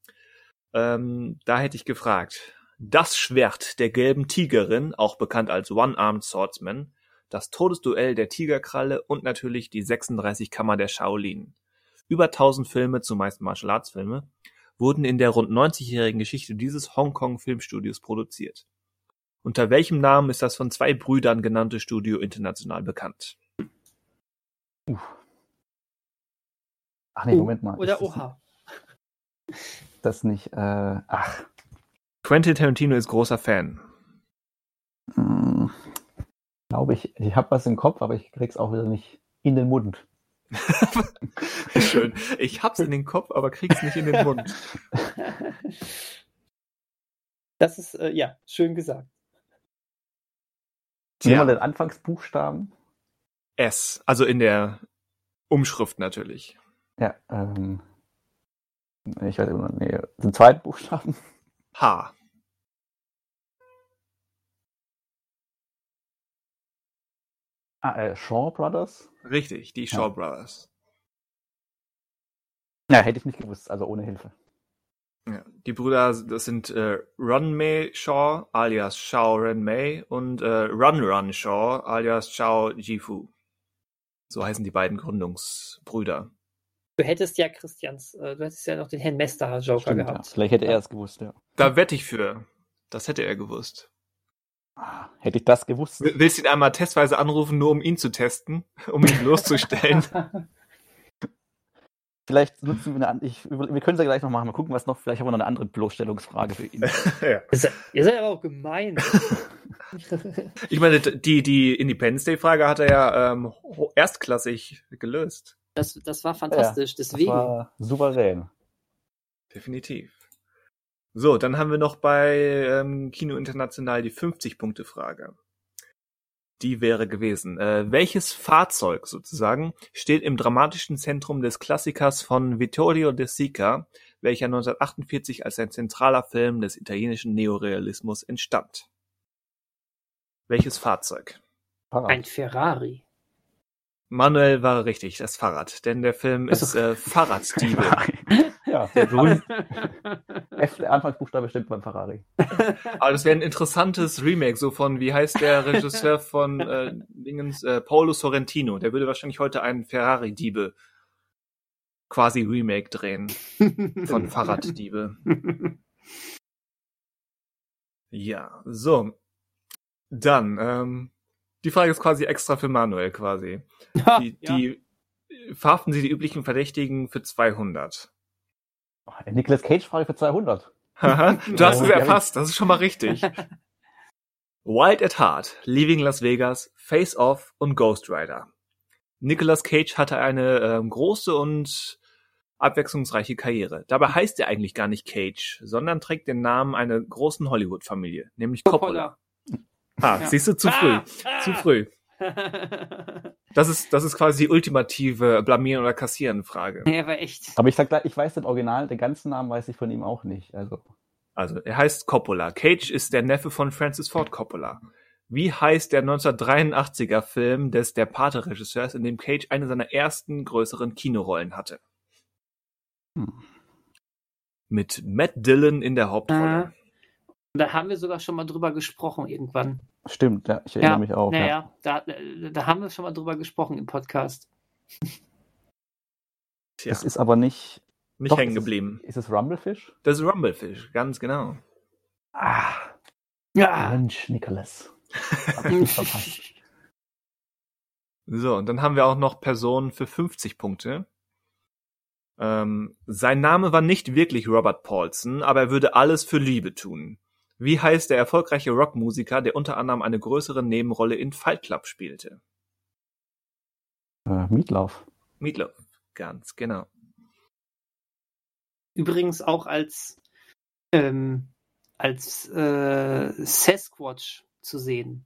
A: Ähm, da hätte ich gefragt, das Schwert der gelben Tigerin, auch bekannt als One-Armed Swordsman, das Todesduell der Tigerkralle und natürlich die 36 Kammer der Shaolin. Über 1000 Filme, zumeist Martial Arts Filme, wurden in der rund 90-jährigen Geschichte dieses Hongkong Filmstudios produziert. Unter welchem Namen ist das von zwei Brüdern genannte Studio international bekannt?
C: Ach nee, Moment mal.
B: oder Oha.
C: Das nicht, äh, ach.
A: Quentin Tarantino ist großer Fan.
C: Hm, glaube ich, ich habe was im Kopf, aber ich krieg's auch wieder nicht in den Mund. <laughs>
A: Schön. Ich hab's in den Kopf, aber krieg's nicht in den Mund. <laughs>
B: Das ist, äh, ja, schön gesagt.
C: Nehmen wir den
A: Tja,
C: Anfangsbuchstaben.
A: S. Also in der Umschrift natürlich.
C: Ja, ähm. Ich weiß immer, nee, den zweiten Buchstaben.
A: H.
C: Ah, äh, Shaw Brothers.
A: Richtig, die Shaw Brothers.
C: Ja, hätte ich nicht gewusst, also ohne Hilfe.
A: Ja, die Brüder, das sind äh, Run Mei Shaw alias Shao Ren Mei und äh, Run Run Shaw alias Shao Jifu. So heißen die beiden Gründungsbrüder.
B: Du hättest ja Christians, äh, du hättest ja noch den Herrn Mester Joker
C: Stimmt, ja.
B: gehabt.
C: Vielleicht hätte er es gewusst, ja.
A: Da wette ich für. Das hätte er gewusst.
C: Ah, Hätte ich das gewusst.
A: Willst du ihn einmal testweise anrufen, nur um ihn zu testen, <laughs> um ihn bloßzustellen? <laughs>
C: Vielleicht nutzen wir eine an- ich, Wir können es ja gleich noch machen. Mal gucken, was noch. Vielleicht haben wir noch eine andere Bloßstellungsfrage für ihn. <laughs>
A: ja.
B: Ihr seid, aber auch gemein.
A: Ich meine, die, die Independence Day-Frage hat er ja ähm, erstklassig gelöst.
B: Das, das war fantastisch,
C: Das
B: deswegen.
C: war souverän.
A: Definitiv. So, dann haben wir noch bei ähm, Kino International die 50-Punkte-Frage. Die wäre gewesen. Äh, welches Fahrzeug sozusagen steht im dramatischen Zentrum des Klassikers von Vittorio De Sica, welcher 1948 als ein zentraler Film des italienischen Neorealismus entstand? Welches Fahrzeug?
C: Fahrrad.
B: Ein Ferrari.
A: Manuel war richtig, das Fahrrad, denn der Film ist äh, Fahrraddiebe. <laughs>
C: ja, der berühmte <laughs> F, der Anfangsbuchstabe stimmt beim Ferrari.
A: Aber das wäre ein interessantes Remake, so von, wie heißt der Regisseur von äh, Dingens, äh, Paolo Sorrentino. Der würde wahrscheinlich heute einen Ferrari-Diebe quasi Remake drehen von <laughs> Fahrraddiebe. Ja, so. Dann, ähm, die Frage ist quasi extra für Manuel quasi. Die,
B: ja.
A: die verhaften Sie die üblichen Verdächtigen für 200.
C: Oh, Nicolas Cage Frage für 200.
A: Haha, du hast es erfasst, das ist schon mal richtig. Wild at Heart, Leaving Las Vegas, Face Off und Ghost Rider. Nicolas Cage hatte eine ähm, große und abwechslungsreiche Karriere. Dabei heißt er eigentlich gar nicht Cage, sondern trägt den Namen einer großen Hollywood-Familie, nämlich Coppola. Ah,
B: Ja.
A: siehst du, zu früh.
B: Ah, ah.
A: Zu früh. <laughs> Das ist, das ist quasi die ultimative Blamieren- oder Kassieren-Frage.
B: Er war echt.
C: Aber ich sag gleich, ich weiß den Original, den ganzen Namen weiß ich von ihm auch nicht. Also,
A: Also, er heißt Coppola. Cage ist der Neffe von Francis Ford Coppola. Wie heißt der 1983er Film des Der Pate-Regisseurs, in dem Cage eine seiner ersten größeren Kinorollen hatte?
C: Hm.
A: Mit Matt Dillon in der Hauptrolle.
B: Da haben wir sogar schon mal drüber gesprochen irgendwann.
C: stimmt, ja, ich erinnere
B: ja,
C: mich auch.
B: Naja,
C: Ja.
B: da, da haben wir schon mal drüber gesprochen im Podcast.
A: Tja,
C: Das ist aber nicht.
A: nicht
C: doch,
A: hängen
C: ist es-
A: geblieben.
C: Ist es Rumblefish?
A: Das ist Rumblefish, ganz genau.
C: Ah,
B: Ja.
C: Mensch, Nicholas.
A: So, und dann haben wir auch noch Personen für 50 Punkte. Ähm, sein Name war nicht wirklich Robert Paulson, aber er würde alles für Liebe tun. Wie heißt der erfolgreiche Rockmusiker, der unter anderem eine größere Nebenrolle in Fight Club spielte?
C: Äh, Meatloaf.
A: Meatloaf, ganz genau.
B: Übrigens auch als, ähm, als äh, Sasquatch zu sehen.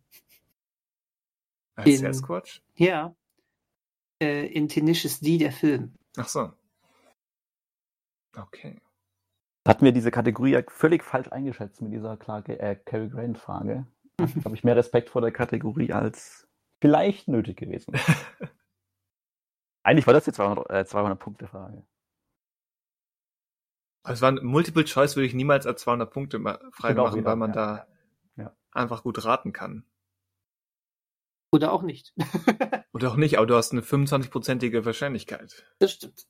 A: Als
B: In-
A: Sasquatch?
B: Ja. Äh, in Tenacious D, der Film.
A: Ach so. Okay.
C: Hatten wir diese Kategorie ja völlig falsch eingeschätzt mit dieser Klage, äh, Cary Grant Frage. Habe <laughs> ich mehr Respekt vor der Kategorie als vielleicht nötig gewesen. <laughs> Eigentlich war das die 200, äh, 200 Punkte Frage.
A: Also es war ein Multiple Choice, würde ich niemals als 200 Punkte frei
C: Genau,
A: machen,
C: genau,
A: weil man
C: ja,
A: da
C: ja.
A: einfach gut raten kann.
B: Oder auch nicht. <laughs>
A: Oder auch nicht, aber du hast eine 25-prozentige Wahrscheinlichkeit.
B: das stimmt.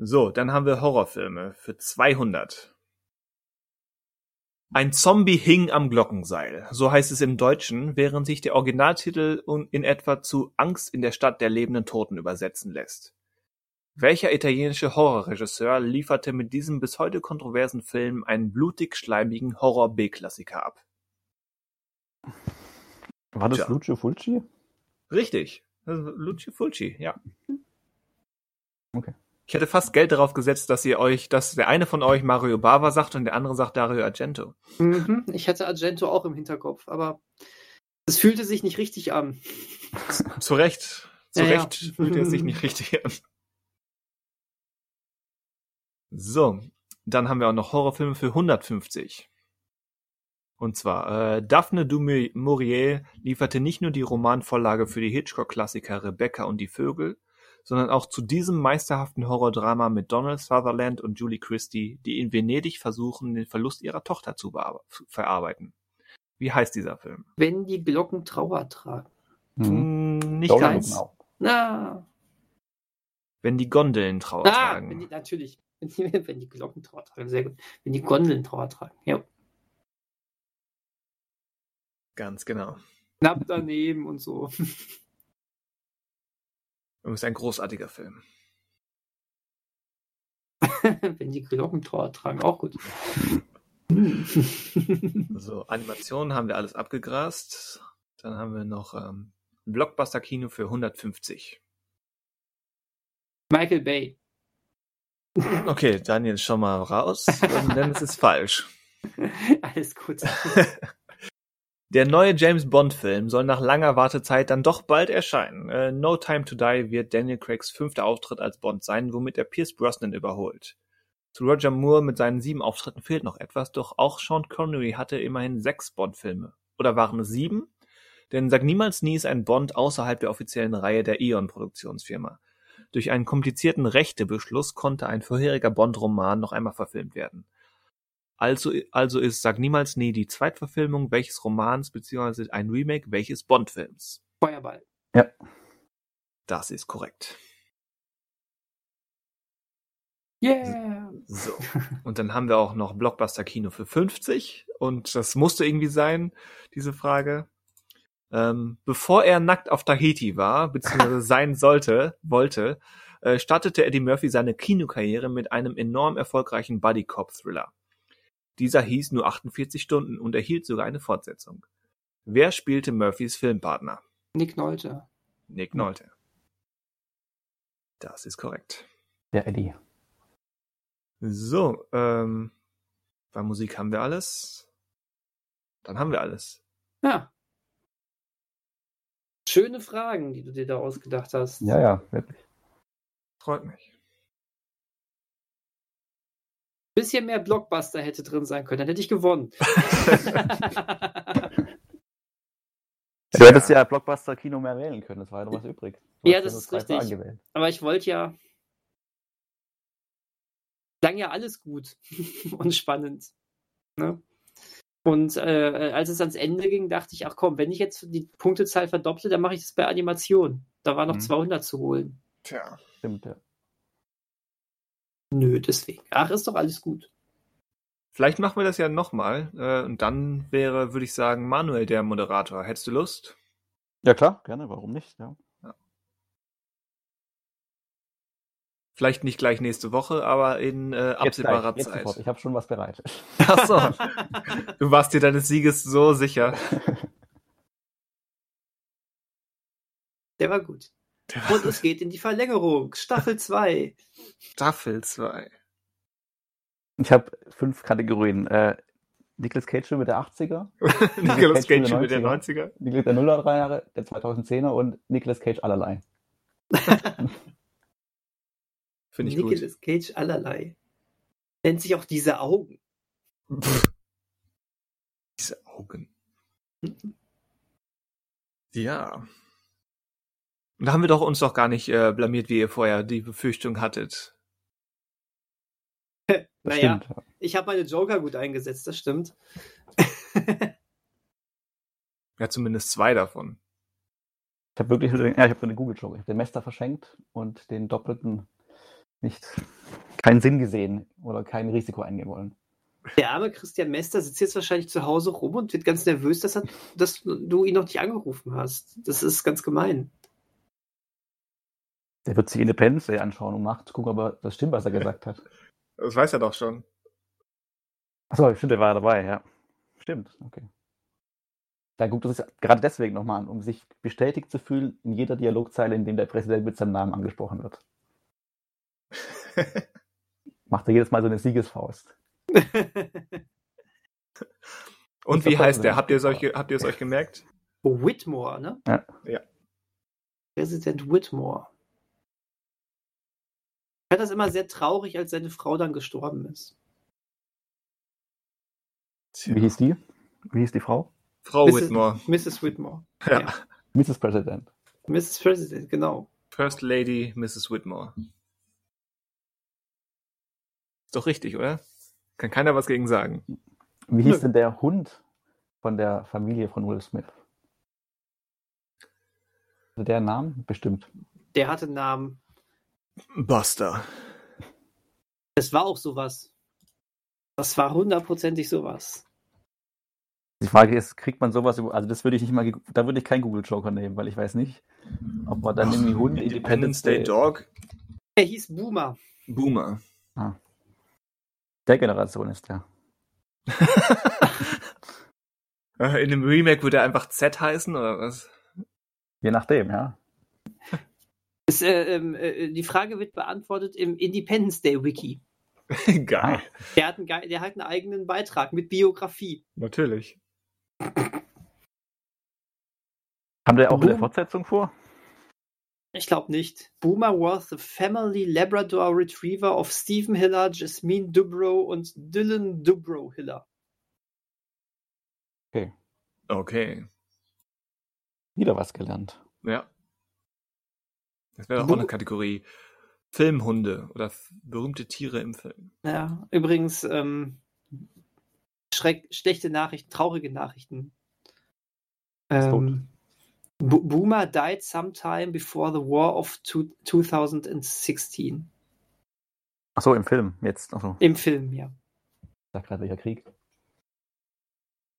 A: So, dann haben wir Horrorfilme für 200. Ein Zombie hing am Glockenseil, so heißt es im Deutschen, während sich der Originaltitel in etwa zu Angst in der Stadt der lebenden Toten übersetzen lässt. Welcher italienische Horrorregisseur lieferte mit diesem bis heute kontroversen Film einen blutig-schleimigen Horror-B-Klassiker ab?
C: War das
A: Tja.
C: Lucio Fulci?
A: Richtig. Lucio Fulci, ja.
C: Okay.
A: Ich hätte fast Geld darauf gesetzt, dass ihr euch, dass der eine von euch Mario Bava sagt und der andere sagt Dario Argento.
B: Mhm. Ich hatte Argento auch im Hinterkopf, aber es fühlte sich nicht richtig an. <laughs>
A: Zu Recht. Zu
B: Ja, ja.
A: Recht fühlt er sich nicht richtig an. So, dann haben wir auch noch Horrorfilme für 150. Und zwar, äh, Daphne du Maurier lieferte nicht nur die Romanvorlage für die Hitchcock-Klassiker Rebecca und die Vögel, sondern auch zu diesem meisterhaften Horrordrama mit Donald Sutherland und Julie Christie, die in Venedig versuchen, den Verlust ihrer Tochter zu verarbeiten. Wie heißt dieser Film?
B: Wenn die Glocken Trauer tragen.
C: Mhm.
A: Mm, Nicht
C: Donald
A: ganz.
B: Na,
A: Wenn die Gondeln Trauer
B: ah,
A: tragen.
B: wenn die, natürlich. <laughs> Wenn die, wenn die Glocken Trauer tragen, sehr gut. Wenn die Gondeln Trauer tragen. Ja.
A: Ganz genau.
B: Knapp daneben und so. <laughs>
A: Und ist ein großartiger Film. <laughs>
B: Wenn die Glockentor tragen, auch gut. <laughs> <laughs>
A: So, Animationen haben wir alles abgegrast. Dann haben wir noch ähm, ein Blockbuster-Kino für 150.
B: Michael Bay.
A: Okay, Daniel, schon mal raus, denn es ist falsch.
B: Alles gut.
A: Der neue James Bond-Film soll nach langer Wartezeit dann doch bald erscheinen. Äh, no Time to Die wird Daniel Craigs fünfter Auftritt als Bond sein, womit er Pierce Brosnan überholt. Zu Roger Moore mit seinen sieben Auftritten fehlt noch etwas, doch auch Sean Connery hatte immerhin sechs Bond-Filme. Oder waren es sieben? Denn Sag niemals nie ist ein Bond außerhalb der offiziellen Reihe der Eon-Produktionsfirma. Durch einen komplizierten Rechtebeschluss konnte ein vorheriger Bond-Roman noch einmal verfilmt werden. Also, also ist Sag niemals nie die Zweitverfilmung welches Romans beziehungsweise ein Remake welches Bond-Films.
B: Feuerball.
C: Ja.
A: Das ist korrekt.
B: Yeah.
A: So. Und dann haben wir auch noch Blockbuster Kino für 50. Und das musste irgendwie sein, diese Frage. Ähm, bevor er nackt auf Tahiti war, beziehungsweise <laughs> sein sollte, wollte, äh, startete Eddie Murphy seine Kinokarriere mit einem enorm erfolgreichen Buddy-Cop-Thriller. Dieser hieß nur 48 Stunden und erhielt sogar eine Fortsetzung. Wer spielte Murphys Filmpartner?
B: Nick Nolte.
A: Nick Nolte. Das ist korrekt.
C: Der Eddie.
A: So, ähm, bei Musik haben wir alles. Dann haben wir alles.
B: Ja. Schöne Fragen, die du dir da ausgedacht hast.
C: Ja, ja, wirklich.
A: Freut mich.
B: Bisschen mehr Blockbuster hätte drin sein können, dann hätte ich gewonnen. <laughs>
C: Du hättest ja Blockbuster-Kino mehr wählen können, das war ja noch was übrig. Du
B: Ja, das ist richtig. Aber ich wollte ja. Klang ja alles gut <laughs> und spannend. Ne? Und äh, als es ans Ende ging, dachte ich, ach komm, wenn ich jetzt die Punktezahl verdopple, dann mache ich das bei Animation. Da war noch
C: Mhm.
B: 200 zu holen.
A: Tja.
C: Stimmt, ja.
B: Nö, deswegen. Ach, ist doch alles gut.
A: Vielleicht machen wir das ja nochmal. Äh, und dann wäre, würde ich sagen, Manuel der Moderator. Hättest du Lust?
C: Ja, klar, gerne, warum nicht? Ja.
A: Vielleicht nicht gleich nächste Woche, aber in äh, absehbarer
C: jetzt
A: Zeit.
C: sofort. Ich habe schon was bereit.
A: Ach so. <laughs> Du warst dir deines Sieges so sicher.
B: Der war gut. Und es geht in die Verlängerung. Staffel 2.
A: Staffel 2.
C: Ich habe fünf Kategorien. Äh, Nicolas Cage mit der 80er, <laughs>
A: Nicolas
C: Cage
A: Cage mit
C: der
A: der 90er.
C: Nicolas der Nuller Jahre, der 2010er und Nicolas Cage allerlei. <laughs>
A: Finde ich gut.
B: Nicolas Cage allerlei. Nennt sich auch diese Augen.
A: Pff. Diese Augen. Ja. Und da haben wir doch uns doch gar nicht äh, blamiert, wie ihr vorher die Befürchtung hattet. <laughs>
B: Naja,
C: stimmt.
B: ich habe meine Joker gut eingesetzt, das stimmt. <laughs>
A: Ja, zumindest zwei davon.
C: Ich habe wirklich ja, ich habe den Google Joke. Ich habe den Mester verschenkt und den doppelten nicht keinen Sinn gesehen oder kein Risiko eingehen wollen.
B: Der arme Christian Mester sitzt jetzt wahrscheinlich zu Hause rum und wird ganz nervös, dass, er, dass du ihn noch nicht angerufen hast. Das ist ganz gemein.
C: Der wird sich Independence Day anschauen, um nachzugucken, ob er das stimmt, was er gesagt hat.
A: Das weiß er doch schon.
C: Achso, stimmt, der war ja dabei, ja. Stimmt, okay. Da guckt er sich gerade deswegen nochmal an, um sich bestätigt zu fühlen in jeder Dialogzeile, in dem der Präsident mit seinem Namen angesprochen wird. <laughs> Macht er jedes Mal so eine Siegesfaust.
A: Und
C: Ich
A: wie heißt der? Habt ihr es euch, habt ihr es euch gemerkt?
B: Whitmore, ne?
C: Ja.
A: Ja.
B: Präsident Whitmore. Ich fand das immer sehr traurig, als seine Frau dann gestorben ist.
C: Wie hieß die? Wie hieß die Frau?
A: Frau
B: Mrs.
A: Whitmore.
B: Mrs. Whitmore.
A: Ja.
C: Mrs. President.
B: Mrs. President, genau.
A: First Lady Mrs. Whitmore. Ist doch richtig, oder? Kann keiner was gegen sagen.
C: Wie hieß
B: Nö.
C: denn der Hund von der Familie von Will Smith? Also der Name? Bestimmt.
B: Der hatte einen Namen.
A: Buster.
B: Das war auch sowas. Das war hundertprozentig sowas.
C: Die Frage ist, kriegt man sowas über, also das würde ich nicht mal, da würde ich keinen Google Joker nehmen, weil ich weiß nicht, ob man dann irgendwie Hund
A: Independence Day Dog.
B: Er hieß Boomer.
A: Boomer.
C: Der Generation ist der. <laughs>
A: Äh, In dem Remake würde er einfach Z heißen oder was?
C: Je nachdem, ja.
B: Es, äh, ähm, äh, die Frage wird beantwortet im Independence Day Wiki. <laughs>
A: Geil.
B: Der hat, einen, der hat einen eigenen Beitrag mit Biografie.
A: Natürlich.
C: Haben der auch eine
B: Boom.
C: Fortsetzung vor?
B: Ich glaube nicht. Boomer was the family Labrador Retriever of Stephen Hiller, Jasmine Dubrow und Dylan Dubrow Hiller.
A: Okay.
C: Wieder was gelernt.
A: Ja. Das wäre auch eine Kategorie. Filmhunde oder berühmte Tiere im Film.
B: Ja, übrigens, ähm, schreck, schlechte Nachrichten, traurige Nachrichten. Ähm, Bo Boomer died sometime before the war of two, 2016.
C: Achso, im Film jetzt. Achso,
B: Im Film, ja.
C: ich sag gerade welcher Krieg.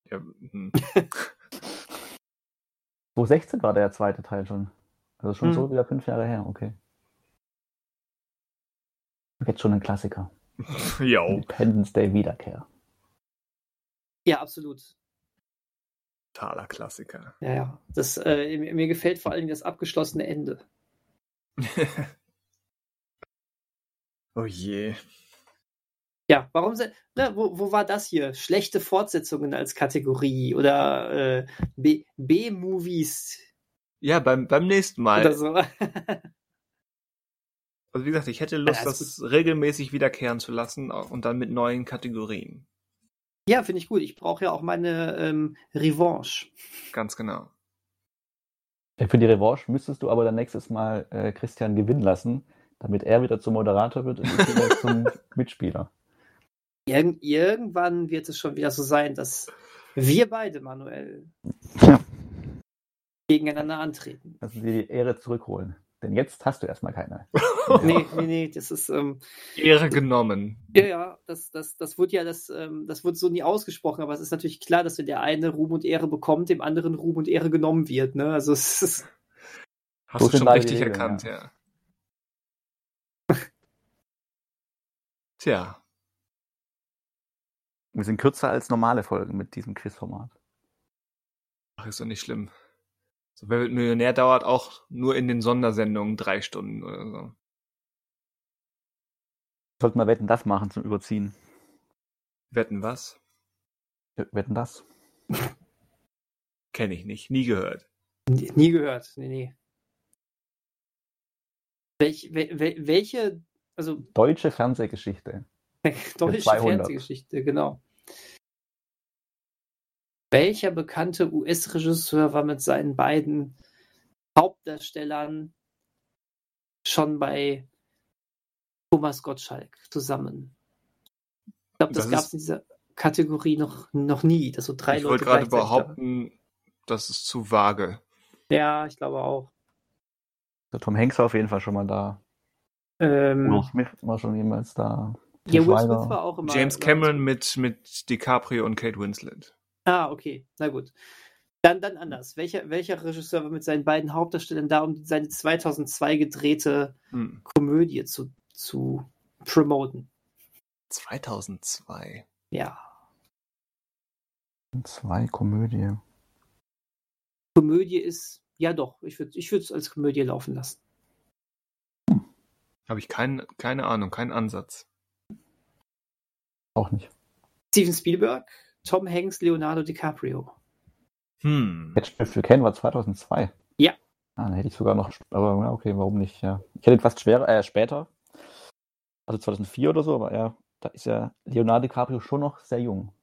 A: Ja, hm. <laughs>
C: 2016 war der zweite Teil schon. Also schon
B: Hm.
C: so wieder fünf Jahre her, okay. Jetzt schon ein Klassiker. <laughs>
A: Jo.
C: Independence Day Wiederkehr.
B: Ja, absolut.
A: Totaler Klassiker.
B: Ja, ja. Das, äh, mir, mir gefällt vor allem das abgeschlossene Ende. <laughs>
A: oh je.
B: Ja, warum se- ne, wo, wo war das hier? Schlechte Fortsetzungen als Kategorie oder äh, B- B-Movies
A: Ja, beim, beim nächsten Mal.
B: oder so. <laughs>
A: Also wie gesagt, ich hätte Lust,
B: Ja,
A: das
B: ist
A: regelmäßig wiederkehren zu lassen und dann mit neuen Kategorien.
B: ja, finde ich gut. Ich brauche ja auch meine ähm, Revanche.
A: Ganz genau.
C: Für die Revanche müsstest du aber dann nächstes Mal äh, Christian gewinnen lassen, damit er wieder zum Moderator wird und ich wieder <laughs> zum Mitspieler.
B: Irgend, irgendwann wird es schon wieder so sein, dass wir beide, Manuel,
C: Ja.
B: Gegeneinander antreten.
C: Also dir die Ehre zurückholen. Denn jetzt hast du erstmal keine. <laughs>
B: Nee, nee, nee, das ist, ähm,
A: Ehre genommen.
B: ja, ja, das, das, das wird ja, das, ähm, das wird so nie ausgesprochen, aber es ist natürlich klar, dass wenn der eine Ruhm und Ehre bekommt, dem anderen Ruhm und Ehre genommen wird, ne? Also es ist,
A: Hast
C: So
A: du schon richtig
C: Regeln,
A: erkannt, ja. <laughs> Tja,
C: Wir sind kürzer als normale Folgen mit diesem Quizformat.
A: ach, ist doch nicht schlimm. So, Wer wird Millionär dauert auch nur in den Sondersendungen drei Stunden oder so.
C: Sollten wir Wetten das machen zum Überziehen.
A: Wetten was?
C: Wetten das? <laughs>
A: Kenne ich nicht, nie gehört.
B: nie nie gehört, nee, nee. Welch, wel, wel, welche, also
C: Deutsche Fernsehgeschichte. <laughs>
B: deutsche
C: 200.
B: Fernsehgeschichte, genau. Welcher bekannte US-Regisseur war mit seinen beiden Hauptdarstellern schon bei Thomas Gottschalk zusammen? Ich glaube, das,
A: Das
B: gab es in dieser Kategorie noch, noch nie, dass so drei
A: ich
B: Leute
A: wollte gerade behaupten, das ist zu vage.
B: Ja, ich glaube auch.
C: Der Tom Hanks war auf jeden Fall schon mal da.
B: Ähm,
C: Will Smith war schon jemals da.
B: ja, Will. Smith war auch immer.
A: James Cameron mit, mit DiCaprio und Kate Winslet.
B: Ah, okay, na gut. Dann, dann anders. Welcher, welcher Regisseur war mit seinen beiden Hauptdarstellern da, um seine 2002 gedrehte
A: Hm.
B: Komödie zu, zu promoten?
A: 2002.
B: Ja.
C: Zwei Komödie.
B: Komödie ist, ja doch, ich würde ich es als Komödie laufen lassen.
A: Habe ich kein, keine Ahnung, keinen Ansatz.
C: Auch nicht.
B: Steven Spielberg, Tom Hanks, Leonardo DiCaprio.
A: Hm.
C: Catch Me If You Can war 2002.
B: Ja.
C: Ah, dann hätte ich sogar noch, aber ja, okay, warum nicht, ja. Ich hätte fast schwerer, äh, später, also 2004 oder so, aber ja, da ist ja Leonardo DiCaprio schon noch sehr jung.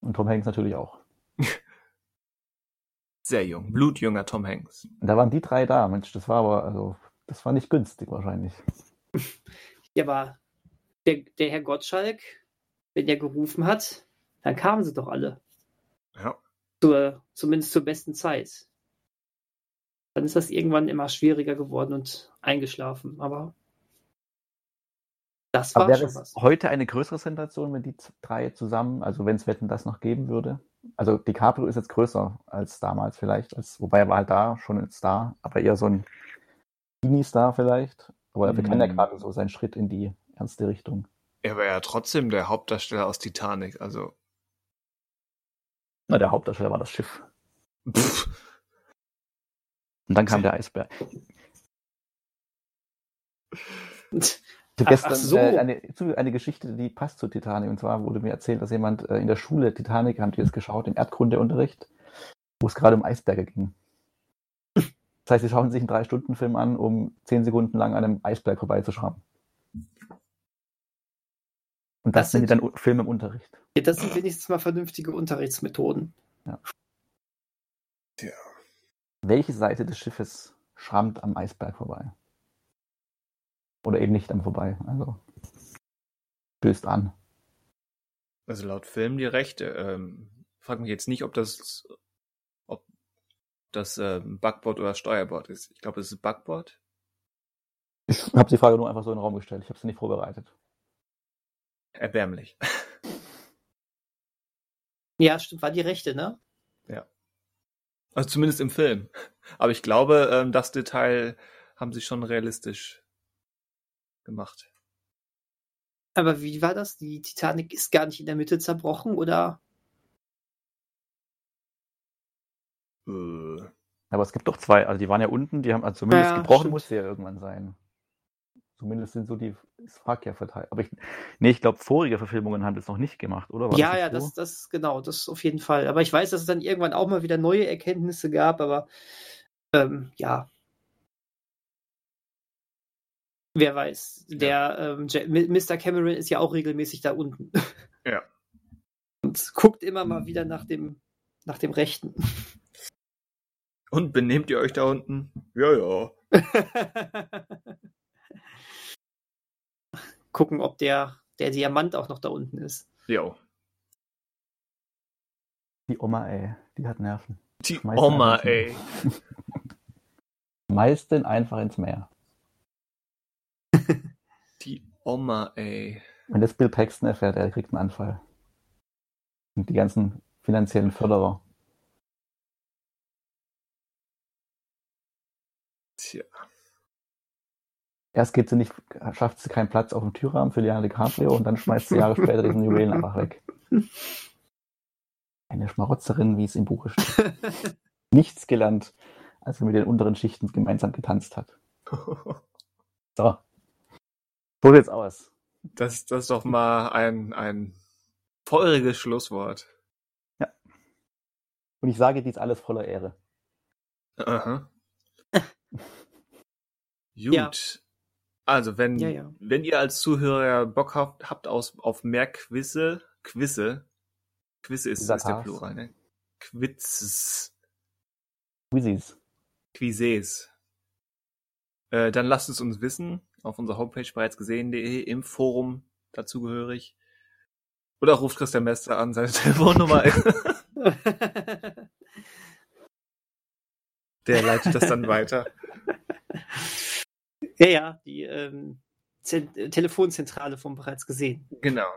C: Und Tom Hanks natürlich auch. <laughs>
A: Sehr jung. Blutjunger Tom Hanks.
C: Da waren die drei da, Mensch, das war aber, also, das war nicht günstig wahrscheinlich. <laughs>
B: Ja, aber der, der Herr Gottschalk, wenn der gerufen hat, dann kamen sie doch alle.
A: Ja.
B: Zur, zumindest zur besten Zeit. Dann ist das irgendwann immer schwieriger geworden und eingeschlafen. Aber das war
C: Aber wäre
B: schon
C: es
B: was.
C: heute eine größere Sensation, wenn die drei zusammen, also wenn es Wetten das noch geben würde? Also DiCaprio ist jetzt größer als damals vielleicht, als, wobei er war halt da schon ein Star, aber eher so ein Teenie-Star vielleicht. Aber er begann ja
A: Hm.
C: gerade so seinen Schritt in die ernste Richtung.
A: Er war ja trotzdem der Hauptdarsteller aus Titanic, also.
C: Na, der Hauptdarsteller war das Schiff.
A: Pff,
C: Und dann kam
A: Sie-
C: der Eisberg. Ich
B: Ach-
C: habe gestern
B: so.
C: äh, eine, eine Geschichte, die passt zu Titanic. Und zwar wurde mir erzählt, dass jemand äh, in der Schule Titanic, haben die das geschaut, im Erdkundeunterricht, wo es gerade um Eisberge ging. Das heißt, sie schauen sich einen Drei-Stunden-Film an, um zehn Sekunden lang an einem Eisberg vorbeizuschrammen. Und das,
B: Das
C: sind
B: sind-
C: dann Filme im Unterricht.
B: Ja, das sind wenigstens mal vernünftige Unterrichtsmethoden.
C: Welche Seite des Schiffes schrammt am Eisberg vorbei? Oder eben nicht am vorbei. Also stößt an.
A: Also laut Film die Rechte. Ähm, frag mich jetzt nicht, ob das, ob das ähm, Backboard oder Steuerbord ist. Ich glaube, es ist Backboard.
C: Ich habe die Frage nur einfach so in den Raum gestellt. Ich habe sie nicht vorbereitet.
A: Erbärmlich. <laughs>
B: Ja, stimmt, war die rechte, ne?
A: Also zumindest im Film. Aber ich glaube, ähm, das Detail haben sie schon realistisch gemacht.
B: Aber wie war das? Die Titanic ist gar nicht in der Mitte zerbrochen, oder?
A: Äh,
C: Aber es gibt doch zwei, also die waren ja unten, die haben, also zumindest
B: Ja,
C: gebrochen
B: stimmt.
C: muss sie ja irgendwann sein. Zumindest sind so die das Wrack ja verteilt. Aber ich, nee, ich glaube, vorige Verfilmungen haben das noch nicht gemacht, oder? War
B: ja,
C: nicht
B: ja,
C: so?
B: das, das, genau, das auf jeden Fall. Aber ich weiß, dass es dann irgendwann auch mal wieder neue Erkenntnisse gab, aber ähm, ja. Wer weiß. Der ähm, Ja- Mi- Mr. Cameron ist ja auch regelmäßig da unten.
A: Ja. <laughs>
B: Und guckt immer mal wieder nach dem, nach dem Rechten.
A: Und benehmt ihr euch da unten? Ja, ja. <laughs>
B: Gucken, ob der, der Diamant auch noch da unten ist.
A: Jo.
C: Die Oma, ey, die hat Nerven.
A: Die
C: Schmeißt
A: Oma,
C: einfach
A: ey. <laughs>
C: Meist denn einfach ins Meer. <laughs>
A: Die Oma, ey.
C: Wenn das Bill Paxton erfährt, er kriegt einen Anfall. Und die ganzen finanziellen Förderer.
A: Tja.
C: Erst geht sie nicht, schafft sie keinen Platz auf dem Türrahmen für Leonardo DiCaprio und dann schmeißt sie Jahre später diesen Juwelen einfach weg. Eine Schmarotzerin, wie es im Buche steht. <laughs> Nichts gelernt, als er mit den unteren Schichten gemeinsam getanzt hat. So. So sieht's aus.
A: Das, das ist doch mal ein, ein feuriges Schlusswort.
C: Und ich sage dies alles voller Ehre.
A: Aha. Gut.
B: Ja.
A: Also, wenn,
B: Ja, ja.
A: wenn ihr als Zuhörer Bock habt, habt aus, auf mehr Quizze, Quizze, Quizze ist, ist der. Plural, ne? Quizzes,
C: Quizzes.
A: Quizzes. Äh, dann lasst es uns wissen, auf unserer Homepage bereits gesehen.de, im Forum dazugehörig. Oder ruft Christian Mester an, seine <laughs> Telefonnummer. <laughs> Der leitet das dann weiter. <laughs>
B: ja, ja, die ähm, Zen äh, Telefonzentrale vom bereits gesehen.
A: Genau.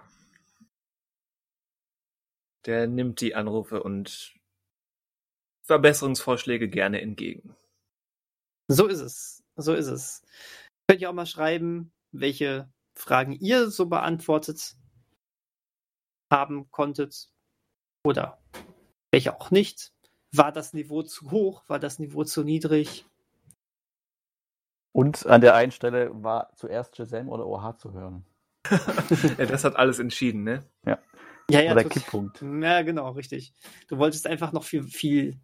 A: Der nimmt die Anrufe und Verbesserungsvorschläge gerne entgegen.
B: So ist es. So ist es. Könnt ihr auch mal schreiben, welche Fragen ihr so beantwortet haben konntet oder welche auch nicht. War das Niveau zu hoch? War das Niveau zu niedrig?
C: Und an der einen Stelle war zuerst Shazam oder OH zu hören. <laughs>
A: Ja, das hat alles entschieden, ne?
B: Ja, ja,
C: oder
B: tot-
C: Kipppunkt.
B: Ja, genau, richtig. Du wolltest einfach noch viel, viel,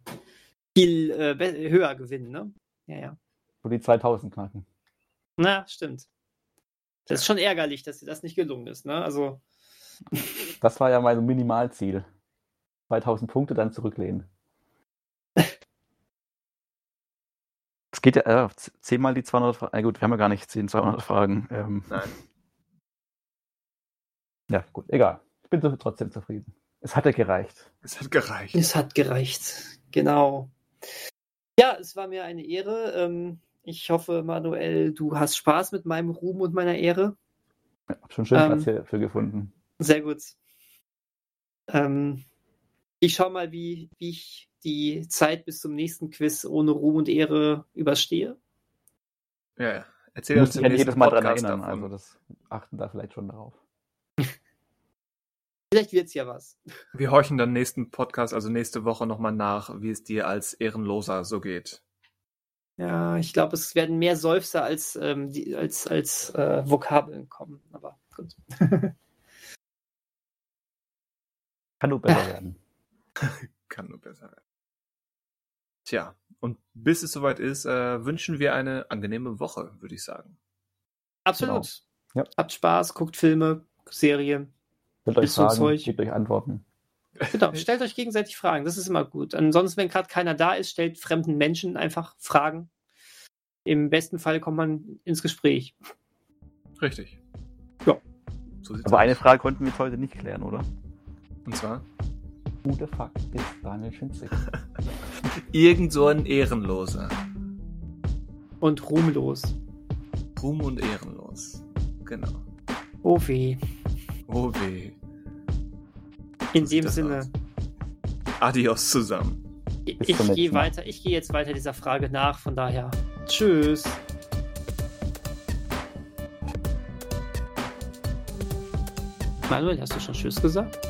B: viel äh, höher gewinnen, ne? Ja, ja.
C: Wo die 2000 knacken.
B: Na, stimmt. Das ist schon ärgerlich, dass dir das nicht gelungen ist, ne? Also,
C: Das war ja mein Minimalziel. 2000 Punkte dann zurücklehnen. Es geht ja äh, zehnmal die 200 Fragen. Na gut, wir haben ja gar nicht 10, 200 Fragen. Ähm,
A: Nein.
C: ja, gut, egal. Ich bin trotzdem zufrieden. Es hat ja gereicht.
A: Es hat gereicht.
B: es hat gereicht. Genau. Ja, es war mir eine Ehre. Ähm, ich hoffe, Manuel, du hast Spaß mit meinem Ruhm und meiner Ehre.
C: Ja, hab schon schön
B: Ähm,
C: Platz hierfür gefunden.
B: Sehr gut. Ähm, ich schau mal, wie, wie ich die Zeit bis zum nächsten Quiz ohne Ruhm und Ehre überstehe.
A: Ja, ja. Erzähl uns
C: ja
A: nächsten
C: jedes Mal
A: Podcast
C: erinnern,
A: davon.
C: also das achten da vielleicht schon darauf. <laughs>
B: Vielleicht wird's ja was.
A: Wir horchen dann nächsten Podcast, also nächste Woche nochmal nach, wie es dir als Ehrenloser so geht.
B: Ja, ich glaube, es werden mehr Seufzer als, ähm, die, als, als äh, Vokabeln kommen. Aber gut. <laughs>
C: Kann nur besser werden. <laughs>
A: Kann nur besser werden. Tja, und bis es soweit ist, äh, wünschen wir eine angenehme Woche, würde ich sagen.
B: Absolut.
C: Genau. Ja.
B: Habt Spaß, guckt Filme, Serien.
C: Stellt euch Fragen,
B: Zeug.
C: gebt euch Antworten.
B: Genau, <laughs> stellt euch gegenseitig Fragen. Das ist immer gut. Ansonsten, wenn gerade keiner da ist, stellt fremden Menschen einfach Fragen. Im besten Fall kommt man ins Gespräch.
A: Richtig.
B: Ja.
A: So
C: Aber
A: aus.
C: eine Frage konnten wir heute nicht klären, oder?
A: Und zwar?
C: Who the fuck ist Daniel Schinzig? <laughs>
A: Irgend so ein Ehrenloser.
B: Und ruhmlos.
A: Ruhm und ehrenlos. Genau.
B: Oh weh.
A: Oh weh.
B: In dem Sinne,
A: aus. Adios zusammen.
B: ich, ich gehe
C: Mal.
B: weiter. Ich gehe jetzt weiter dieser Frage nach. Von daher, tschüss. Manuel, hast du schon Tschüss gesagt?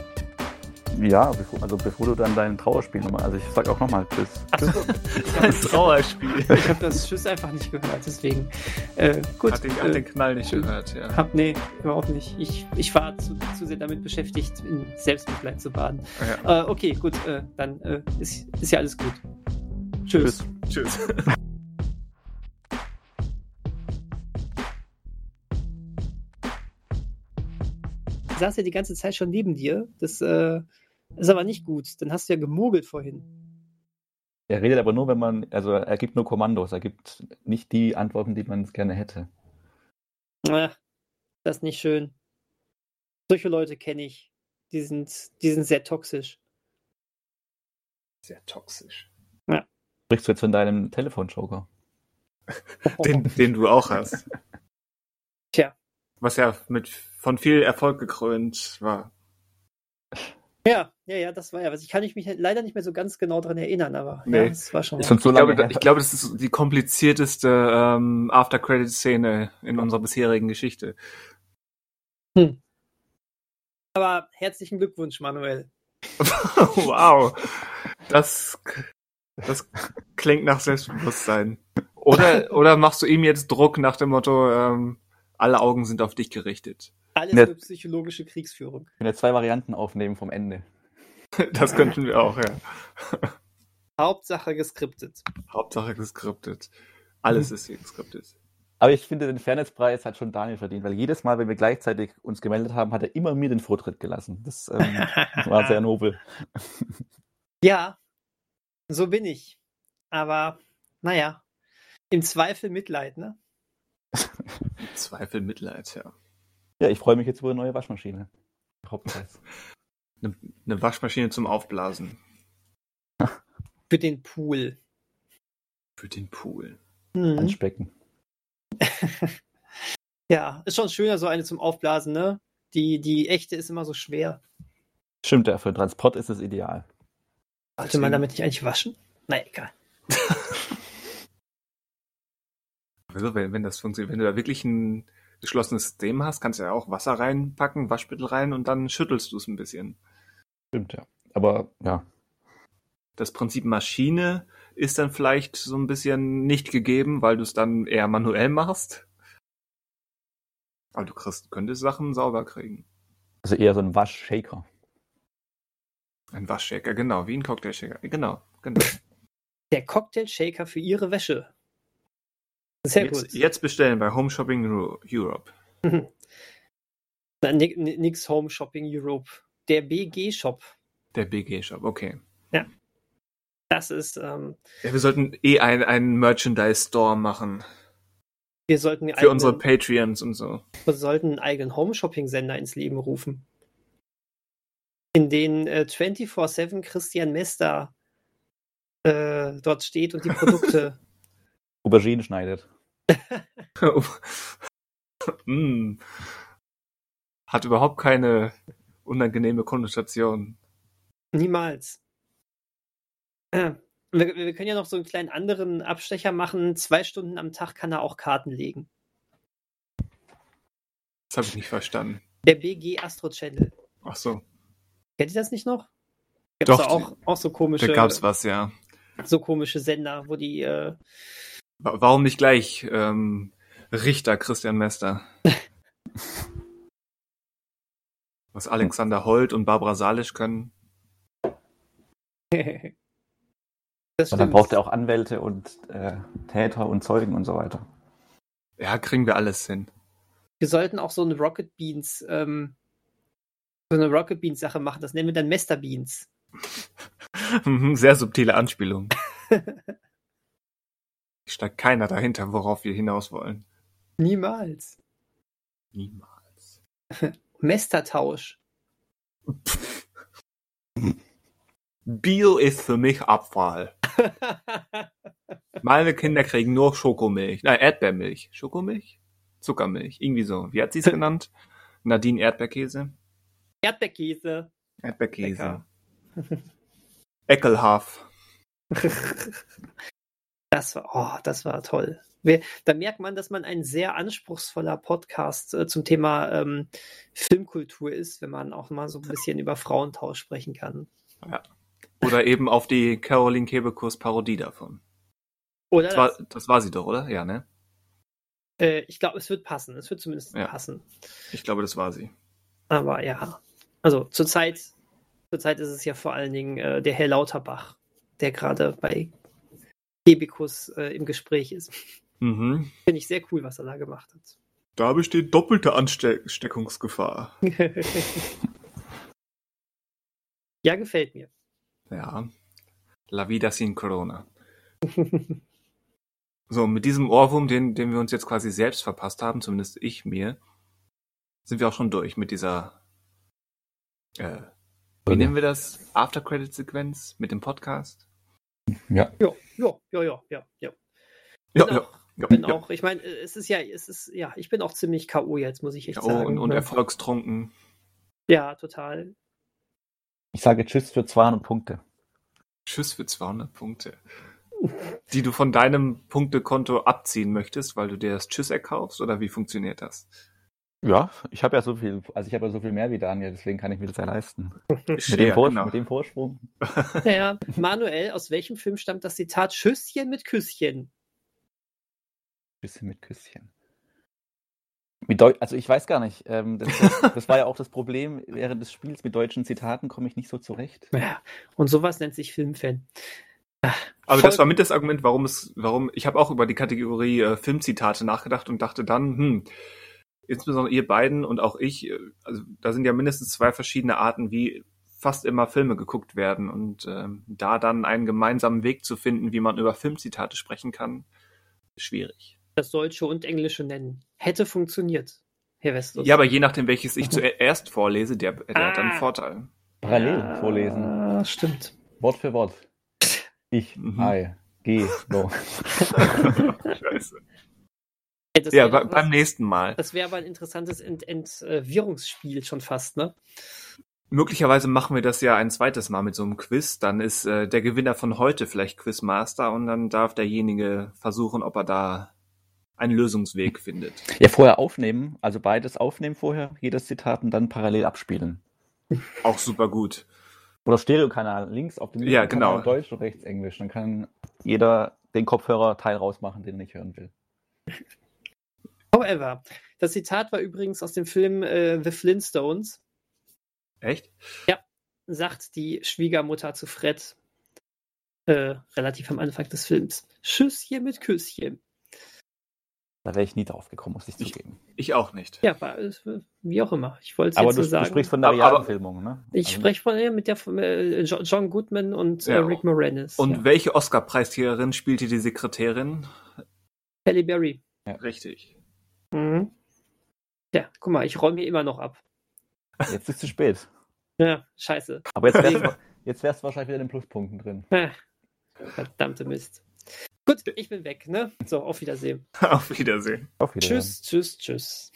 C: Ja, bevor, also bevor du dann dein Trauerspiel nochmal, also ich sag auch nochmal Tschüss. <laughs>
A: Ein Trauerspiel.
B: ich habe das Tschüss einfach nicht gehört. Deswegen, äh, gut.
A: Hat den,
B: äh,
A: hat den Knall nicht gehört, ja.
B: Hab, nee, überhaupt nicht. Ich, ich war zu, zu sehr damit beschäftigt, in Selbstmitleid zu baden.
A: ja.
B: Äh, okay, gut, äh, dann äh, ist, ist ja alles gut. Tschüss.
A: Tschüss.
B: Ich <laughs> saß ja die ganze Zeit schon neben dir. Das äh, ist aber nicht gut. Dann hast du ja gemogelt vorhin.
C: Er redet aber nur, wenn man, also er gibt nur Kommandos, er gibt nicht die Antworten, die man gerne hätte.
B: Ach, das ist nicht schön. Solche Leute kenne ich. Die sind, die sind sehr toxisch.
A: Sehr toxisch.
C: Sprichst du jetzt von deinem Telefonjoker? <laughs>
A: Den, den du auch hast.
B: Tja.
A: Was ja mit von viel Erfolg gekrönt war.
B: Ja, ja, ja, das war ja was. Ich kann mich leider nicht mehr so ganz genau daran erinnern, aber
A: Nee.
B: ja, das war schon.
C: Ist uns so
A: Ich
C: lange
A: glaube,
C: her.
A: ich glaube, das ist die komplizierteste ähm, After-Credit-Szene in unserer bisherigen Geschichte.
B: Aber herzlichen Glückwunsch, Manuel. <laughs>
A: wow. Das, das klingt nach Selbstbewusstsein. Oder, oder machst du ihm jetzt Druck nach dem Motto, ähm, alle Augen sind auf dich gerichtet?
B: Alles für psychologische Kriegsführung.
C: Ich kann ja zwei Varianten aufnehmen vom Ende. <laughs>
A: Das könnten wir auch, ja. <laughs>
B: Hauptsache geskriptet.
A: Hauptsache geskriptet. Alles ist hier geskriptet.
C: Aber ich finde, den Fairnesspreis hat schon Daniel verdient, weil jedes Mal, wenn wir gleichzeitig uns gemeldet haben, hat er immer mir den Vortritt gelassen. Das ähm, war sehr nobel. <laughs>
B: Ja, so bin ich. Aber naja, im Zweifel Mitleid, ne?
A: Zweifel, Mitleid, ja.
C: Ja, ich freue mich jetzt über eine neue Waschmaschine. Hauptpreis.
A: Eine, eine Waschmaschine zum Aufblasen.
B: Für den Pool.
A: Für den Pool.
B: Mhm.
C: Anspecken. <laughs>
B: Ja, ist schon schöner, so eine zum Aufblasen, ne? Die, die echte ist immer so schwer.
C: Stimmt, ja, für den Transport ist es ideal.
B: Sollte man damit nicht eigentlich waschen? Na egal. <laughs>
A: Also, wenn, wenn das funktioniert, wenn du da wirklich ein geschlossenes System hast, kannst du ja auch Wasser reinpacken, Waschmittel rein und dann schüttelst du es ein bisschen.
C: Stimmt, ja. Aber ja,
A: Das Prinzip Maschine ist dann vielleicht so ein bisschen nicht gegeben, weil du es dann eher manuell machst. Aber du kriegst, könntest Sachen sauber kriegen.
C: also eher so ein Waschshaker.
A: Ein Waschshaker, genau, wie ein Cocktailshaker. Genau, genau.
B: Der Cocktail-Shaker für ihre Wäsche. Sehr
A: Jetzt,
B: gut.
A: jetzt bestellen bei Home Shopping Euro- Europe. <laughs>
B: Na, ni- ni- Nix Home Shopping Europe. Der BG-Shop.
A: Der BG-Shop, okay.
B: Das ist, ähm,
A: Ja, wir sollten eh einen, einen Merchandise-Store machen.
B: wir sollten,
A: Für unsere
B: eigenen,
A: Patreons und so.
B: wir sollten einen eigenen Home-Shopping-Sender ins Leben rufen. In den äh, 24-7 Christian Mester äh, dort steht und die Produkte. <laughs>
C: Auberginen schneidet. <laughs>
A: mm. Hat überhaupt keine unangenehme Konnotation.
B: Niemals. Äh, Wir, wir können ja noch so einen kleinen anderen Abstecher machen. Zwei Stunden am Tag kann er auch Karten legen.
A: Das habe ich nicht verstanden.
B: Der BG Astro Channel.
A: Ach so.
B: Kennt ihr das nicht noch?
A: Doch,
B: da auch, auch so komische,
A: Da gab's was, ja.
B: so komische Sender, wo die äh,
A: Warum nicht gleich ähm, Richter Christian Mester? <laughs> Was Alexander Holt und Barbara Salisch können. <laughs>
B: das
C: Und dann braucht er auch Anwälte und äh, Täter und Zeugen und so weiter.
A: Ja, kriegen wir alles hin.
B: Wir sollten auch so eine Rocket Beans, ähm, so eine Rocket Beans Sache machen. Das nennen wir dann Mester Beans. <laughs>
A: Sehr subtile Anspielung. Steckt keiner dahinter, worauf wir hinaus wollen.
B: Niemals.
A: Niemals. <laughs>
B: Mestertausch. <laughs>
A: Bio ist für mich Abfall. <laughs> Meine Kinder kriegen nur Schokomilch. Nein, Erdbeermilch. Schokomilch? Zuckermilch. Irgendwie so. Wie hat sie es genannt? Nadine Erdbeerkäse?
B: Erdbeerkäse.
A: Erdbeerkäse. Eckelhaft.
B: Das war, oh, das war toll. Wir, da merkt man, dass man ein sehr anspruchsvoller Podcast äh, zum Thema ähm, Filmkultur ist, wenn man auch mal so ein bisschen über Frauentausch sprechen kann.
A: Oder eben auf die Caroline Kebekus Parodie davon.
B: Oder
A: Das war,
B: das
A: war sie doch, oder? Ja, ne?
B: äh, ich glaube, es wird passen. Es wird zumindest
A: Ja.
B: passen.
A: Ich glaube, das war sie.
B: Aber ja, also zurzeit, zurzeit ist es ja vor allen Dingen äh, der Herr Lauterbach, der gerade bei Kebekus äh, im Gespräch ist.
A: Mhm.
B: Finde ich sehr cool, was er da gemacht hat.
A: Da besteht doppelte Ansteckungsgefahr. <laughs>
B: ja, gefällt mir.
A: Ja. La vida sin Corona. <laughs> So, mit diesem Ohrwurm, den, den wir uns jetzt quasi selbst verpasst haben, zumindest ich mir, sind wir auch schon durch mit dieser, äh, wie nennen wir das? After-Credit-Sequenz mit dem Podcast?
C: Ja.
B: Ja, ja, ja, ja, ja, ja.
A: Ja,
B: Bin
A: ja.
B: auch,
A: ja,
B: bin
A: ja.
B: auch, ich meine, äh, es ist ja, es ist, ja, ich bin auch ziemlich K.O. jetzt, muss ich echt
A: Ja,
B: sagen.
A: oh, und, und
B: ne?
A: erfolgstrunken.
B: Ja, total.
C: Ich sage Tschüss für 200 Punkte.
A: Tschüss für 200 Punkte. Die du von deinem Punktekonto abziehen möchtest, weil du dir das Tschüss erkaufst, oder wie funktioniert das?
C: Ja, ich habe ja so viel, also ich habe ja so viel mehr wie Daniel, deswegen kann ich mir das ja leisten. Mit, dem, Vor
A: genau.
C: mit dem Vorsprung. <laughs>
B: Naja, Manuel, aus welchem Film stammt das Zitat Schüsschen mit Küsschen?
C: Bisschen mit Küsschen. Mit Deu also ich weiß gar nicht. Ähm, das, das, das war ja auch das Problem während des Spiels. Mit deutschen Zitaten komme ich nicht so zurecht.
B: Ja, und sowas nennt sich Filmfan.
A: Aber
B: Voll-
A: das war mit das Argument, warum es, warum, ich habe auch über die Kategorie äh, Filmzitate nachgedacht und dachte dann, hm, insbesondere ihr beiden und auch ich, äh, also da sind ja mindestens zwei verschiedene Arten, wie fast immer Filme geguckt werden und ähm, da dann einen gemeinsamen Weg zu finden, wie man über Filmzitate sprechen kann, ist schwierig.
B: Das Deutsche und Englische nennen. Hätte funktioniert, Herr Westus.
A: Ja, aber je nachdem, welches ich zuerst vorlese, der, der hat dann einen
B: Ah.
A: Vorteil.
C: Parallel
B: ja,
C: vorlesen.
B: Stimmt.
C: Wort für Wort. Ich,
A: Mhm.
C: I, G, no. <laughs>
A: Scheiße.
B: Das
A: Ja, beim
B: was-
A: nächsten Mal.
B: das wäre aber ein interessantes Ent Entwirrungsspiel schon fast, ne?
A: Möglicherweise machen wir das ja ein zweites Mal mit so einem Quiz. Dann ist äh, der Gewinner von heute vielleicht Quizmaster und dann darf derjenige versuchen, ob er da einen Lösungsweg findet.
C: Ja, vorher aufnehmen, also beides aufnehmen vorher, jedes Zitat und dann parallel abspielen.
A: Auch super gut.
C: Oder Stereokanal, links auf dem
A: Ja, genau.
C: Deutsch und rechts Englisch. Dann kann jeder den Kopfhörerteil rausmachen, den er nicht hören will.
B: However, das Zitat war übrigens aus dem Film äh, The Flintstones,
A: Echt?
B: sagt die Schwiegermutter zu Fred äh, relativ am Anfang des Films. Schüsschen mit Küsschen.
C: Da wäre ich nie drauf gekommen, muss ich
A: Ich-
C: zugeben.
A: Ich auch nicht.
B: Ja, war, äh, wie auch immer. Ich wollte es
C: Aber
B: jetzt
C: du, du
B: sagen.
C: sprichst von der
A: Aber-
C: realen
A: aber-
C: Filmung, ne?
B: ich
C: Also-
B: spreche von ja, mit der von, äh, Jo- John Goodman und äh,
A: Ja.
B: Rick Moranis.
A: Und
B: ja.
A: welche Oscar-Preisträgerin spielte die Sekretärin?
B: Halle Berry.
A: Richtig.
B: Mhm. Ja, guck mal, ich räume hier immer noch ab.
C: Jetzt ist es zu spät. <laughs>
B: Ja, scheiße.
C: Aber jetzt wär's, jetzt wär's wahrscheinlich wieder in den Pluspunkten drin. <laughs>
B: Verdammte Mist. Gut, ich bin weg, ne? So, auf Wiedersehen. <laughs>
A: Auf Wiedersehen.
C: Auf Wiedersehen.
B: Tschüss, tschüss, tschüss.